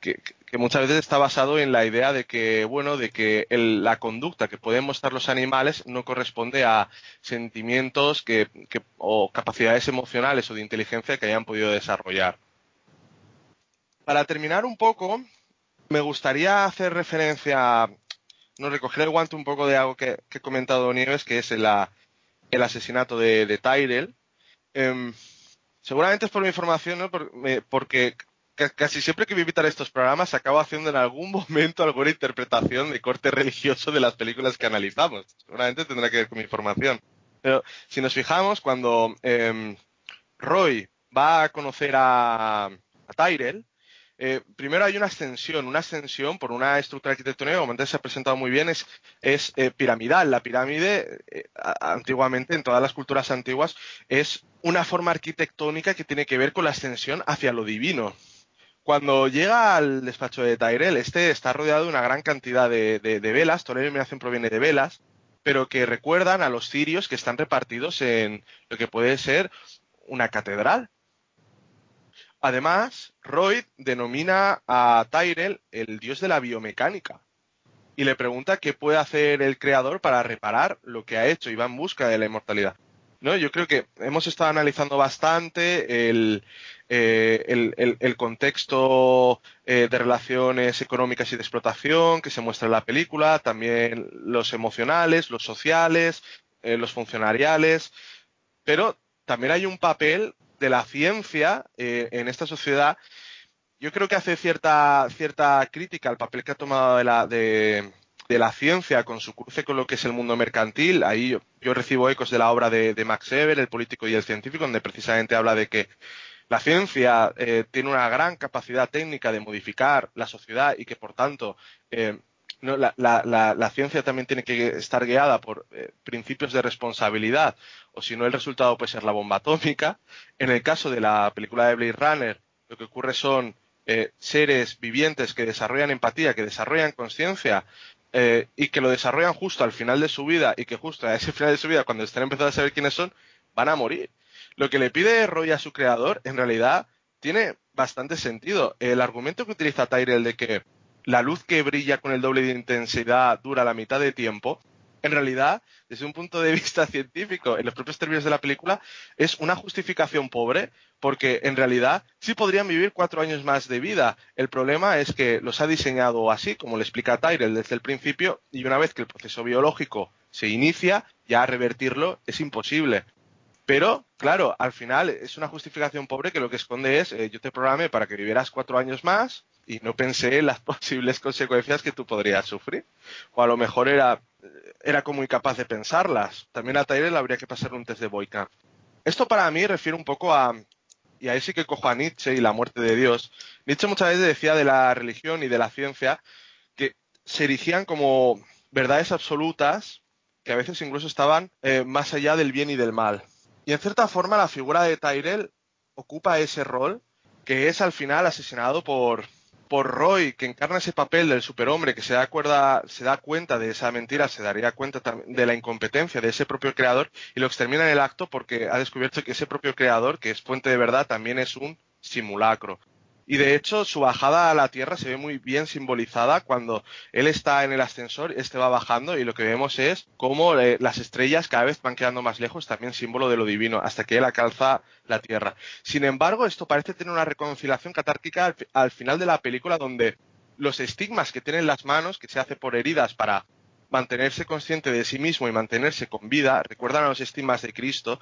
que, muchas veces está basado en la idea de que, bueno, de que la conducta que pueden mostrar los animales no corresponde a sentimientos que, o capacidades emocionales o de inteligencia que hayan podido desarrollar. Para terminar un poco, me gustaría hacer referencia, no recoger el guante un poco de algo que, he comentado Nieves, que es el, asesinato de, Tyrell. Em, seguramente es por mi información, ¿no? porque casi siempre que me invitan a estos programas acabo haciendo en algún momento alguna interpretación de corte religioso de las películas que analizamos. Seguramente tendrá que ver con mi información. Pero si nos fijamos, cuando em, Roy va a conocer a, a Tyrell, eh, primero hay una ascensión, una ascensión por una estructura arquitectónica, como antes se ha presentado muy bien, es, es eh, piramidal. La pirámide, eh, antiguamente, en todas las culturas antiguas, es una forma arquitectónica que tiene que ver con la ascensión hacia lo divino. Cuando llega al despacho de Tyrell, este está rodeado de una gran cantidad de, velas, toda la iluminación proviene de velas, pero que recuerdan a los cirios que están repartidos en lo que puede ser una catedral. Además, Roy denomina a Tyrell el dios de la biomecánica y le pregunta qué puede hacer el creador para reparar lo que ha hecho y va en busca de la inmortalidad. ¿No? Yo creo que hemos estado analizando bastante el, eh, el, contexto eh, de relaciones económicas y de explotación que se muestra en la película, también los emocionales, los sociales, eh, los funcionariales, pero también hay un papel de la ciencia en esta sociedad. Yo creo que hace cierta, cierta crítica al papel que ha tomado de la, de, la ciencia con su cruce con lo que es el mundo mercantil. Ahí yo, recibo ecos de la obra de, de, Max Weber, el político y el científico, donde precisamente habla de que la ciencia eh, tiene una gran capacidad técnica de modificar la sociedad y que por tanto eh, la, ciencia también tiene que estar guiada por eh, principios de responsabilidad o si no el resultado puede ser la bomba atómica. En el caso de la película de Blade Runner lo que ocurre son seres vivientes que desarrollan empatía, que desarrollan conciencia y que lo desarrollan justo al final de su vida y que justo a ese final de su vida cuando estén empezando a saber quiénes son van a morir. Lo que le pide Roy a su creador, en realidad, tiene bastante sentido. El argumento que utiliza Tyrell de que la luz que brilla con el doble de intensidad dura la mitad de tiempo, en realidad, desde un punto de vista científico, en los propios términos de la película, es una justificación pobre, porque en realidad sí podrían vivir cuatro años más de vida. El problema es que los ha diseñado así, como le explica Tyrell desde el principio, y una vez que el proceso biológico se inicia, ya revertirlo es imposible. Pero, claro, al final es una justificación pobre que lo que esconde es, eh, yo te programé para que vivieras cuatro años más y no pensé en las posibles consecuencias que tú podrías sufrir. O a lo mejor era, era como incapaz de pensarlas. También a Tyrell habría que pasar un test de Boyka. Esto para mí refiere un poco a, y ahí sí que cojo a Nietzsche y la muerte de Dios. Nietzsche muchas veces decía de la religión y de la ciencia que se erigían como verdades absolutas que a veces incluso estaban eh, más allá del bien y del mal. Y en cierta forma la figura de Tyrell ocupa ese rol, que es al final asesinado por, por Roy, que encarna ese papel del superhombre, que se da, se da cuenta de esa mentira, se daría cuenta de la incompetencia de ese propio creador y lo extermina en el acto porque ha descubierto que ese propio creador, que es fuente de verdad, también es un simulacro. Y de hecho, su bajada a la Tierra se ve muy bien simbolizada cuando él está en el ascensor, este va bajando y lo que vemos es cómo eh, las estrellas cada vez van quedando más lejos, también símbolo de lo divino, hasta que él alcanza la Tierra. Sin embargo, esto parece tener una reconciliación catárquica al, final de la película donde los estigmas que tienen las manos, que se hace por heridas para mantenerse consciente de sí mismo y mantenerse con vida, recuerdan a los estigmas de Cristo,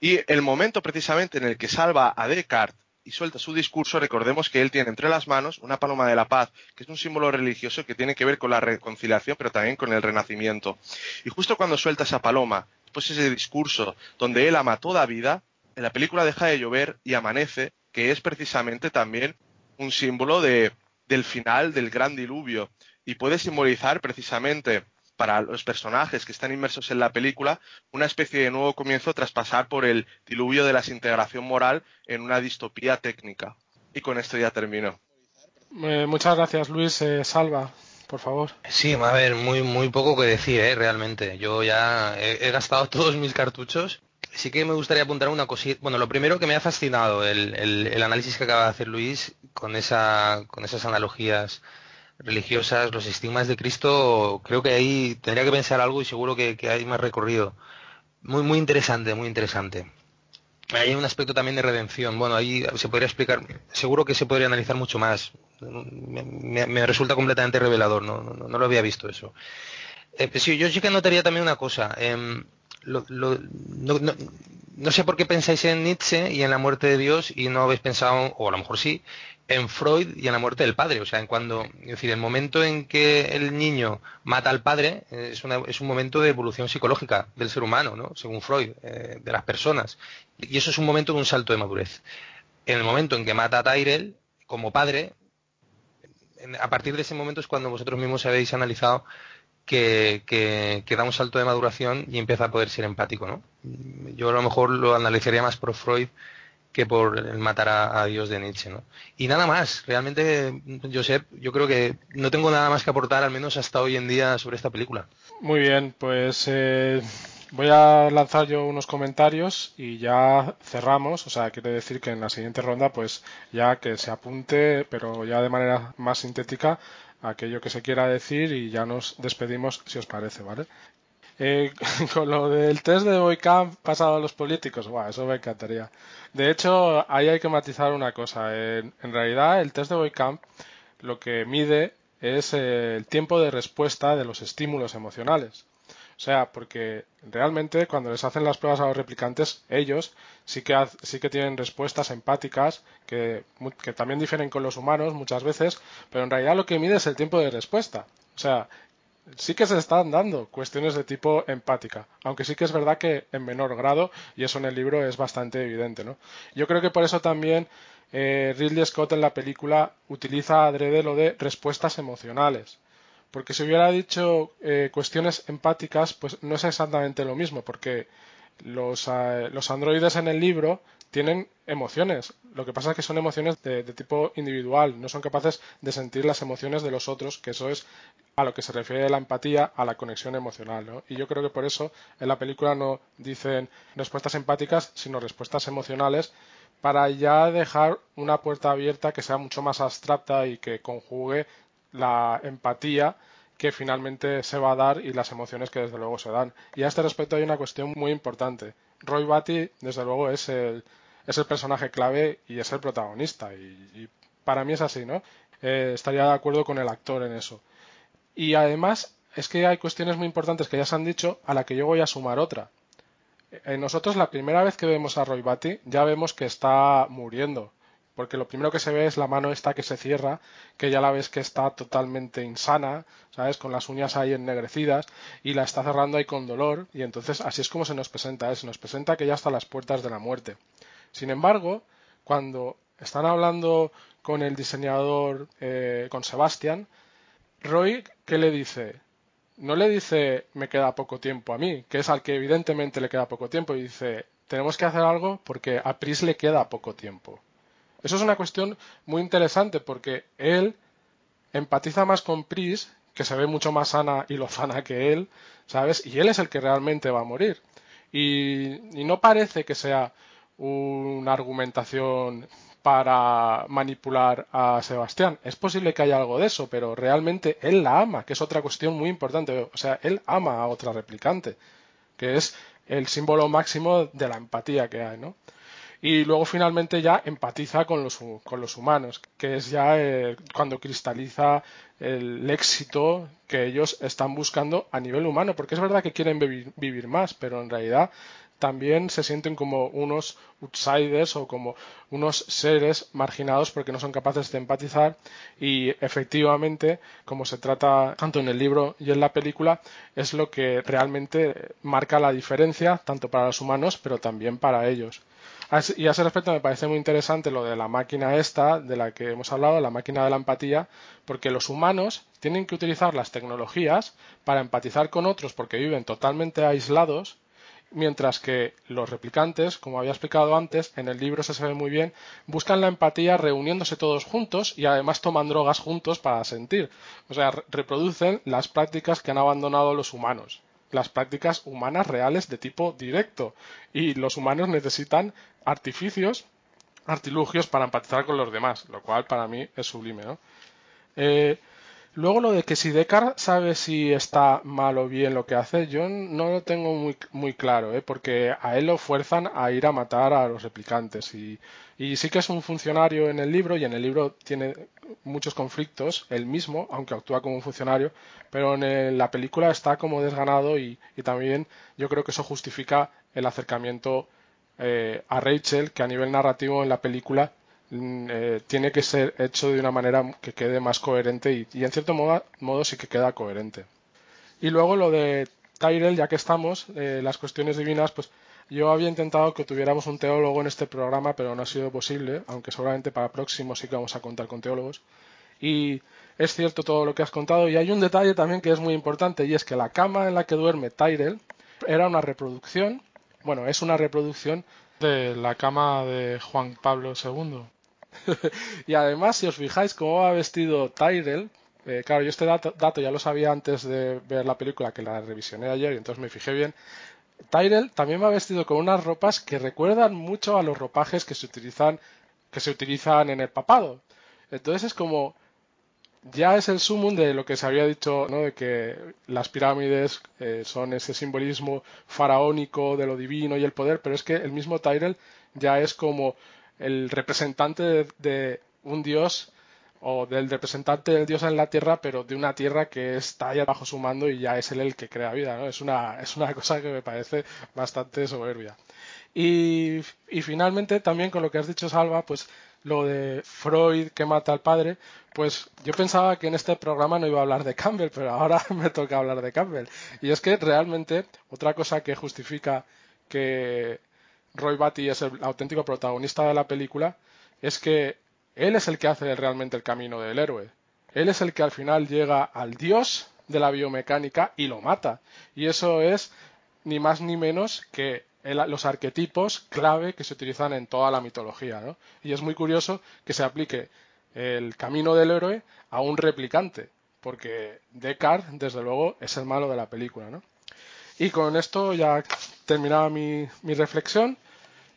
y el momento precisamente en el que salva a Descartes y suelta su discurso, recordemos que él tiene entre las manos una paloma de la paz, que es un símbolo religioso que tiene que ver con la reconciliación, pero también con el renacimiento. Y justo cuando suelta esa paloma, después ese discurso donde él ama toda vida, en la película deja de llover y amanece, que es precisamente también un símbolo de, del final del gran diluvio y puede simbolizar precisamente para los personajes que están inmersos en la película una especie de nuevo comienzo tras pasar por el diluvio de la desintegración moral en una distopía técnica. Y con esto ya termino. Eh, muchas gracias, Luis. Eh, Salva, por favor. Sí, a ver, muy, muy poco que decir, eh, realmente. Yo ya he, gastado todos mis cartuchos. Sí que me gustaría apuntar una cosita. Bueno, lo primero que me ha fascinado el, el, análisis que acaba de hacer Luis, con, esa, con esas analogías religiosas, los estigmas de Cristo, creo que ahí tendría que pensar algo y seguro que, hay más recorrido. Muy, muy interesante, muy interesante. Hay un aspecto también de redención. Bueno, ahí se podría explicar, seguro que se podría analizar mucho más. Me, resulta completamente revelador, no, no, lo había visto eso. Eh, sí, yo sí que notaría también una cosa. Em, no, no, sé por qué pensáis en Nietzsche y en la muerte de Dios y no habéis pensado, o a lo mejor sí, en Freud y en la muerte del padre. O sea, en cuando, es decir, el momento en que el niño mata al padre eh, es, es un momento de evolución psicológica del ser humano, ¿no? Según Freud, eh, de las personas. Y eso es un momento de un salto de madurez. En el momento en que mata a Tyrell, como padre, a partir de ese momento es cuando vosotros mismos habéis analizado que, que, da un salto de maduración y empieza a poder ser empático, ¿no? Yo a lo mejor lo analizaría más por Freud que por el matar a, Dios de Nietzsche, ¿no? Y nada más, realmente, Josep, yo creo que no tengo nada más que aportar, al menos hasta hoy en día, sobre esta película. Muy bien, pues eh, voy a lanzar yo unos comentarios y ya cerramos, o sea, quiere decir que en la siguiente ronda, pues ya que se apunte, pero ya de manera más sintética, aquello que se quiera decir y ya nos despedimos si os parece, ¿vale? Eh, con lo del test de Boycamp pasado a los políticos, wow, eso me encantaría. De hecho, ahí hay que matizar una cosa. En, realidad, el test de Boycamp lo que mide es el tiempo de respuesta de los estímulos emocionales. O sea, porque realmente cuando les hacen las pruebas a los replicantes, ellos sí que, sí que tienen respuestas empáticas que, que también difieren con los humanos muchas veces, pero en realidad lo que mide es el tiempo de respuesta. O sea, sí que se están dando cuestiones de tipo empática, aunque sí que es verdad que en menor grado, y eso en el libro es bastante evidente, ¿no? Yo creo que por eso también eh, Ridley Scott en la película utiliza adrede lo de respuestas emocionales. Porque si hubiera dicho eh, cuestiones empáticas, pues no es exactamente lo mismo, porque los, eh, los androides en el libro tienen emociones. Lo que pasa es que son emociones de, tipo individual, no son capaces de sentir las emociones de los otros, que eso es a lo que se refiere la empatía, a la conexión emocional. Y yo creo que por eso en la película no dicen respuestas empáticas, sino respuestas emocionales, para ya dejar una puerta abierta que sea mucho más abstracta y que conjugue la empatía que finalmente se va a dar y las emociones que desde luego se dan. Y a este respecto hay una cuestión muy importante. Roy Batty, desde luego, es el, es el personaje clave y es el protagonista. Y, para mí es así, ¿no? Eh, estaría de acuerdo con el actor en eso. Y además es que hay cuestiones muy importantes que ya se han dicho a la que yo voy a sumar otra. En nosotros la primera vez que vemos a Roy Batty ya vemos que está muriendo. Porque lo primero que se ve es la mano esta que se cierra, que ya la ves que está totalmente insana, ¿sabes? Con las uñas ahí ennegrecidas, y la está cerrando ahí con dolor, y entonces así es como se nos presenta, ¿eh? se nos presenta que ya está a las puertas de la muerte. Sin embargo, cuando están hablando con el diseñador, eh, con Sebastián, Roy, ¿qué le dice? No le dice me queda poco tiempo a mí, que es al que evidentemente le queda poco tiempo, y dice tenemos que hacer algo porque a Pris le queda poco tiempo. Eso es una cuestión muy interesante porque él empatiza más con Pris, que se ve mucho más sana y lozana que él, ¿sabes? Y él es el que realmente va a morir. y no parece que sea una argumentación para manipular a Sebastián. Es posible que haya algo de eso, pero realmente él la ama, que es otra cuestión muy importante. O sea, él ama a otra replicante, que es el símbolo máximo de la empatía que hay, ¿no? Y luego finalmente ya empatiza con los, con los humanos, que es ya eh, cuando cristaliza el éxito que ellos están buscando a nivel humano, porque es verdad que quieren vivir más, pero en realidad también se sienten como unos outsiders o como unos seres marginados porque no son capaces de empatizar y efectivamente, como se trata tanto en el libro y en la película, es lo que realmente marca la diferencia tanto para los humanos pero también para ellos. Y a ese respecto me parece muy interesante lo de la máquina esta, de la que hemos hablado, la máquina de la empatía, porque los humanos tienen que utilizar las tecnologías para empatizar con otros porque viven totalmente aislados mientras que los replicantes, como había explicado antes, en el libro se sabe muy bien, buscan la empatía reuniéndose todos juntos y además toman drogas juntos para sentir. O sea, reproducen las prácticas que han abandonado los humanos, las prácticas humanas reales de tipo directo. Y los humanos necesitan artificios artilugios para empatizar con los demás, lo cual para mí es sublime, ¿no? Eh, luego lo de que si Deckard sabe si está mal o bien lo que hace, yo no lo tengo muy, muy claro, ¿eh? porque a él lo fuerzan a ir a matar a los replicantes y, y sí que es un funcionario en el libro y en el libro tiene muchos conflictos, él mismo, aunque actúa como un funcionario, pero en la película está como desganado y, y también yo creo que eso justifica el acercamiento eh, a Rachel, que a nivel narrativo en la película eh, tiene que ser hecho de una manera que quede más coherente y, en cierto modo, sí que queda coherente. Y luego lo de Tyrell, ya que estamos, eh, las cuestiones divinas, pues yo había intentado que tuviéramos un teólogo en este programa, pero no ha sido posible, aunque seguramente para próximo sí que vamos a contar con teólogos. Y es cierto todo lo que has contado. Y hay un detalle también que es muy importante, y es que la cama en la que duerme Tyrell era una reproducción bueno, es una reproducción de la cama de Juan Pablo II. y además, si os fijáis cómo va vestido Tyrell, eh, claro, yo este dato, ya lo sabía antes de ver la película, que la revisioné ayer y entonces me fijé bien. Tyrell también va vestido con unas ropas que recuerdan mucho a los ropajes que se utilizan, que se utilizan en el papado. Entonces es como ya es el sumum de lo que se había dicho, ¿no? de que las pirámides eh, son ese simbolismo faraónico de lo divino y el poder, pero es que el mismo Tyrell ya es como el representante de, un dios o del representante del dios en la tierra, pero de una tierra que está ahí bajo su mando y ya es él el que crea vida, ¿no? Es una, es una cosa que me parece bastante soberbia. Y, y finalmente, también con lo que has dicho, Salva, pues lo de Freud que mata al padre, pues yo pensaba que en este programa no iba a hablar de Campbell, pero ahora me toca hablar de Campbell. Y es que realmente otra cosa que justifica que Roy Batty es el auténtico protagonista de la película es que él es el que hace realmente el camino del héroe. Él es el que al final llega al dios de la biomecánica y lo mata. Y eso es ni más ni menos que los arquetipos clave que se utilizan en toda la mitología. ¿no? Y es muy curioso que se aplique el camino del héroe a un replicante, porque Descartes, desde luego, es el malo de la película. ¿no? Y con esto ya terminaba mi, reflexión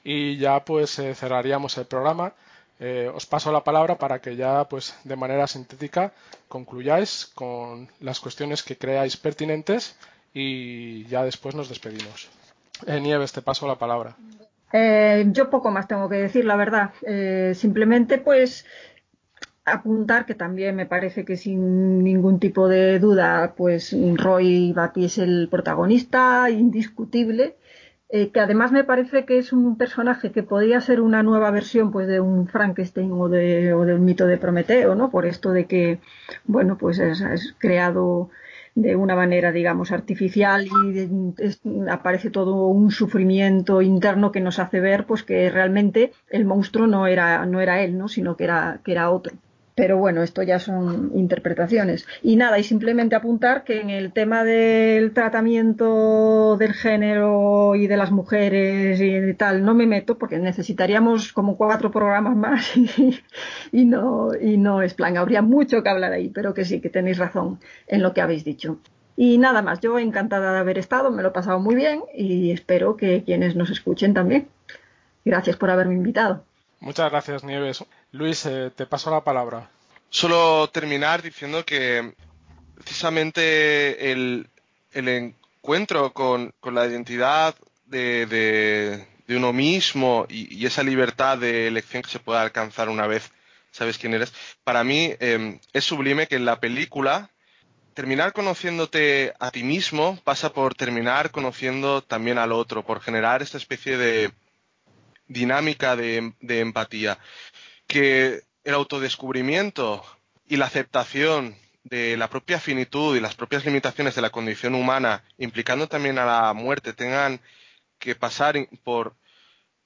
y ya pues eh, cerraríamos el programa. Eh, os paso la palabra para que ya pues de manera sintética concluyáis con las cuestiones que creáis pertinentes y ya después nos despedimos. Eh, Nieves, te paso la palabra. Eh, yo poco más tengo que decir, la verdad. Simplemente, pues, apuntar que también me parece que sin ningún tipo de duda, pues Roy Batty es el protagonista indiscutible. Que además me parece que es un personaje que podría ser una nueva versión pues de un Frankenstein o de, o un mito de Prometeo, ¿no? Por esto de que, bueno, pues es creado de una manera, digamos, artificial y aparece todo un sufrimiento interno que nos hace ver pues que realmente el monstruo no era, no era él, ¿no? sino que era, que era otro. Pero bueno, esto ya son interpretaciones. Y nada, y simplemente apuntar que en el tema del tratamiento del género y de las mujeres y tal, no me meto porque necesitaríamos como cuatro programas más y, no, y no es plan. Habría mucho que hablar ahí, pero que sí, que tenéis razón en lo que habéis dicho. Y nada más, yo encantada de haber estado, me lo he pasado muy bien y espero que quienes nos escuchen también. Gracias por haberme invitado. Muchas gracias, Nieves. Luis, eh, te paso la palabra. Solo terminar diciendo que precisamente el, encuentro con, la identidad de, uno mismo y, esa libertad de elección que se puede alcanzar una vez sabes quién eres, para mí em, es sublime que en la película terminar conociéndote a ti mismo pasa por terminar conociendo también al otro, por generar esta especie de dinámica de, de empatía que el autodescubrimiento y la aceptación de la propia finitud y las propias limitaciones de la condición humana, implicando también a la muerte, tengan que pasar por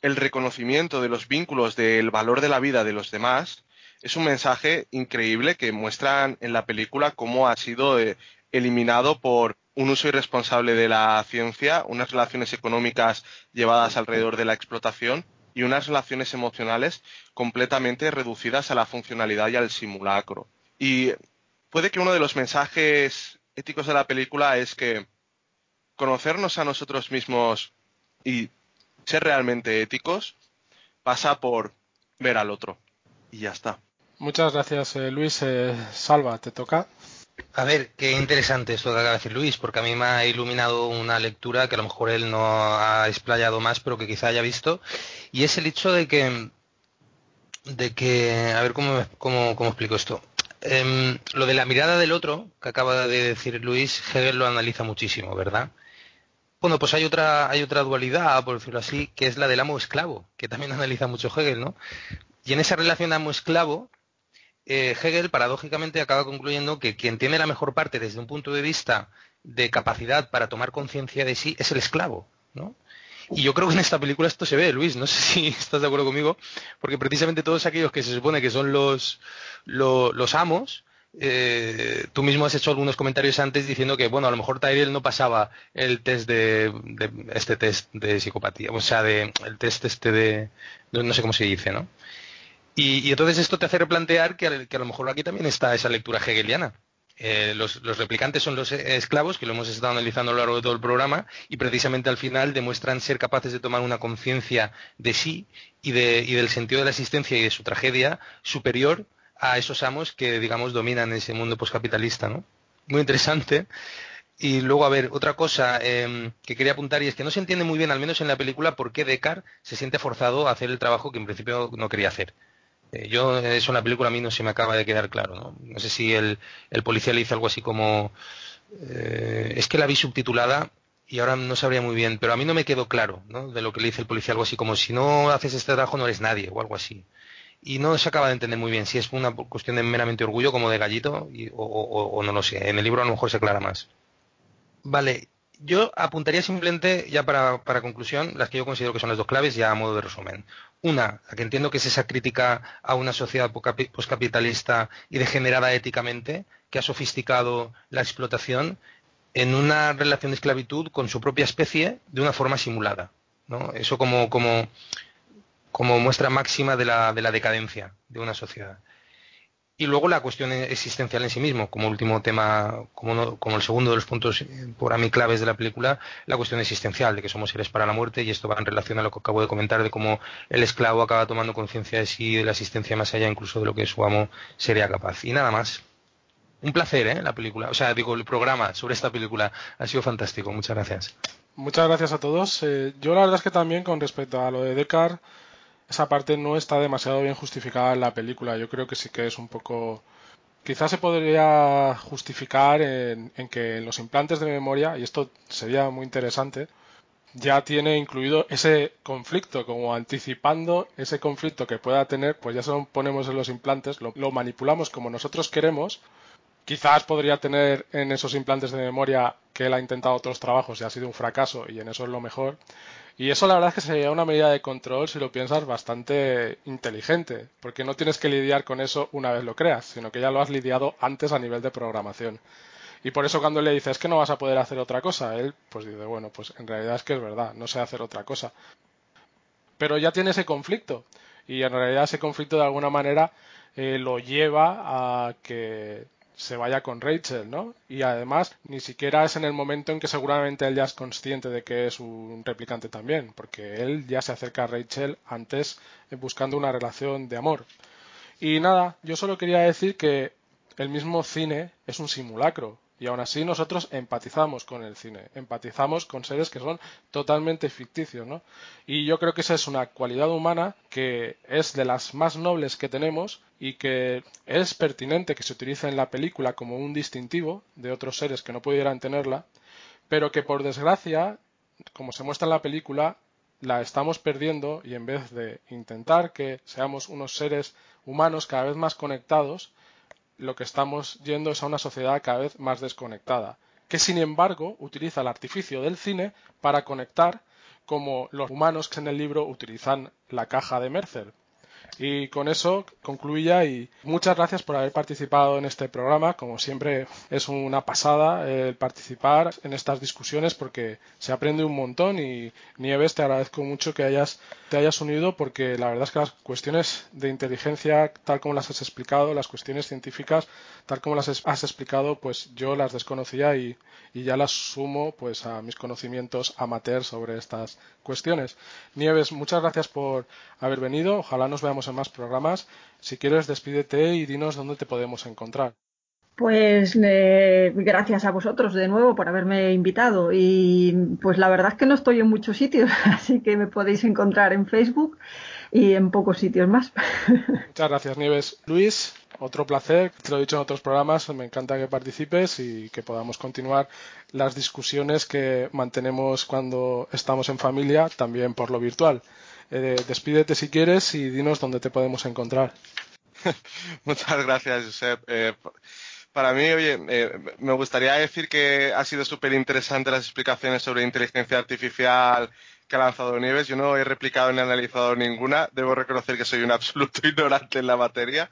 el reconocimiento de los vínculos del valor de la vida de los demás, es un mensaje increíble que muestran en la película cómo ha sido eh, eliminado por un uso irresponsable de la ciencia, unas relaciones económicas llevadas alrededor de la explotación y unas relaciones emocionales completamente reducidas a la funcionalidad y al simulacro. Y puede que uno de los mensajes éticos de la película es que conocernos a nosotros mismos y ser realmente éticos pasa por ver al otro. Y ya está. Muchas gracias, eh, Luis. Eh, Salva, te toca. A ver, qué interesante esto que acaba de decir Luis, porque a mí me ha iluminado una lectura que a lo mejor él no ha explayado más, pero que quizá haya visto, y es el hecho de que, de que, a ver cómo, cómo, cómo explico esto. Em, lo de la mirada del otro, que acaba de decir Luis, Hegel lo analiza muchísimo, ¿verdad? Bueno, pues hay otra, hay otra dualidad, por decirlo así, que es la del amo-esclavo, que también analiza mucho Hegel, ¿no? Y en esa relación amo-esclavo, eh, Hegel paradójicamente acaba concluyendo que quien tiene la mejor parte desde un punto de vista de capacidad para tomar conciencia de sí es el esclavo, ¿no? Y yo creo que en esta película esto se ve, Luis, no sé si estás de acuerdo conmigo, porque precisamente todos aquellos que se supone que son los, los, amos, eh, tú mismo has hecho algunos comentarios antes diciendo que, bueno, a lo mejor Tyrell no pasaba el test de, este test de psicopatía, o sea, de, el test este de, no sé cómo se dice, ¿no? Y, entonces esto te hace replantear que a, lo mejor aquí también está esa lectura hegeliana. Eh, los, replicantes son los esclavos, que lo hemos estado analizando a lo largo de todo el programa, y precisamente al final demuestran ser capaces de tomar una conciencia de sí y, del sentido de la existencia y de su tragedia superior a esos amos que, digamos, dominan ese mundo poscapitalista, ¿no? Muy interesante. Y luego, a ver, otra cosa em, que quería apuntar y es que no se entiende muy bien, al menos en la película, por qué Deckard se siente forzado a hacer el trabajo que en principio no quería hacer. Eh, yo, eso en la película a mí no se me acaba de quedar claro. No, no sé si el, el, policía le dice algo así como. Eh, es que la vi subtitulada y ahora no sabría muy bien, pero a mí no me quedó claro ¿no? de lo que le dice el policía, algo así como si no haces este trabajo no eres nadie o algo así. Y no se acaba de entender muy bien si es una cuestión de meramente orgullo como de gallito o, no lo sé. En el libro a lo mejor se aclara más. Vale, yo apuntaría simplemente, ya para, conclusión, las que yo considero que son las dos claves, ya a modo de resumen. Una, la que entiendo que es esa crítica a una sociedad poscapitalista y degenerada éticamente, que ha sofisticado la explotación en una relación de esclavitud con su propia especie de una forma simulada. ¿no? Eso como, como, como muestra máxima de la, de la decadencia de una sociedad. Y luego la cuestión existencial en sí mismo, como último tema, como, como el segundo de los puntos eh, por a mí claves de la película, la cuestión existencial, de que somos seres para la muerte, y esto va en relación a lo que acabo de comentar, de cómo el esclavo acaba tomando conciencia de sí, de la existencia más allá incluso de lo que su amo sería capaz. Y nada más. Un placer, ¿eh? La película, o sea, digo, el programa sobre esta película ha sido fantástico. Muchas gracias. Muchas gracias a todos. Eh, yo la verdad es que también con respecto a lo de Descartes, esa parte no está demasiado bien justificada en la película. Yo creo que sí que es un poco. Quizás se podría justificar en, que en los implantes de memoria, y esto sería muy interesante, ya tiene incluido ese conflicto, como anticipando ese conflicto que pueda tener, pues ya se lo ponemos en los implantes, lo, lo manipulamos como nosotros queremos. Quizás podría tener en esos implantes de memoria que él ha intentado otros trabajos y ha sido un fracaso, y en eso es lo mejor y eso la verdad es que sería una medida de control, si lo piensas, bastante inteligente, porque no tienes que lidiar con eso una vez lo creas, sino que ya lo has lidiado antes a nivel de programación. Y por eso cuando le dices que no vas a poder hacer otra cosa, él pues dice, bueno, pues en realidad es que es verdad, no sé hacer otra cosa. Pero ya tiene ese conflicto, y en realidad ese conflicto de alguna manera eh, lo lleva a que se vaya con Rachel, ¿no? Y además ni siquiera es en el momento en que seguramente él ya es consciente de que es un replicante también, porque él ya se acerca a Rachel antes buscando una relación de amor. Y nada, yo solo quería decir que el mismo cine es un simulacro, y aún así nosotros empatizamos con el cine, empatizamos con seres que son totalmente ficticios, ¿no? Y yo creo que esa es una cualidad humana que es de las más nobles que tenemos y que es pertinente que se utilice en la película como un distintivo de otros seres que no pudieran tenerla, pero que por desgracia, como se muestra en la película, la estamos perdiendo y en vez de intentar que seamos unos seres humanos cada vez más conectados, lo que estamos yendo es a una sociedad cada vez más desconectada, que sin embargo utiliza el artificio del cine para conectar como los humanos que en el libro utilizan la caja de Mercer. Y con eso concluía y muchas gracias por haber participado en este programa. Como siempre es una pasada el participar en estas discusiones porque se aprende un montón y Nieves te agradezco mucho que hayas te hayas unido porque la verdad es que las cuestiones de inteligencia tal como las has explicado, las cuestiones científicas tal como las has explicado, pues yo las desconocía y, y ya las sumo pues a mis conocimientos amateur sobre estas cuestiones. Nieves, muchas gracias por haber venido. Ojalá nos veamos seamos en más programas. Si quieres, despídete y dinos dónde te podemos encontrar. Pues eh, gracias a vosotros de nuevo por haberme invitado y pues la verdad es que no estoy en muchos sitios, así que me podéis encontrar en Facebook y en pocos sitios más. Muchas gracias Nieves. Luis, otro placer, te lo he dicho en otros programas, me encanta que participes y que podamos continuar las discusiones que mantenemos cuando estamos en familia, también por lo virtual. Eh, despídete si quieres y dinos dónde te podemos encontrar. Muchas gracias, Josep. Eh, para mí, oye, eh, me gustaría decir que ha sido súper interesante las explicaciones sobre inteligencia artificial que ha lanzado Nieves. Yo no he replicado ni analizado ninguna. Debo reconocer que soy un absoluto ignorante en la materia,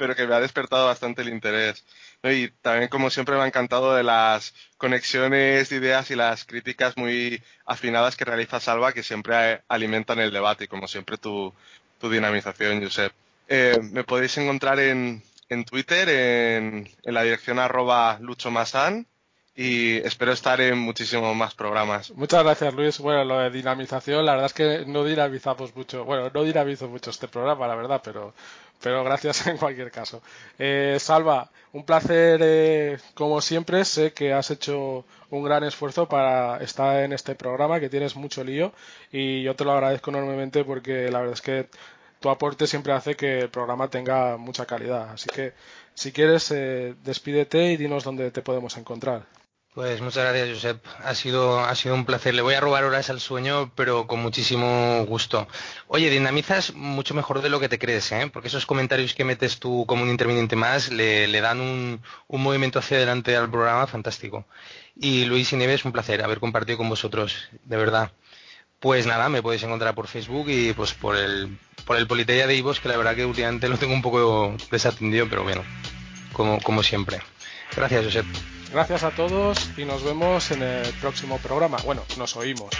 pero que me ha despertado bastante el interés. Y también, como siempre, me ha encantado de las conexiones de ideas y las críticas muy afinadas que realiza Salva, que siempre alimentan el debate y, como siempre, tu, dinamización, Josep. Eh, me podéis encontrar en, en Twitter en, la dirección arroba y espero estar en muchísimos más programas. Muchas gracias, Luis. Bueno, lo de dinamización, la verdad es que no dinamizamos mucho. Bueno, no dinamizo mucho este programa, la verdad, pero, pero gracias en cualquier caso. Eh, Salva, un placer eh, como siempre. Sé que has hecho un gran esfuerzo para estar en este programa, que tienes mucho lío y yo te lo agradezco enormemente porque la verdad es que tu aporte siempre hace que el programa tenga mucha calidad. Así que, si quieres, eh, despídete y dinos dónde te podemos encontrar. Pues muchas gracias, Josep. Ha sido, ha sido un placer. Le voy a robar horas al sueño, pero con muchísimo gusto. Oye, dinamizas mucho mejor de lo que te crees, ¿eh? porque esos comentarios que metes tú como un interviniente más le, dan un, un, movimiento hacia adelante al programa fantástico. Y Luis y Nieves, un placer haber compartido con vosotros, de verdad. Pues nada, me podéis encontrar por Facebook y pues por el, por el Politeia de Ivos, que la verdad que últimamente lo tengo un poco desatendido, pero bueno, como, como siempre. Gracias, Josep. Gracias a todos y nos vemos en el próximo programa. Bueno, nos oímos.